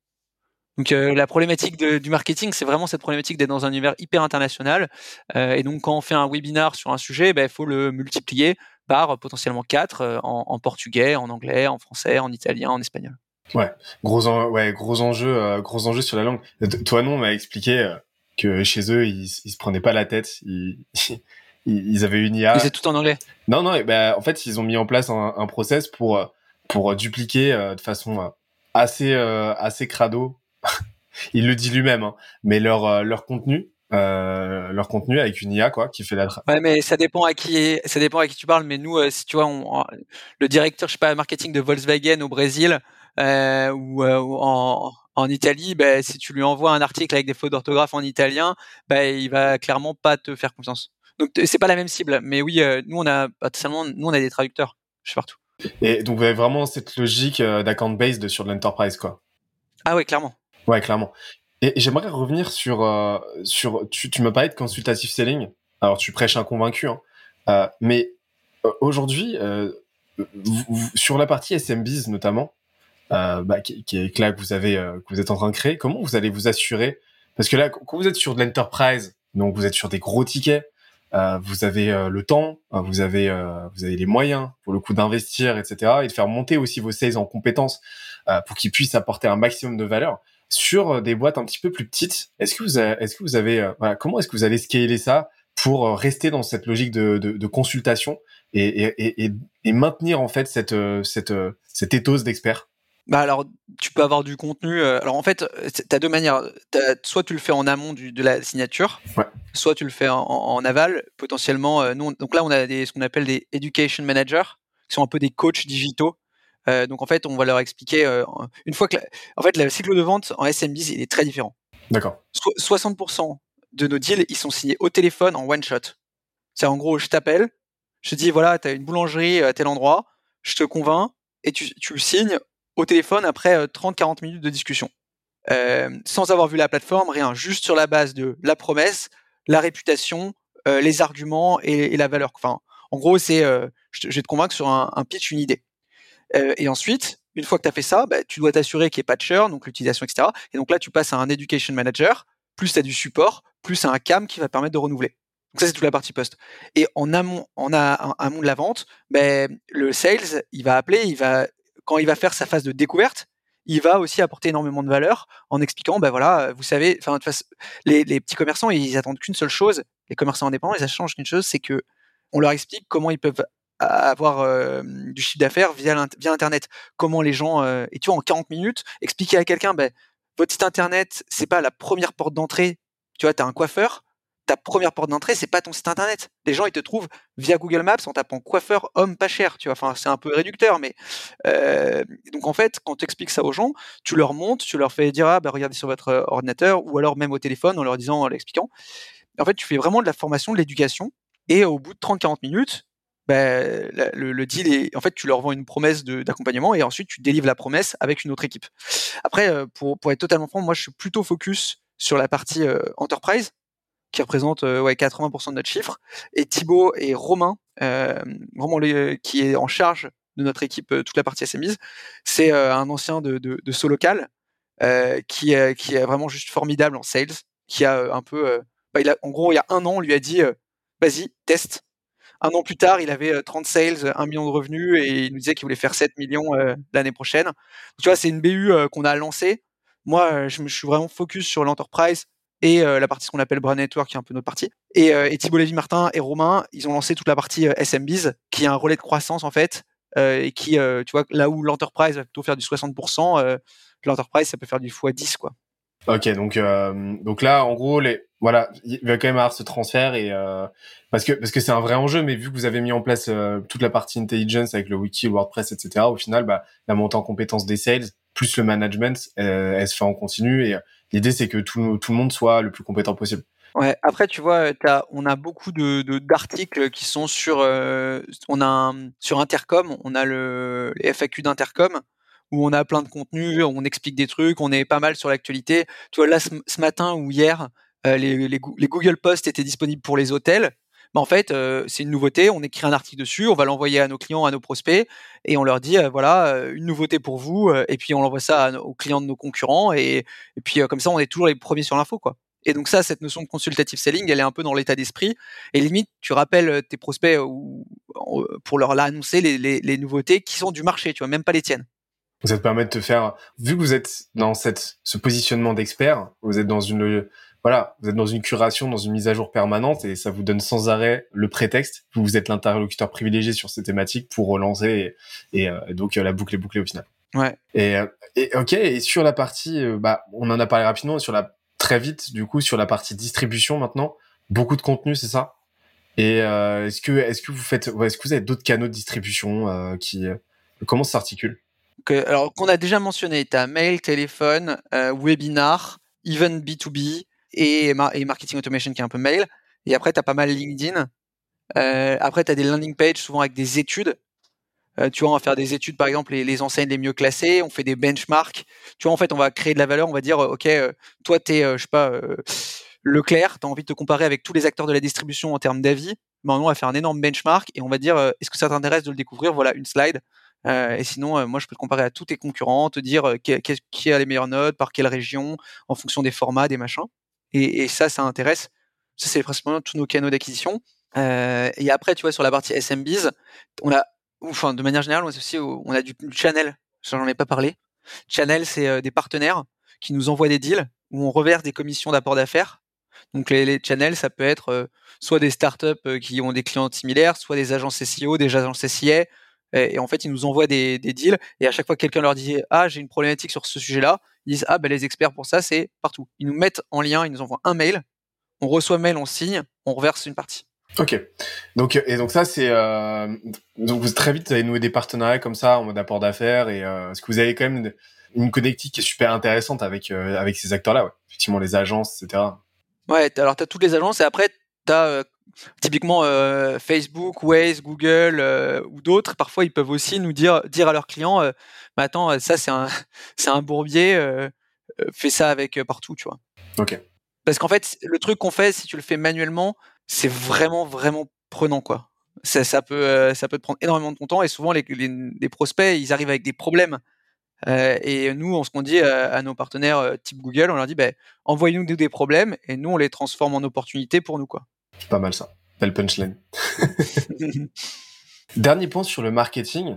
Donc la problématique du marketing, c'est vraiment cette problématique d'être dans un univers hyper international. et donc quand on fait un webinar sur un sujet, il ben, faut le multiplier par potentiellement quatre euh, en, portugais, en anglais, en français, en italien, en espagnol. Ouais, gros, ouais, gros enjeu, euh, gros enjeu sur la langue. Toi, non, m'a expliqué euh, que chez eux, ils, ils se prenaient pas la tête. Ils, ils avaient une IA. C'est tout en anglais. Non, non. Bah, en fait, ils ont mis en place un, un process pour pour dupliquer de façon assez assez crado. il le dit lui-même, hein, mais leur leur contenu euh, leur contenu avec une IA quoi qui fait la ouais mais ça dépend à qui ça dépend à qui tu parles mais nous euh, si tu vois on, le directeur je sais pas marketing de Volkswagen au Brésil euh, ou, en, en Italie ben si tu lui envoies un article avec des fautes d'orthographe en italien ben il va clairement pas te faire confiance. Donc c'est pas la même cible mais oui nous on a seulement nous on a des traducteurs je suis partout. Et donc vous avez vraiment cette logique d'account based sur l'enterprise quoi. Ah ouais clairement. Ouais, clairement. Et j'aimerais revenir sur euh, sur tu, tu m'as parlé de consultative selling. Alors tu prêches un convaincu, hein. Euh, mais euh, aujourd'hui euh, sur la partie SMBs notamment, bah, qui, qui, est là que vous avez que vous êtes en train de créer, comment vous allez vous assurer? Parce que là, quand vous êtes sur de l'enterprise, donc vous êtes sur des gros tickets, vous avez le temps, vous avez vous avez les moyens pour le coup d'investir, etc. et de faire monter aussi vos sales en compétences pour qu'ils puissent apporter un maximum de valeur sur euh, des boîtes un petit peu plus petites. Est-ce que vous avez, est-ce que vous avez, euh, voilà, comment est-ce que vous allez scaler ça pour euh, rester dans cette logique de, de, de consultation et, et, et, et, maintenir en fait cette, cette, cette éthos d'experts bah alors, tu peux avoir du contenu. Alors en fait, tu as deux manières. soit tu le fais en amont du, de la signature, ouais. soit tu le fais en, en aval. Potentiellement, nous, donc là, on a des, ce qu'on appelle des education managers, qui sont un peu des coachs digitaux, euh, donc en fait, on va leur expliquer euh, une fois que, en fait, le cycle de vente en SMBs il est très différent. D'accord. 60% de nos deals, ils sont signés au téléphone en one shot. C'est en gros, je t'appelle, je te dis voilà, tu as une boulangerie à tel endroit, je te convainc et tu, tu le signes au téléphone après 30-40 euh, minutes de discussion. Euh, sans avoir vu la plateforme, rien, juste sur la base de la promesse, la réputation, euh, les arguments et, et, la valeur. Enfin, en gros, c'est je, je, vais te convaincre sur un, un pitch, une idée. Euh, et ensuite, une fois que tu as fait ça, bah, tu dois t'assurer qu'il n'y ait pas de churn, donc l'utilisation, etc. Et donc là, tu passes à un education manager, plus as du support, plus à un CAM qui va permettre de renouveler. Donc ça, c'est toute la partie post. Et en amont, en amont de la vente, ben, le sales, il va appeler, il va quand il va faire sa phase de découverte, il va aussi apporter énormément de valeur en expliquant, ben voilà, vous savez, enfin, les, les petits commerçants, ils attendent qu'une seule chose. Les commerçants indépendants, ils attendent qu'une chose, c'est que on leur explique comment ils peuvent avoir euh, du chiffre d'affaires via, Internet. Comment les gens, euh, et tu vois, en 40 minutes, expliquer à quelqu'un, ben, votre site Internet, c'est pas la première porte d'entrée. Tu vois, tu as un coiffeur, ta première porte d'entrée, c'est pas ton site internet. Les gens, ils te trouvent via Google Maps en tapant coiffeur homme pas cher, tu vois. Enfin, c'est un peu réducteur, mais euh, donc en fait, quand tu expliques ça aux gens, tu leur montres, tu leur fais dire ah bah regardez sur votre ordinateur ou alors même au téléphone en leur disant, en l'expliquant. En fait, tu fais vraiment de la formation, de l'éducation, et au bout de 30-40 minutes, bah, le, deal est, en fait, tu leur vends une promesse d'accompagnement et ensuite tu délivres la promesse avec une autre équipe. Après, euh, pour, être totalement franc, moi, je suis plutôt focus sur la partie enterprise qui représente euh, ouais, 80% de notre chiffre, et Thibaut et Romain, euh, Romain qui est en charge de notre équipe euh, toute la partie SMIs, c'est euh, un ancien de, Solocal qui, est vraiment juste formidable en sales, qui a un peu, bah, en gros, il y a un an, on lui a dit, vas-y, teste. Un an plus tard, il avait 30 sales, 1 million de revenus et il nous disait qu'il voulait faire 7 millions l'année prochaine. Tu vois, c'est une BU qu'on a lancée. Moi, je me suis vraiment focus sur l'enterprise, et euh, la partie qu'on appelle Brand Network, qui est un peu notre partie. Et, euh, Thibault Lévy-Martin et Romain, ils ont lancé toute la partie euh, SMBs, qui est un relais de croissance en fait, et qui, tu vois, là où l'enterprise va plutôt faire du 60%, l'enterprise, ça peut faire du x10, quoi. Ok, donc donc là, en gros, les voilà, il va quand même avoir ce transfert et parce que parce que c'est un vrai enjeu, mais vu que vous avez mis en place toute la partie intelligence avec le wiki, WordPress, etc. Au final, bah, la montée en compétence des sales plus le management, elle se fait en continu et L'idée, c'est que tout, tout, le monde soit le plus compétent possible. Ouais. Après, tu vois, as, on a beaucoup de d'articles qui sont sur, euh, on a sur Intercom, on a le les FAQ d'Intercom où on a plein de contenus, on explique des trucs, on est pas mal sur l'actualité. Tu vois, là, ce, matin ou hier, euh, les, Google Posts étaient disponibles pour les hôtels. Mais en fait, euh, c'est une nouveauté. On écrit un article dessus, on va l'envoyer à nos clients, à nos prospects, et on leur dit euh, voilà une nouveauté pour vous. et puis on l'envoie ça aux clients de nos concurrents, et, puis comme ça, on est toujours les premiers sur l'info, quoi. Et donc ça, cette notion de consultative selling, elle est un peu dans l'état d'esprit. Et limite, tu rappelles tes prospects pour leur annoncer les, les, les, nouveautés qui sont du marché, tu vois, même pas les tiennes. Ça te permet de te faire, vu que vous êtes dans cette, ce positionnement d'expert, vous êtes dans une voilà, vous êtes dans une curation, dans une mise à jour permanente et ça vous donne sans arrêt le prétexte. Vous êtes l'interlocuteur privilégié sur ces thématiques pour relancer et, euh, donc euh, la boucle est bouclée au final. Ouais. Et, euh, et, ok. Et sur la partie, bah, on en a parlé rapidement sur la très vite du coup sur la partie distribution maintenant. Beaucoup de contenu, c'est ça? Et est-ce que est-ce que vous faites, est-ce que vous avez d'autres canaux de distribution qui comment ça Alors qu'on a déjà mentionné, tu as mail, téléphone, webinar, even B2B, et, marketing automation qui est un peu mail. Et après, tu as pas mal LinkedIn. Euh, après, tu as des landing pages souvent avec des études. Euh, tu vois, on va faire des études, par exemple, les, enseignes les mieux classées, on fait des benchmarks. Tu vois, en fait, on va créer de la valeur, on va dire, OK, euh, toi, tu es, je sais pas, Leclerc, tu as envie de te comparer avec tous les acteurs de la distribution en termes d'avis. Maintenant, on va faire un énorme benchmark et on va dire, est-ce que ça t'intéresse de le découvrir? Voilà, une slide. Et sinon, moi, je peux te comparer à tous tes concurrents, te dire qui, qui, a les meilleures notes, par quelle région, en fonction des formats, des machins. Et, ça, ça intéresse. Ça, c'est principalement tous nos canaux d'acquisition. Euh, et après, tu vois, sur la partie SMBs, on a, enfin, de manière générale, on a aussi, on a du, channel. J'en ai pas parlé. Channel, c'est euh, des partenaires qui nous envoient des deals où on reverse des commissions d'apport d'affaires. Donc les, channels, ça peut être euh, soit des startups euh, qui ont des clients similaires, soit des agences SEO, des agences SIA. Et, et en fait, ils nous envoient des, des deals. Et à chaque fois que quelqu'un leur dit ah j'ai une problématique sur ce sujet-là, ils disent ah ben les experts pour ça c'est partout. Ils nous mettent en lien, ils nous envoient un mail, on reçoit mail, on signe, on reverse une partie. Ok. Donc et donc ça c'est euh, donc vous très vite vous avez noué des partenariats comme ça en mode apport d'affaires et euh, est-ce que vous avez quand même une connectique qui est super intéressante avec euh, avec ces acteurs là ouais. effectivement les agences etc. Ouais alors tu as toutes les agences et après as euh, typiquement euh, Facebook, Waze, Google euh, ou d'autres, parfois ils peuvent aussi nous dire dire à leurs clients, euh, bah, attends, ça c'est un c'est un bourbier, fais ça avec partout, tu vois. Ok. Parce qu'en fait, le truc qu'on fait, si tu le fais manuellement, c'est vraiment vraiment prenant quoi. Ça, ça peut ça peut te prendre énormément de ton temps et souvent les, les, prospects ils arrivent avec des problèmes. et nous, ce qu'on dit à, nos partenaires type Google, on leur dit, bah, envoyez-nous des problèmes et nous, on les transforme en opportunités pour nous. Quoi. Pas mal ça. Belle punchline. Dernier point sur le marketing.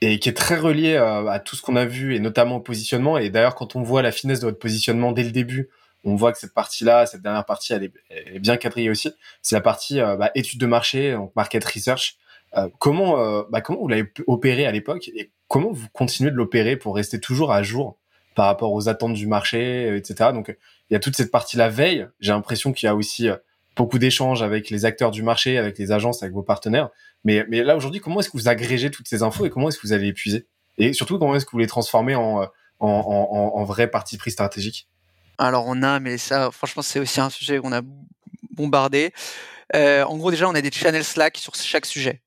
et qui est très relié à tout ce qu'on a vu et notamment au positionnement. Et d'ailleurs, quand on voit la finesse de votre positionnement dès le début, on voit que cette partie-là, cette dernière partie, elle est, bien quadrillée aussi. C'est la partie bah, étude de marché, donc market research. comment, bah, comment vous l'avez opéré à l'époque et comment vous continuez de l'opérer pour rester toujours à jour par rapport aux attentes du marché, etc. Donc, il y a toute cette partie-là veille. J'ai l'impression qu'il y a aussi beaucoup d'échanges avec les acteurs du marché, avec les agences, avec vos partenaires. Mais, là, aujourd'hui, comment est-ce que vous agrégez toutes ces infos et comment est-ce que vous allez les puiser? Et surtout, comment est-ce que vous les transformez en, en, en, en vrai parti Alors, on a, mais ça, franchement, c'est aussi un sujet qu'on a bombardé. Euh, en gros, déjà, on a des channels Slack sur chaque sujet.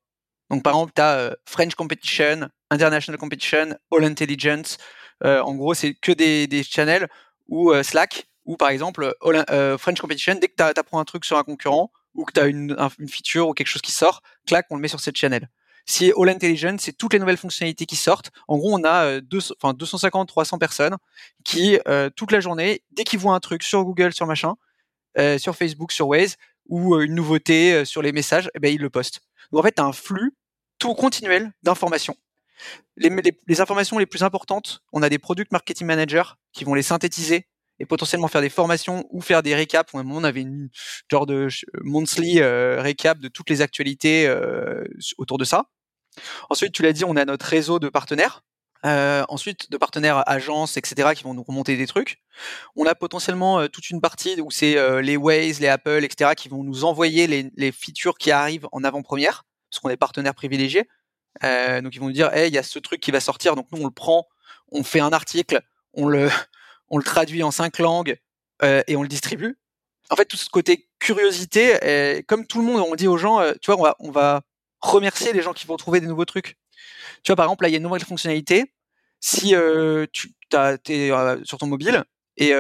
Donc, par exemple, tu as euh, French Competition, International Competition, All Intelligence. Euh, en gros, c'est que des, des channels euh, Slack ou par exemple euh, French Competition, dès que tu apprends un truc sur un concurrent ou que tu as une, feature ou quelque chose qui sort, clac, on le met sur cette channel. Si All Intelligence, c'est toutes les nouvelles fonctionnalités qui sortent. En gros, on a deux, enfin 250, 300 personnes qui toute la journée, dès qu'ils voient un truc sur Google, sur machin, sur Facebook, sur Waze ou une nouveauté sur les messages, eh ben ils le postent. Donc en fait, tu as un flux tout continuel d'informations les, les, informations les plus importantes, on a des product marketing managers qui vont les synthétiser et potentiellement faire des formations ou faire des récaps. À un moment, on avait une genre de monthly euh, récap de toutes les actualités euh, autour de ça. Ensuite, tu l'as dit, on a notre réseau de partenaires. Euh, ensuite, de partenaires agences, etc., qui vont nous remonter des trucs. On a potentiellement euh, toute une partie où c'est euh, les Waze, les Apple, etc., qui vont nous envoyer les, les features qui arrivent en avant-première, parce qu'on est partenaires privilégiés. Euh, donc ils vont nous dire, hey, il y a ce truc qui va sortir, donc nous on le prend, on fait un article, on le, on le traduit en cinq langues euh, et on le distribue. En fait, tout ce côté curiosité, euh, comme tout le monde, on dit aux gens, euh, tu vois, on va, on va remercier les gens qui vont trouver des nouveaux trucs. Tu vois, par exemple, là, il y a une nouvelle fonctionnalité. Si euh, tu es sur ton mobile et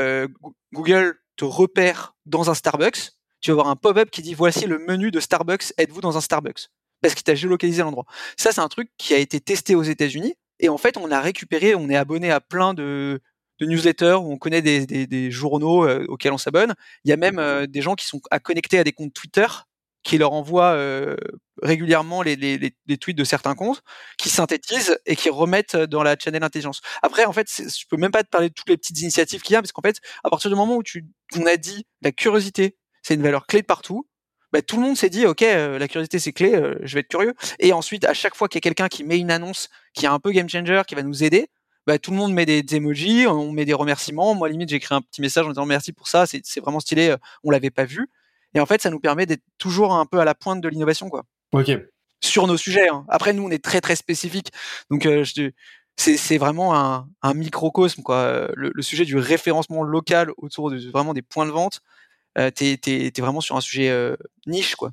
Google te repère dans un Starbucks, tu vas avoir un pop-up qui dit voici le menu de Starbucks, êtes-vous dans un Starbucks? Parce qu'il t'a géolocalisé l'endroit. Ça, c'est un truc qui a été testé aux États-Unis. Et en fait, on a récupéré, on est abonné à plein de, de newsletters où on connaît des, des, des journaux euh, auxquels on s'abonne. Il y a même euh, des gens qui sont à connecter à des comptes Twitter qui leur envoient euh, régulièrement les, les, les, tweets de certains comptes, qui synthétisent et qui remettent dans la channel intelligence. Après, en fait, je peux même pas te parler de toutes les petites initiatives qu'il y a, parce qu'en fait, à partir du moment où tu, on a dit la curiosité, c'est une valeur clé de partout, bah, tout le monde s'est dit ok euh, la curiosité c'est clé euh, je vais être curieux et ensuite à chaque fois qu'il y a quelqu'un qui met une annonce qui est un peu game changer qui va nous aider bah, tout le monde met des, emojis on met des remerciements. Moi limite j'ai écrit un petit message en disant merci pour ça c'est vraiment stylé euh, on l'avait pas vu. Et en fait ça nous permet d'être toujours un peu à la pointe de l'innovation quoi. Ok. Sur nos sujets hein. après nous on est très très spécifique donc je c'est vraiment un, un, microcosme quoi. Le, le, sujet du référencement local autour de vraiment des points de vente euh, t'es es, vraiment sur un sujet euh, niche, quoi.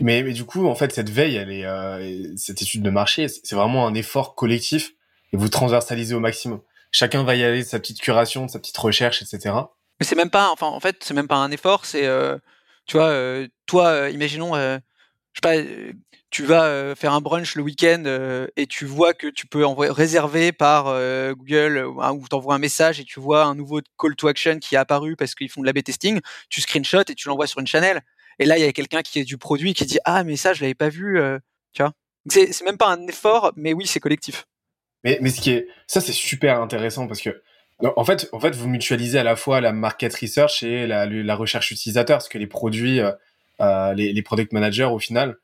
Mais, mais, du coup, en fait, cette veille, elle est, euh, cette étude de marché, c'est vraiment un effort collectif et vous transversalisez au maximum. Chacun va y aller de sa petite curation, de sa petite recherche, etc. Mais c'est même pas, enfin, en fait, c'est même pas un effort. C'est, euh, tu vois, euh, toi, imaginons, je sais pas, tu vas euh, faire un brunch le week-end euh, et tu vois que tu peux réserver par euh, Google ou t'envoies un message et tu vois un nouveau call to action qui est apparu parce qu'ils font de l'A-B testing, tu screenshot et tu l'envoies sur une channel. Et là, il y a quelqu'un qui est du produit qui dit ah mais ça je l'avais pas vu, tu vois. C'est même pas un effort, mais oui c'est collectif. Mais, mais ce qui est ça c'est super intéressant parce que en fait en fait vous mutualisez à la fois la market research et la, la recherche utilisateur parce que les produits les, les product managers au final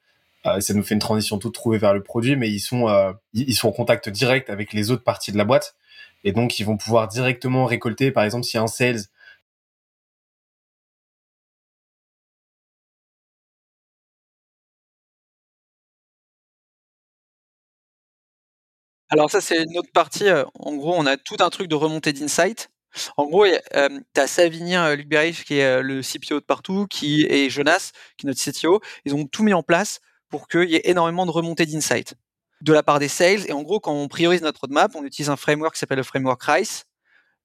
euh, ça nous fait une transition toute trouvée vers le produit, mais ils sont euh, ils sont en contact direct avec les autres parties de la boîte. Et donc ils vont pouvoir directement récolter, par exemple, a un sales Alors ça, c'est une autre partie. Euh, en gros, on a tout un truc de remontée d'insight. En gros, euh, tu as Savinien Luc qui est le CPO de partout, qui et Jonas, qui est notre CTO. Ils ont tout mis en place pour qu'il y ait énormément de remontées d'insight de la part des sales. Et en gros, quand on priorise notre roadmap, on utilise un framework qui s'appelle le framework RICE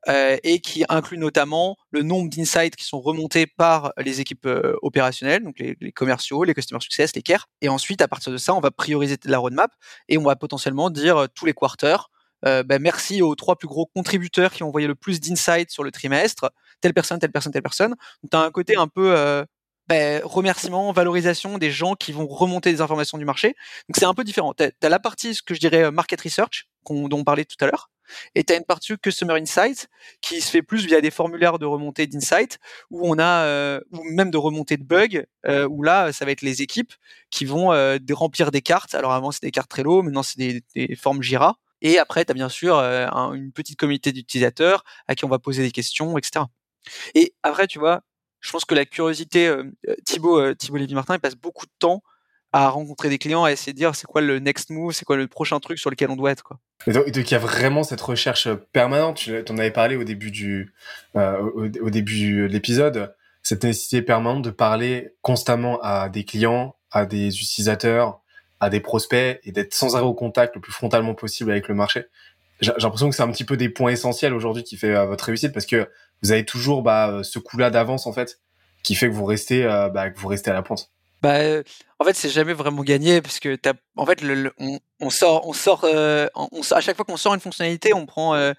euh, et qui inclut notamment le nombre d'insights qui sont remontés par les équipes euh, opérationnelles, donc les, commerciaux, les customer success, les care. Et ensuite, à partir de ça, on va prioriser la roadmap et on va potentiellement dire euh, tous les quarters, ben, merci aux trois plus gros contributeurs qui ont envoyé le plus d'insights sur le trimestre, telle personne, telle personne, telle personne. Donc, tu as un côté un peu ben, remerciement, valorisation des gens qui vont remonter des informations du marché. Donc c'est un peu différent. Tu as, la partie, ce que je dirais, market research, dont on parlait tout à l'heure. Et tu as une partie Customer Insight qui se fait plus via des formulaires de remontée d'insight où on a euh, ou même de remontée de bugs euh, où là ça va être les équipes qui vont euh, remplir des cartes. Alors avant c'était des cartes Trello, maintenant c'est des, formes Jira. Et après tu as bien sûr une petite communauté d'utilisateurs à qui on va poser des questions, etc. Et après tu vois, je pense que la curiosité, Thibaut, Thibaut Lévy-Martin, il passe beaucoup de temps à rencontrer des clients, à essayer de dire c'est quoi le next move, c'est quoi le prochain truc sur lequel on doit être. Quoi. Et donc, il y a vraiment cette recherche permanente. Tu en avais parlé au début du, euh, au, début de l'épisode, cette nécessité permanente de parler constamment à des clients, à des utilisateurs, à des prospects et d'être sans arrêt au contact le plus frontalement possible avec le marché. J'ai l'impression que c'est un petit peu des points essentiels aujourd'hui qui fait euh, votre réussite parce que vous avez toujours bah, ce coup-là d'avance en fait qui fait que vous restez, euh, bah, que vous restez à la pointe. Bah, en fait, c'est jamais vraiment gagné parce que t'as, en fait, le, on, on, sort, on sort, euh, on, à chaque fois qu'on sort une fonctionnalité, on prend euh,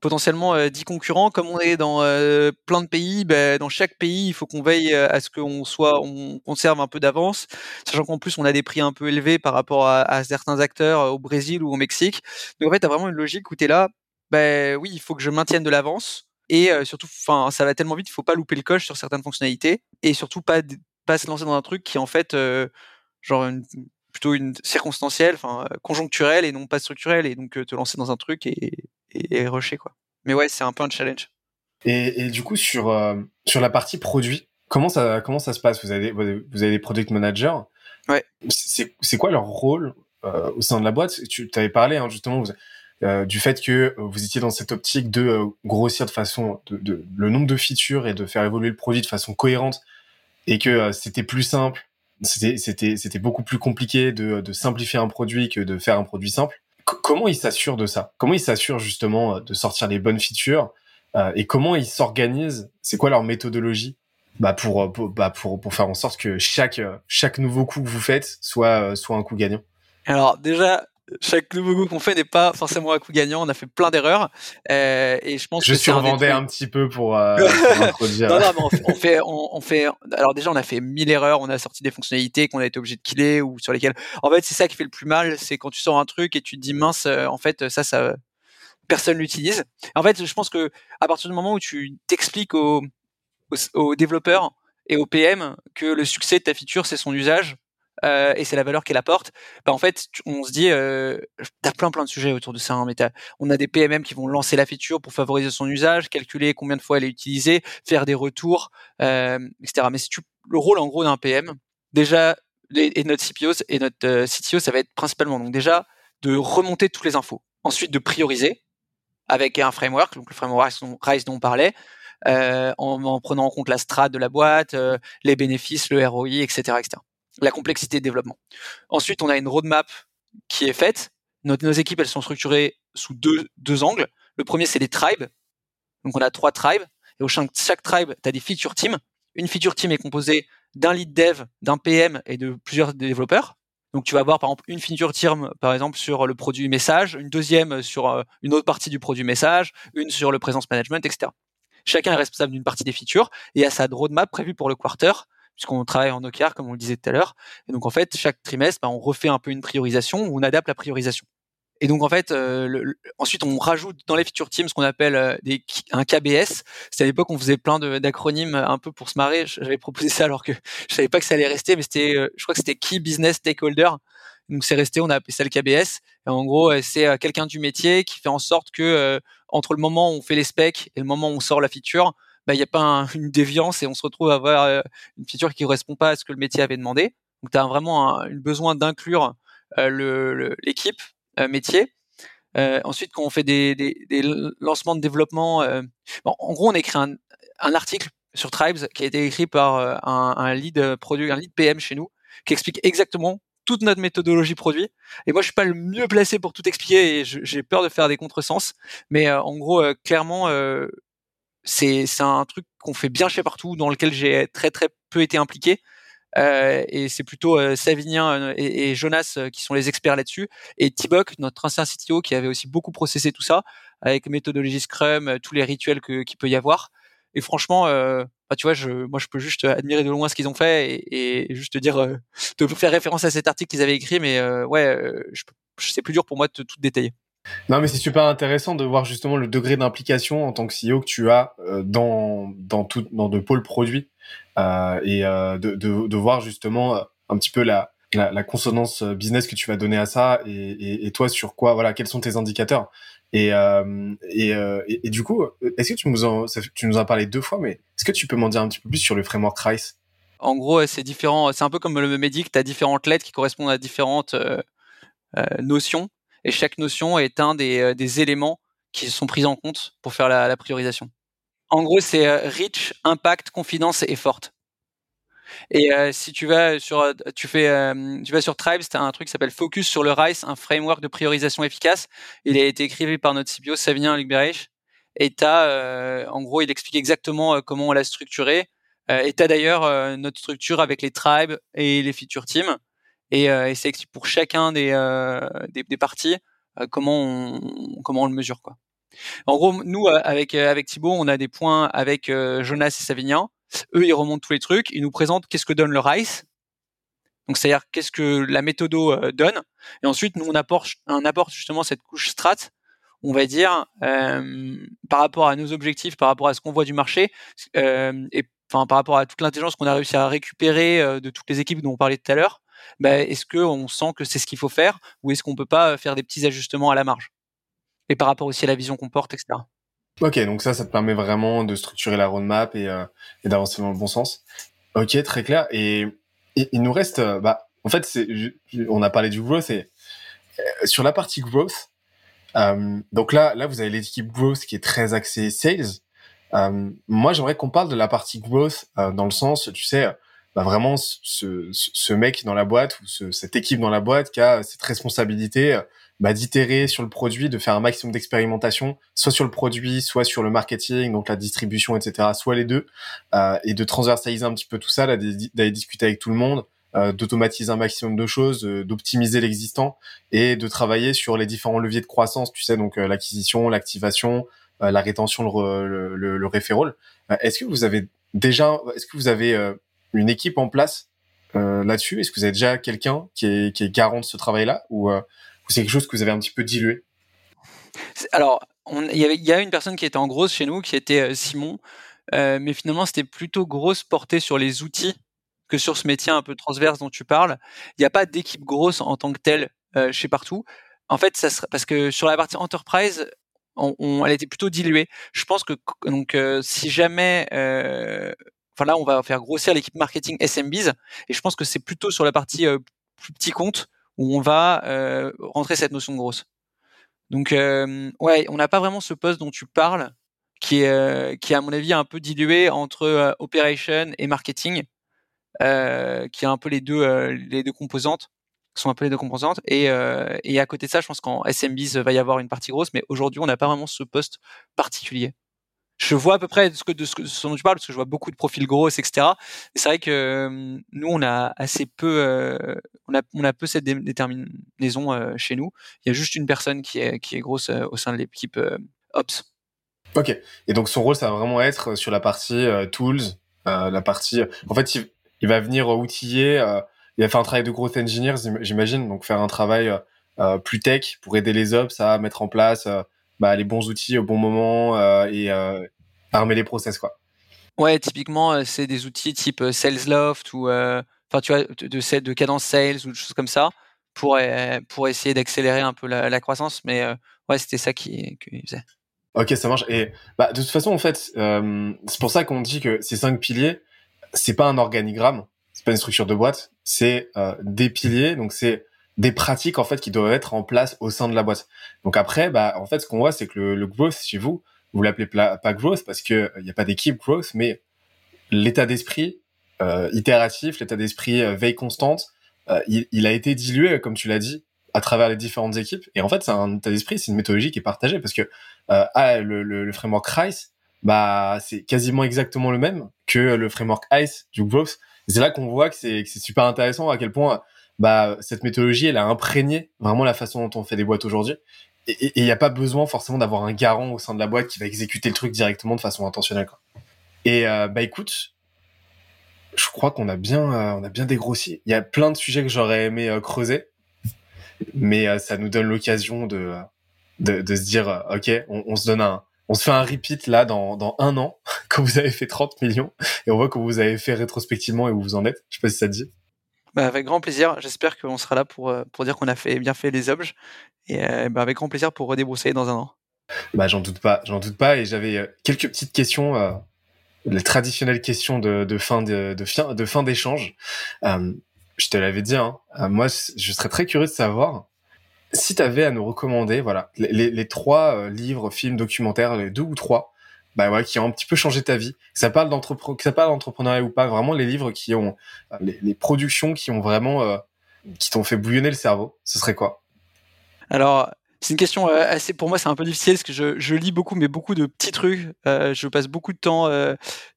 potentiellement euh, 10 concurrents. Comme on est dans euh, plein de pays, bah, dans chaque pays, il faut qu'on veille à ce qu'on soit, on conserve un peu d'avance, sachant qu'en plus, on a des prix un peu élevés par rapport à, à certains acteurs au Brésil ou au Mexique. Donc en fait, t'as vraiment une logique où t'es là. Ben oui, il faut que je maintienne de l'avance et surtout, enfin, ça va tellement vite, il faut pas louper le coche sur certaines fonctionnalités et surtout pas pas se lancer dans un truc qui est en fait euh, genre une, plutôt une circonstancielle, enfin euh, conjoncturelle et non pas structurelle, et donc euh, te lancer dans un truc et, et, rusher quoi. Mais ouais, c'est un peu un challenge. Et, et du coup sur sur la partie produit, comment ça comment ça se passe? Vous avez vous avez des product managers. Ouais. C'est quoi leur rôle au sein de la boîte? Tu avais parlé hein, justement du fait que vous étiez dans cette optique de grossir de façon de, de, le nombre de features et de faire évoluer le produit de façon cohérente et que euh, c'était plus simple, c'était c'était beaucoup plus compliqué de, de simplifier un produit que de faire un produit simple. comment ils s'assurent de ça? Comment ils s'assurent justement euh, de sortir les bonnes features euh, et comment ils s'organisent? C'est quoi leur méthodologie? Bah pour, pour, bah pour pour faire en sorte que chaque chaque nouveau coup que vous faites soit soit un coup gagnant. Alors déjà chaque nouveau goût qu'on fait n'est pas forcément un coup gagnant. On a fait plein d'erreurs euh, et je pense je que survendais un, petit peu pour, euh, introduire. non, non, mais on, fait, on, fait. Alors déjà, on a fait mille erreurs. On a sorti des fonctionnalités qu'on a été obligé de killer ou sur lesquelles. En fait, c'est ça qui fait le plus mal, c'est quand tu sors un truc et tu te dis mince, euh, en fait, ça, ça, personne l'utilise. En fait, je pense que à partir du moment où tu t'expliques aux, aux développeurs et aux PM que le succès de ta feature, c'est son usage euh, et c'est la valeur qu'elle apporte, bah en fait, on se dit, euh, t'as plein plein de sujets autour de ça. Hein, mais on a des PMM qui vont lancer la feature pour favoriser son usage, calculer combien de fois elle est utilisée, faire des retours, euh, etc. Mais si tu, le rôle en gros d'un PM, déjà, et notre CPO et notre euh, CTO, ça va être principalement donc déjà de remonter toutes les infos, ensuite de prioriser avec un framework, donc le framework Rise dont on parlait, euh, en, en, prenant en compte la strat de la boîte, euh, les bénéfices, le ROI, etc., etc la complexité de développement. Ensuite, on a une roadmap qui est faite. Nos, équipes, elles sont structurées sous deux, deux angles. Le premier, c'est les tribes. Donc, on a trois tribes. Et au de chaque tribe, tu as des feature teams. Une feature team est composée d'un lead dev, d'un PM et de plusieurs développeurs. Donc, tu vas avoir, par exemple, une feature team, par exemple, sur le produit message, une deuxième sur euh, une autre partie du produit message, une sur le présence management, etc. Chacun est responsable d'une partie des features et a sa roadmap prévue pour le quarter puisqu'on travaille en OKR, comme on le disait tout à l'heure. Et donc, en fait, chaque trimestre, bah, on refait un peu une priorisation on adapte la priorisation. Et donc, en fait, euh, ensuite, on rajoute dans les feature teams ce qu'on appelle euh, un KBS. C'était à l'époque, on faisait plein d'acronymes un peu pour se marrer. J'avais proposé ça alors que je savais pas que ça allait rester, mais c'était, euh, je crois que c'était Key Business Stakeholder. Donc, c'est resté, on a appelé ça le KBS. Et en gros, c'est quelqu'un du métier qui fait en sorte que entre le moment où on fait les specs et le moment où on sort la feature, bah, il n'y a pas une déviance et on se retrouve à avoir euh, une feature qui correspond pas à ce que le métier avait demandé. Donc, tu as vraiment un, besoin d'inclure euh, l'équipe euh, métier. ensuite, quand on fait des, des, lancements de développement, bon, en gros, on écrit un, un, article sur Tribes qui a été écrit par un, un, lead produit, un lead PM chez nous, qui explique exactement toute notre méthodologie produit. Et moi, je suis pas le mieux placé pour tout expliquer et j'ai peur de faire des contresens. Mais en gros, clairement, c'est un truc qu'on fait bien chez partout, dans lequel j'ai très très peu été impliqué. Euh, et c'est plutôt euh, Savinien euh, et, Jonas euh, qui sont les experts là-dessus. Et Tibok, notre ancien CTO, qui avait aussi beaucoup processé tout ça avec méthodologie Scrum, tous les rituels qu'il peut y avoir. Et franchement, bah, tu vois, je, moi, je peux juste admirer de loin ce qu'ils ont fait et, et juste te dire, te faire référence à cet article qu'ils avaient écrit. Mais ouais, c'est plus dur pour moi de tout détailler. Non, mais c'est super intéressant de voir justement le degré d'implication en tant que CEO que tu as euh, dans dans tout dans de pôles produits euh, et euh, de, de, voir justement un petit peu la, la, consonance business que tu vas donner à ça et, et, toi sur quoi voilà quels sont tes indicateurs. Et et, et, du coup est-ce que tu nous en tu nous as parlé deux fois mais est-ce que tu peux m'en dire un petit peu plus sur le framework RICE? En gros c'est différent. C'est un peu comme le médic tu as différentes lettres qui correspondent à différentes notions et chaque notion est un des, des éléments qui sont pris en compte pour faire la, la priorisation en gros, c'est rich, impact, confidence et forte. Et euh, si tu vas sur, tu fais, euh, tu vas sur Tribes, tu un truc qui s'appelle Focus sur le RICE, un framework de priorisation efficace. Il a été écrit par notre CBO Savinien Lugberich. Et t'as, euh, en gros, il explique exactement comment on l'a structuré. et tu as d'ailleurs notre structure avec les tribes et les feature teams. Et, et c'est pour chacun des, des, des, parties comment on, comment on le mesure, quoi. En gros, nous, euh, avec, euh, avec Thibaut, on a des points avec euh, Jonas et Savignan. Eux, ils remontent tous les trucs, ils nous présentent qu'est-ce que donne le RICE. Donc, c'est-à-dire qu'est-ce que la méthodo donne. Et ensuite, nous, on apporte, on apporte justement cette couche strat, on va dire, euh, par rapport à nos objectifs, par rapport à ce qu'on voit du marché, euh, et enfin par rapport à toute l'intelligence qu'on a réussi à récupérer de toutes les équipes dont on parlait tout à l'heure. Bah, est-ce qu'on sent que c'est ce qu'il faut faire ou est-ce qu'on peut pas faire des petits ajustements à la marge? Et par rapport aussi à la vision qu'on porte, etc. Ok, donc ça, ça te permet vraiment de structurer la roadmap et, d'avancer dans le bon sens. Ok, très clair. Et, il nous reste, bah, en fait, on a parlé du growth et sur la partie growth. Donc là, là, vous avez l'équipe growth qui est très axée sales. Moi, j'aimerais qu'on parle de la partie growth dans le sens, tu sais, bah vraiment ce, ce, mec dans la boîte ou ce, cette équipe dans la boîte qui a cette responsabilité bah, d'itérer sur le produit, de faire un maximum d'expérimentation, soit sur le produit, soit sur le marketing, donc la distribution, etc., soit les deux, euh, et de transversaliser un petit peu tout ça, d'aller discuter avec tout le monde, euh, d'automatiser un maximum de choses, euh, d'optimiser l'existant et de travailler sur les différents leviers de croissance, tu sais, donc euh, l'acquisition, l'activation, euh, la rétention, le, le, le, référol. est-ce que vous avez déjà, est-ce que vous avez une équipe en place là-dessus? Est-ce que vous avez déjà quelqu'un qui est, qui garant de ce travail-là? Ou c'est quelque chose que vous avez un petit peu dilué? Alors, il y, y, a une personne qui était en grosse chez nous, qui était euh, Simon, euh, mais finalement c'était plutôt grosse portée sur les outils que sur ce métier un peu transverse dont tu parles. Il n'y a pas d'équipe grosse en tant que telle euh, chez partout. En fait, ça sera, parce que sur la partie enterprise, elle était plutôt diluée. Je pense que donc si jamais enfin là on va faire grossir l'équipe marketing SMBs et je pense que c'est plutôt sur la partie plus petit compte où on va euh, rentrer cette notion de grosse. Donc euh, ouais, on n'a pas vraiment ce poste dont tu parles, qui est, euh, qui à mon avis un peu dilué entre operation et marketing, qui est un peu les deux, les deux composantes sont un peu les deux composantes. Et, et à côté de ça, je pense qu'en SMBs va y avoir une partie grosse, mais aujourd'hui, on n'a pas vraiment ce poste particulier je vois à peu près de ce, dont tu parles, parce que je vois beaucoup de profils grosses, etc. c'est vrai que euh, nous, on a assez peu, euh, on, a, peu cette déterminaison euh, chez nous. Il y a juste une personne qui est, qui est grosse au sein de l'équipe Ops. Ok. Et donc son rôle, ça va vraiment être sur la partie tools, la partie. En fait, il, va venir outiller. il va faire un travail de growth engineer, j'imagine, donc faire un travail plus tech pour aider les ops à mettre en place bah, les bons outils au bon moment euh, et euh, armer les process quoi. Ouais, typiquement euh, c'est des outils type SalesLoft ou enfin tu vois de, de, de cadence sales ou des choses comme ça pour pour essayer d'accélérer un peu la, croissance mais ouais c'était ça qui qui faisait. Ok ça marche. Et bah de toute façon en fait euh, c'est pour ça qu'on dit que ces cinq piliers c'est pas un organigramme c'est pas une structure de boîte c'est euh, des piliers. Donc c'est des pratiques en fait qui doivent être en place au sein de la boîte. Donc après, bah en fait, ce qu'on voit, c'est que le, le, growth chez vous, vous l'appelez pas growth parce que il n'y a pas d'équipe growth, mais l'état d'esprit euh, itératif, l'état d'esprit euh, veille constante, euh, il, il, a été dilué, comme tu l'as dit, à travers les différentes équipes. Et en fait, c'est un état d'esprit, c'est une méthodologie qui est partagée parce que euh, ah, le, le, le, framework RICE, bah c'est quasiment exactement le même que le framework ICE du growth. C'est là qu'on voit que c'est super intéressant à quel point bah cette méthodologie, elle a imprégné vraiment la façon dont on fait des boîtes aujourd'hui. Et il n'y a pas besoin forcément d'avoir un garant au sein de la boîte qui va exécuter le truc directement de façon intentionnelle. Quoi. Et euh, bah écoute, je crois qu'on a bien, euh, on a bien dégrossi. Il y a plein de sujets que j'aurais aimé euh, creuser, mais ça nous donne l'occasion de de, de se dire, ok, on, se donne un, on se fait un repeat là dans, dans un an quand vous avez fait 30 millions et on voit que vous avez fait rétrospectivement et où vous en êtes. Je sais pas si ça te dit. Bah, avec grand plaisir. J'espère qu'on sera là pour, pour dire qu'on a fait bien fait les objets et bah, avec grand plaisir pour redébrousser dans un an. Bah, j'en doute pas, j'en doute pas. Et j'avais quelques petites questions euh, les traditionnelles questions de, fin de, de, fin, d'échange. Euh, je te l'avais dit, hein, euh, moi, je serais très curieux de savoir si tu avais à nous recommander, voilà, les, trois euh, livres, films, documentaires, les deux ou trois, bah ouais, qui ont un petit peu changé ta vie. Que ça parle d'entrepreneur, ça parle d'entrepreneuriat ou pas, vraiment les livres qui ont, euh, les, productions qui ont vraiment, euh, qui t'ont fait bouillonner le cerveau. Ce serait quoi? Alors, c'est une question euh, assez, pour moi, c'est un peu difficile parce que je, je, lis beaucoup, mais beaucoup de petits trucs. Je passe beaucoup de temps,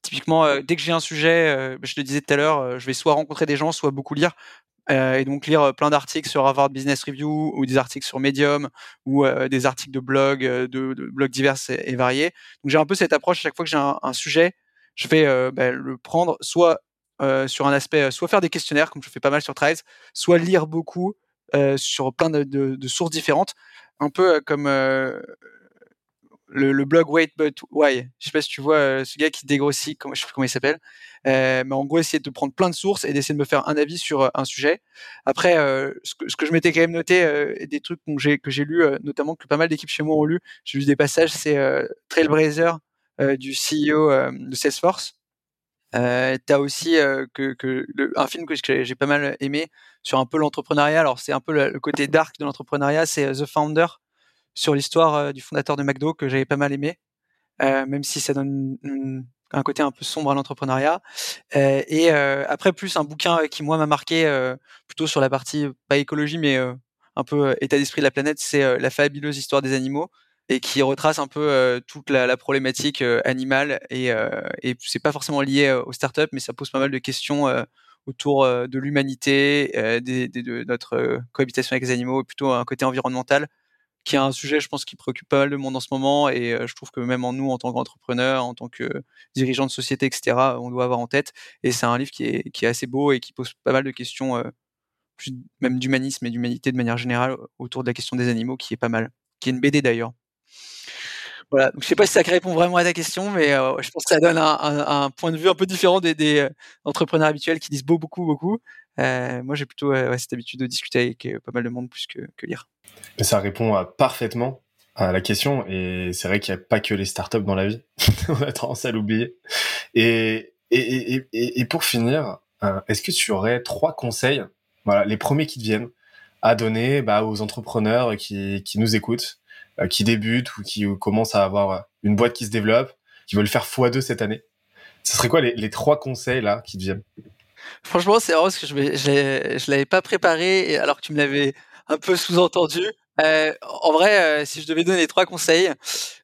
typiquement, dès que j'ai un sujet, je le disais tout à l'heure, je vais soit rencontrer des gens, soit beaucoup lire. Et donc lire plein d'articles sur Harvard Business Review ou des articles sur Medium ou des articles de blog, de, de blogs divers et, variés. Donc j'ai un peu cette approche à chaque fois que j'ai un, sujet, je vais bah, le prendre soit sur un aspect, soit faire des questionnaires comme je fais pas mal sur Threads, soit lire beaucoup sur plein de, de, de sources différentes un peu comme euh, le, blog Wait But Why. Je sais pas si tu vois euh, ce gars qui dégrossit, comment, je sais plus comment il s'appelle, euh, mais en gros essayer de prendre plein de sources et d'essayer de me faire un avis sur un sujet. Après, ce que, je m'étais quand même noté, des trucs que j'ai que j'ai lu, notamment que pas mal d'équipes chez moi ont lu, j'ai lu des passages, c'est Trailblazer du CEO de Salesforce. Euh, t'as aussi que, un film que j'ai pas mal aimé sur un peu l'entrepreneuriat. Alors c'est un peu le, le, côté dark de l'entrepreneuriat, c'est The Founder sur l'histoire du fondateur de McDo que j'avais pas mal aimé, euh, même si ça donne un côté un peu sombre à l'entrepreneuriat. Euh, et après plus un bouquin qui moi m'a marqué plutôt sur la partie pas écologie mais un peu état d'esprit de la planète, c'est La fabuleuse histoire des animaux et qui retrace un peu euh, toute la, problématique euh, animale et, euh, c'est pas forcément lié aux startups mais ça pose pas mal de questions autour de l'humanité, de notre cohabitation avec les animaux, plutôt un côté environnemental qui est un sujet, je pense, qui préoccupe pas mal de monde en ce moment. Et je trouve que même en nous, en tant qu'entrepreneurs, en tant que dirigeants de société, etc., on doit avoir en tête. Et c'est un livre qui est, assez beau et qui pose pas mal de questions, plus même d'humanisme et d'humanité de manière générale autour de la question des animaux, qui est pas mal. Qui est une BD d'ailleurs. Voilà. Donc, je sais pas si ça répond vraiment à ta question, mais euh, je pense que ça donne un, point de vue un peu différent des, des euh, entrepreneurs habituels qui disent beaucoup, beaucoup, beaucoup. Euh, moi, j'ai plutôt ouais, cette habitude de discuter avec euh, pas mal de monde plus que, lire. Ça répond euh, parfaitement à la question. Et c'est vrai qu'il n'y a pas que les startups dans la vie. On a tendance à l'oublier. Et, et, pour finir, est-ce que tu aurais trois conseils, voilà, les premiers qui te viennent, à donner bah, aux entrepreneurs qui, nous écoutent euh, qui débutent ou qui commencent à avoir une boîte qui se développe, qui veulent faire x2 cette année? Ce serait quoi les, les trois conseils là qui te viennent? Franchement, c'est vrai parce que je ne l'avais pas préparé alors que tu me l'avais un peu sous-entendu. Euh, en vrai, euh, si je devais donner trois conseils,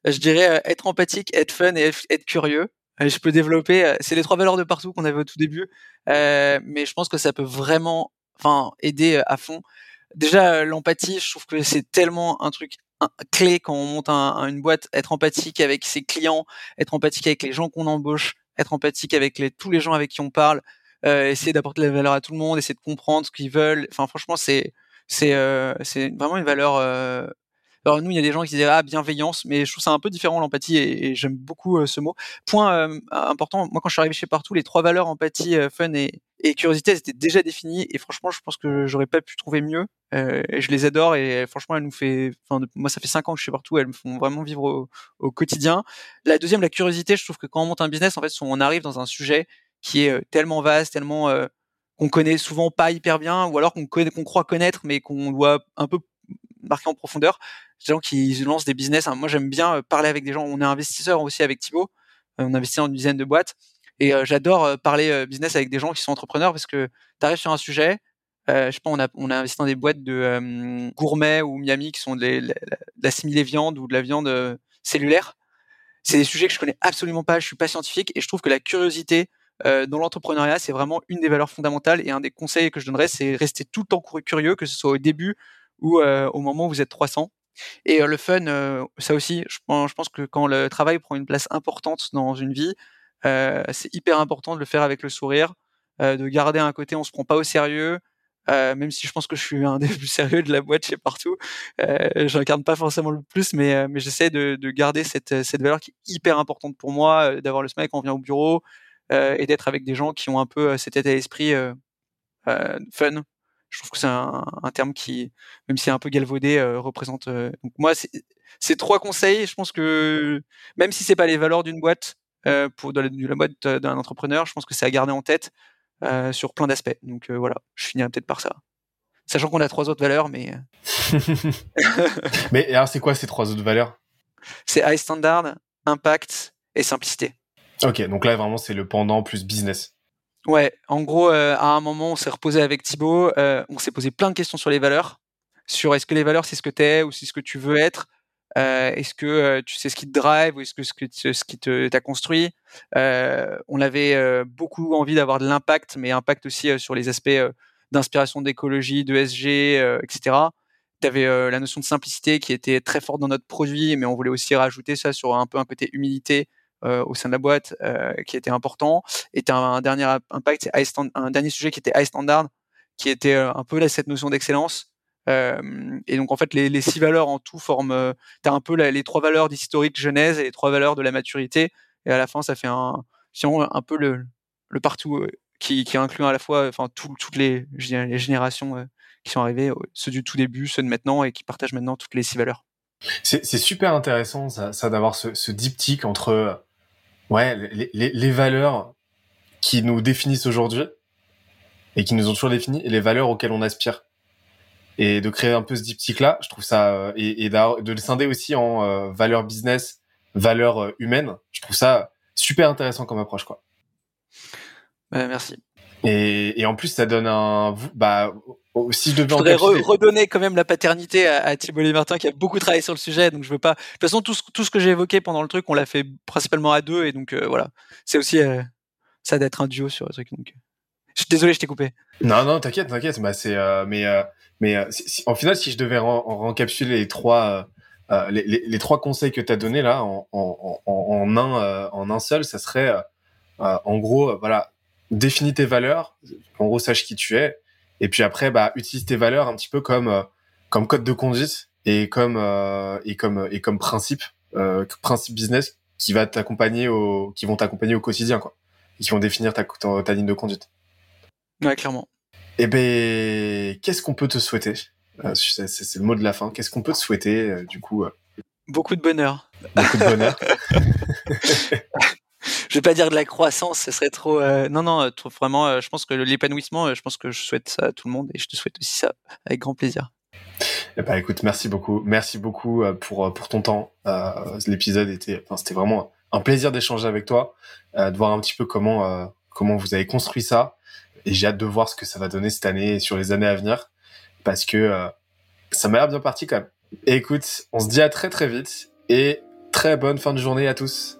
je dirais euh, être empathique, être fun et être curieux. Euh, je peux développer. c'est les trois valeurs de partout qu'on avait au tout début, mais je pense que ça peut vraiment, enfin, aider à fond. Déjà, l'empathie, je trouve que c'est tellement un truc clé quand on monte un, une boîte, être empathique avec ses clients, être empathique avec les gens qu'on embauche, être empathique avec tous les gens avec qui on parle, euh, essayer d'apporter la valeur à tout le monde, essayer de comprendre ce qu'ils veulent. Enfin, franchement, c'est c'est euh, c'est vraiment une valeur euh, alors nous, il y a des gens qui disent ah bienveillance, mais je trouve ça un peu différent l'empathie et, j'aime beaucoup euh, ce mot. Point euh, important, moi quand je suis arrivé chez Partout, les trois valeurs empathie, euh, fun et, et curiosité, elles étaient déjà définies et franchement, je pense que j'aurais pas pu trouver mieux. et je les adore et franchement, elles nous fait, enfin moi ça fait cinq ans que je suis partout, elles me font vraiment vivre au, au, quotidien. La deuxième, la curiosité, je trouve que quand on monte un business, en fait, on arrive dans un sujet qui est tellement vaste, tellement qu'on connaît souvent pas hyper bien, ou alors qu'on croit connaître, mais qu'on doit un peu marquer en profondeur. Des gens qui lancent des business. Hein. Moi, j'aime bien euh, parler avec des gens. On est investisseur aussi avec Thibaut. Euh, on investit dans une dizaine de boîtes. Et euh, j'adore parler business avec des gens qui sont entrepreneurs parce que tu arrives sur un sujet. je sais pas, on a, investi dans des boîtes de gourmet ou Miami qui sont de, la, viande ou de la viande cellulaire. C'est des sujets que je connais absolument pas. Je suis pas scientifique et je trouve que la curiosité dans l'entrepreneuriat, c'est vraiment une des valeurs fondamentales. Et un des conseils que je donnerais, c'est rester tout le temps curieux, que ce soit au début ou au moment où vous êtes 300. Et le fun, ça aussi, je pense, que quand le travail prend une place importante dans une vie, c'est hyper important de le faire avec le sourire, de garder un côté, on se prend pas au sérieux, Euh, même si je pense que je suis un des plus sérieux de la boîte chez partout, euh, j'incarne pas forcément le plus, mais, euh, j'essaie de, de, garder cette, valeur qui est hyper importante pour moi, euh, d'avoir le smile quand on vient au bureau et d'être avec des gens qui ont un peu cet état d'esprit fun. Je trouve que c'est un, un, terme qui, même si c'est un peu galvaudé, représente. donc moi, ces trois conseils, je pense que même si c'est pas les valeurs d'une boîte, pour de la, de la boîte d'un entrepreneur, je pense que c'est à garder en tête euh, sur plein d'aspects. Donc euh, voilà, je finirai peut-être par ça. Sachant qu'on a trois autres valeurs, mais. Euh, mais alors, c'est quoi ces trois autres valeurs? C'est high standard, impact et simplicité. Ok, donc là vraiment c'est le pendant plus business. Ouais, en gros, à un moment, on s'est reposé avec Thibaut, on s'est posé plein de questions sur les valeurs, sur est-ce que les valeurs c'est ce que tu es ou c'est ce que tu veux être, euh, est-ce que euh, tu sais ce qui te drive ou est-ce que ce, que ce qui t'a construit euh, On avait beaucoup envie d'avoir de l'impact, mais impact aussi sur les aspects d'inspiration d'écologie, de SG, etc. Tu avais la notion de simplicité qui était très forte dans notre produit, mais on voulait aussi rajouter ça sur un peu un côté humilité au sein de la boîte qui était important. Et as un dernier impact, un dernier sujet qui était high standard, qui était un peu cette notion d'excellence euh, et donc en fait, les, six valeurs en tout forment, euh, tu as un peu les trois valeurs d'historique genèse et les trois valeurs de la maturité. Et à la fin, ça fait un, un peu le, le partout euh, qui, qui inclut à la fois, enfin toutes les, les générations qui sont arrivées, ceux du tout début, ceux de maintenant et qui partagent maintenant toutes les six valeurs. C'est super intéressant ça, ça d'avoir ce, ce, diptyque entre ouais les, les, les valeurs qui nous définissent aujourd'hui et qui nous ont toujours définis et les valeurs auxquelles on aspire. Et de créer un peu ce diptyque là je trouve ça euh, et, et de le scinder aussi en euh, valeur business valeur euh, humaine je trouve ça super intéressant comme approche quoi. Bah, merci et, et, en plus ça donne un bah si je devais je voudrais redonner quand même la paternité à, à Thibault Martin qui a beaucoup travaillé sur le sujet. Donc je veux pas de toute façon tout ce, tout ce que j'ai évoqué pendant le truc on l'a fait principalement à deux. Et donc voilà. C'est aussi ça d'être un duo sur le truc. Donc je suis désolé je t'ai coupé. Non non t'inquiète t'inquiète. Bah c'est mais mais euh, en final, si je devais en, récapituler les trois, euh, euh, les, les, les, trois conseils que tu as donnés là en, en, en, un, en un seul, ça serait en gros, voilà, définis tes valeurs, en gros, sache qui tu es, et puis après, bah, utilise tes valeurs un petit peu comme, comme code de conduite et comme, et comme, et comme principe, principe business qui va t'accompagner au, qui vont t'accompagner au quotidien, quoi, et qui vont définir ta, ta, ta ligne de conduite. Ouais, clairement. Eh ben, qu'est-ce qu'on peut te souhaiter? Euh, C'est le mot de la fin. Qu'est-ce qu'on peut te souhaiter, euh, du coup euh? Beaucoup de bonheur. Beaucoup de bonheur. je vais pas dire de la croissance, ce serait trop. non, non, trop, vraiment. je pense que l'épanouissement, je pense que je souhaite ça à tout le monde et je te souhaite aussi ça avec grand plaisir. Eh ben, écoute, merci beaucoup, merci beaucoup pour pour ton temps. L'épisode était, enfin, c'était vraiment un plaisir d'échanger avec toi, de voir un petit peu comment comment vous avez construit ça et j'ai hâte de voir ce que ça va donner cette année et sur les années à venir parce que euh, ça m'a l'air bien parti quand même. Et écoute, on se dit à très très vite et très bonne fin de journée à tous.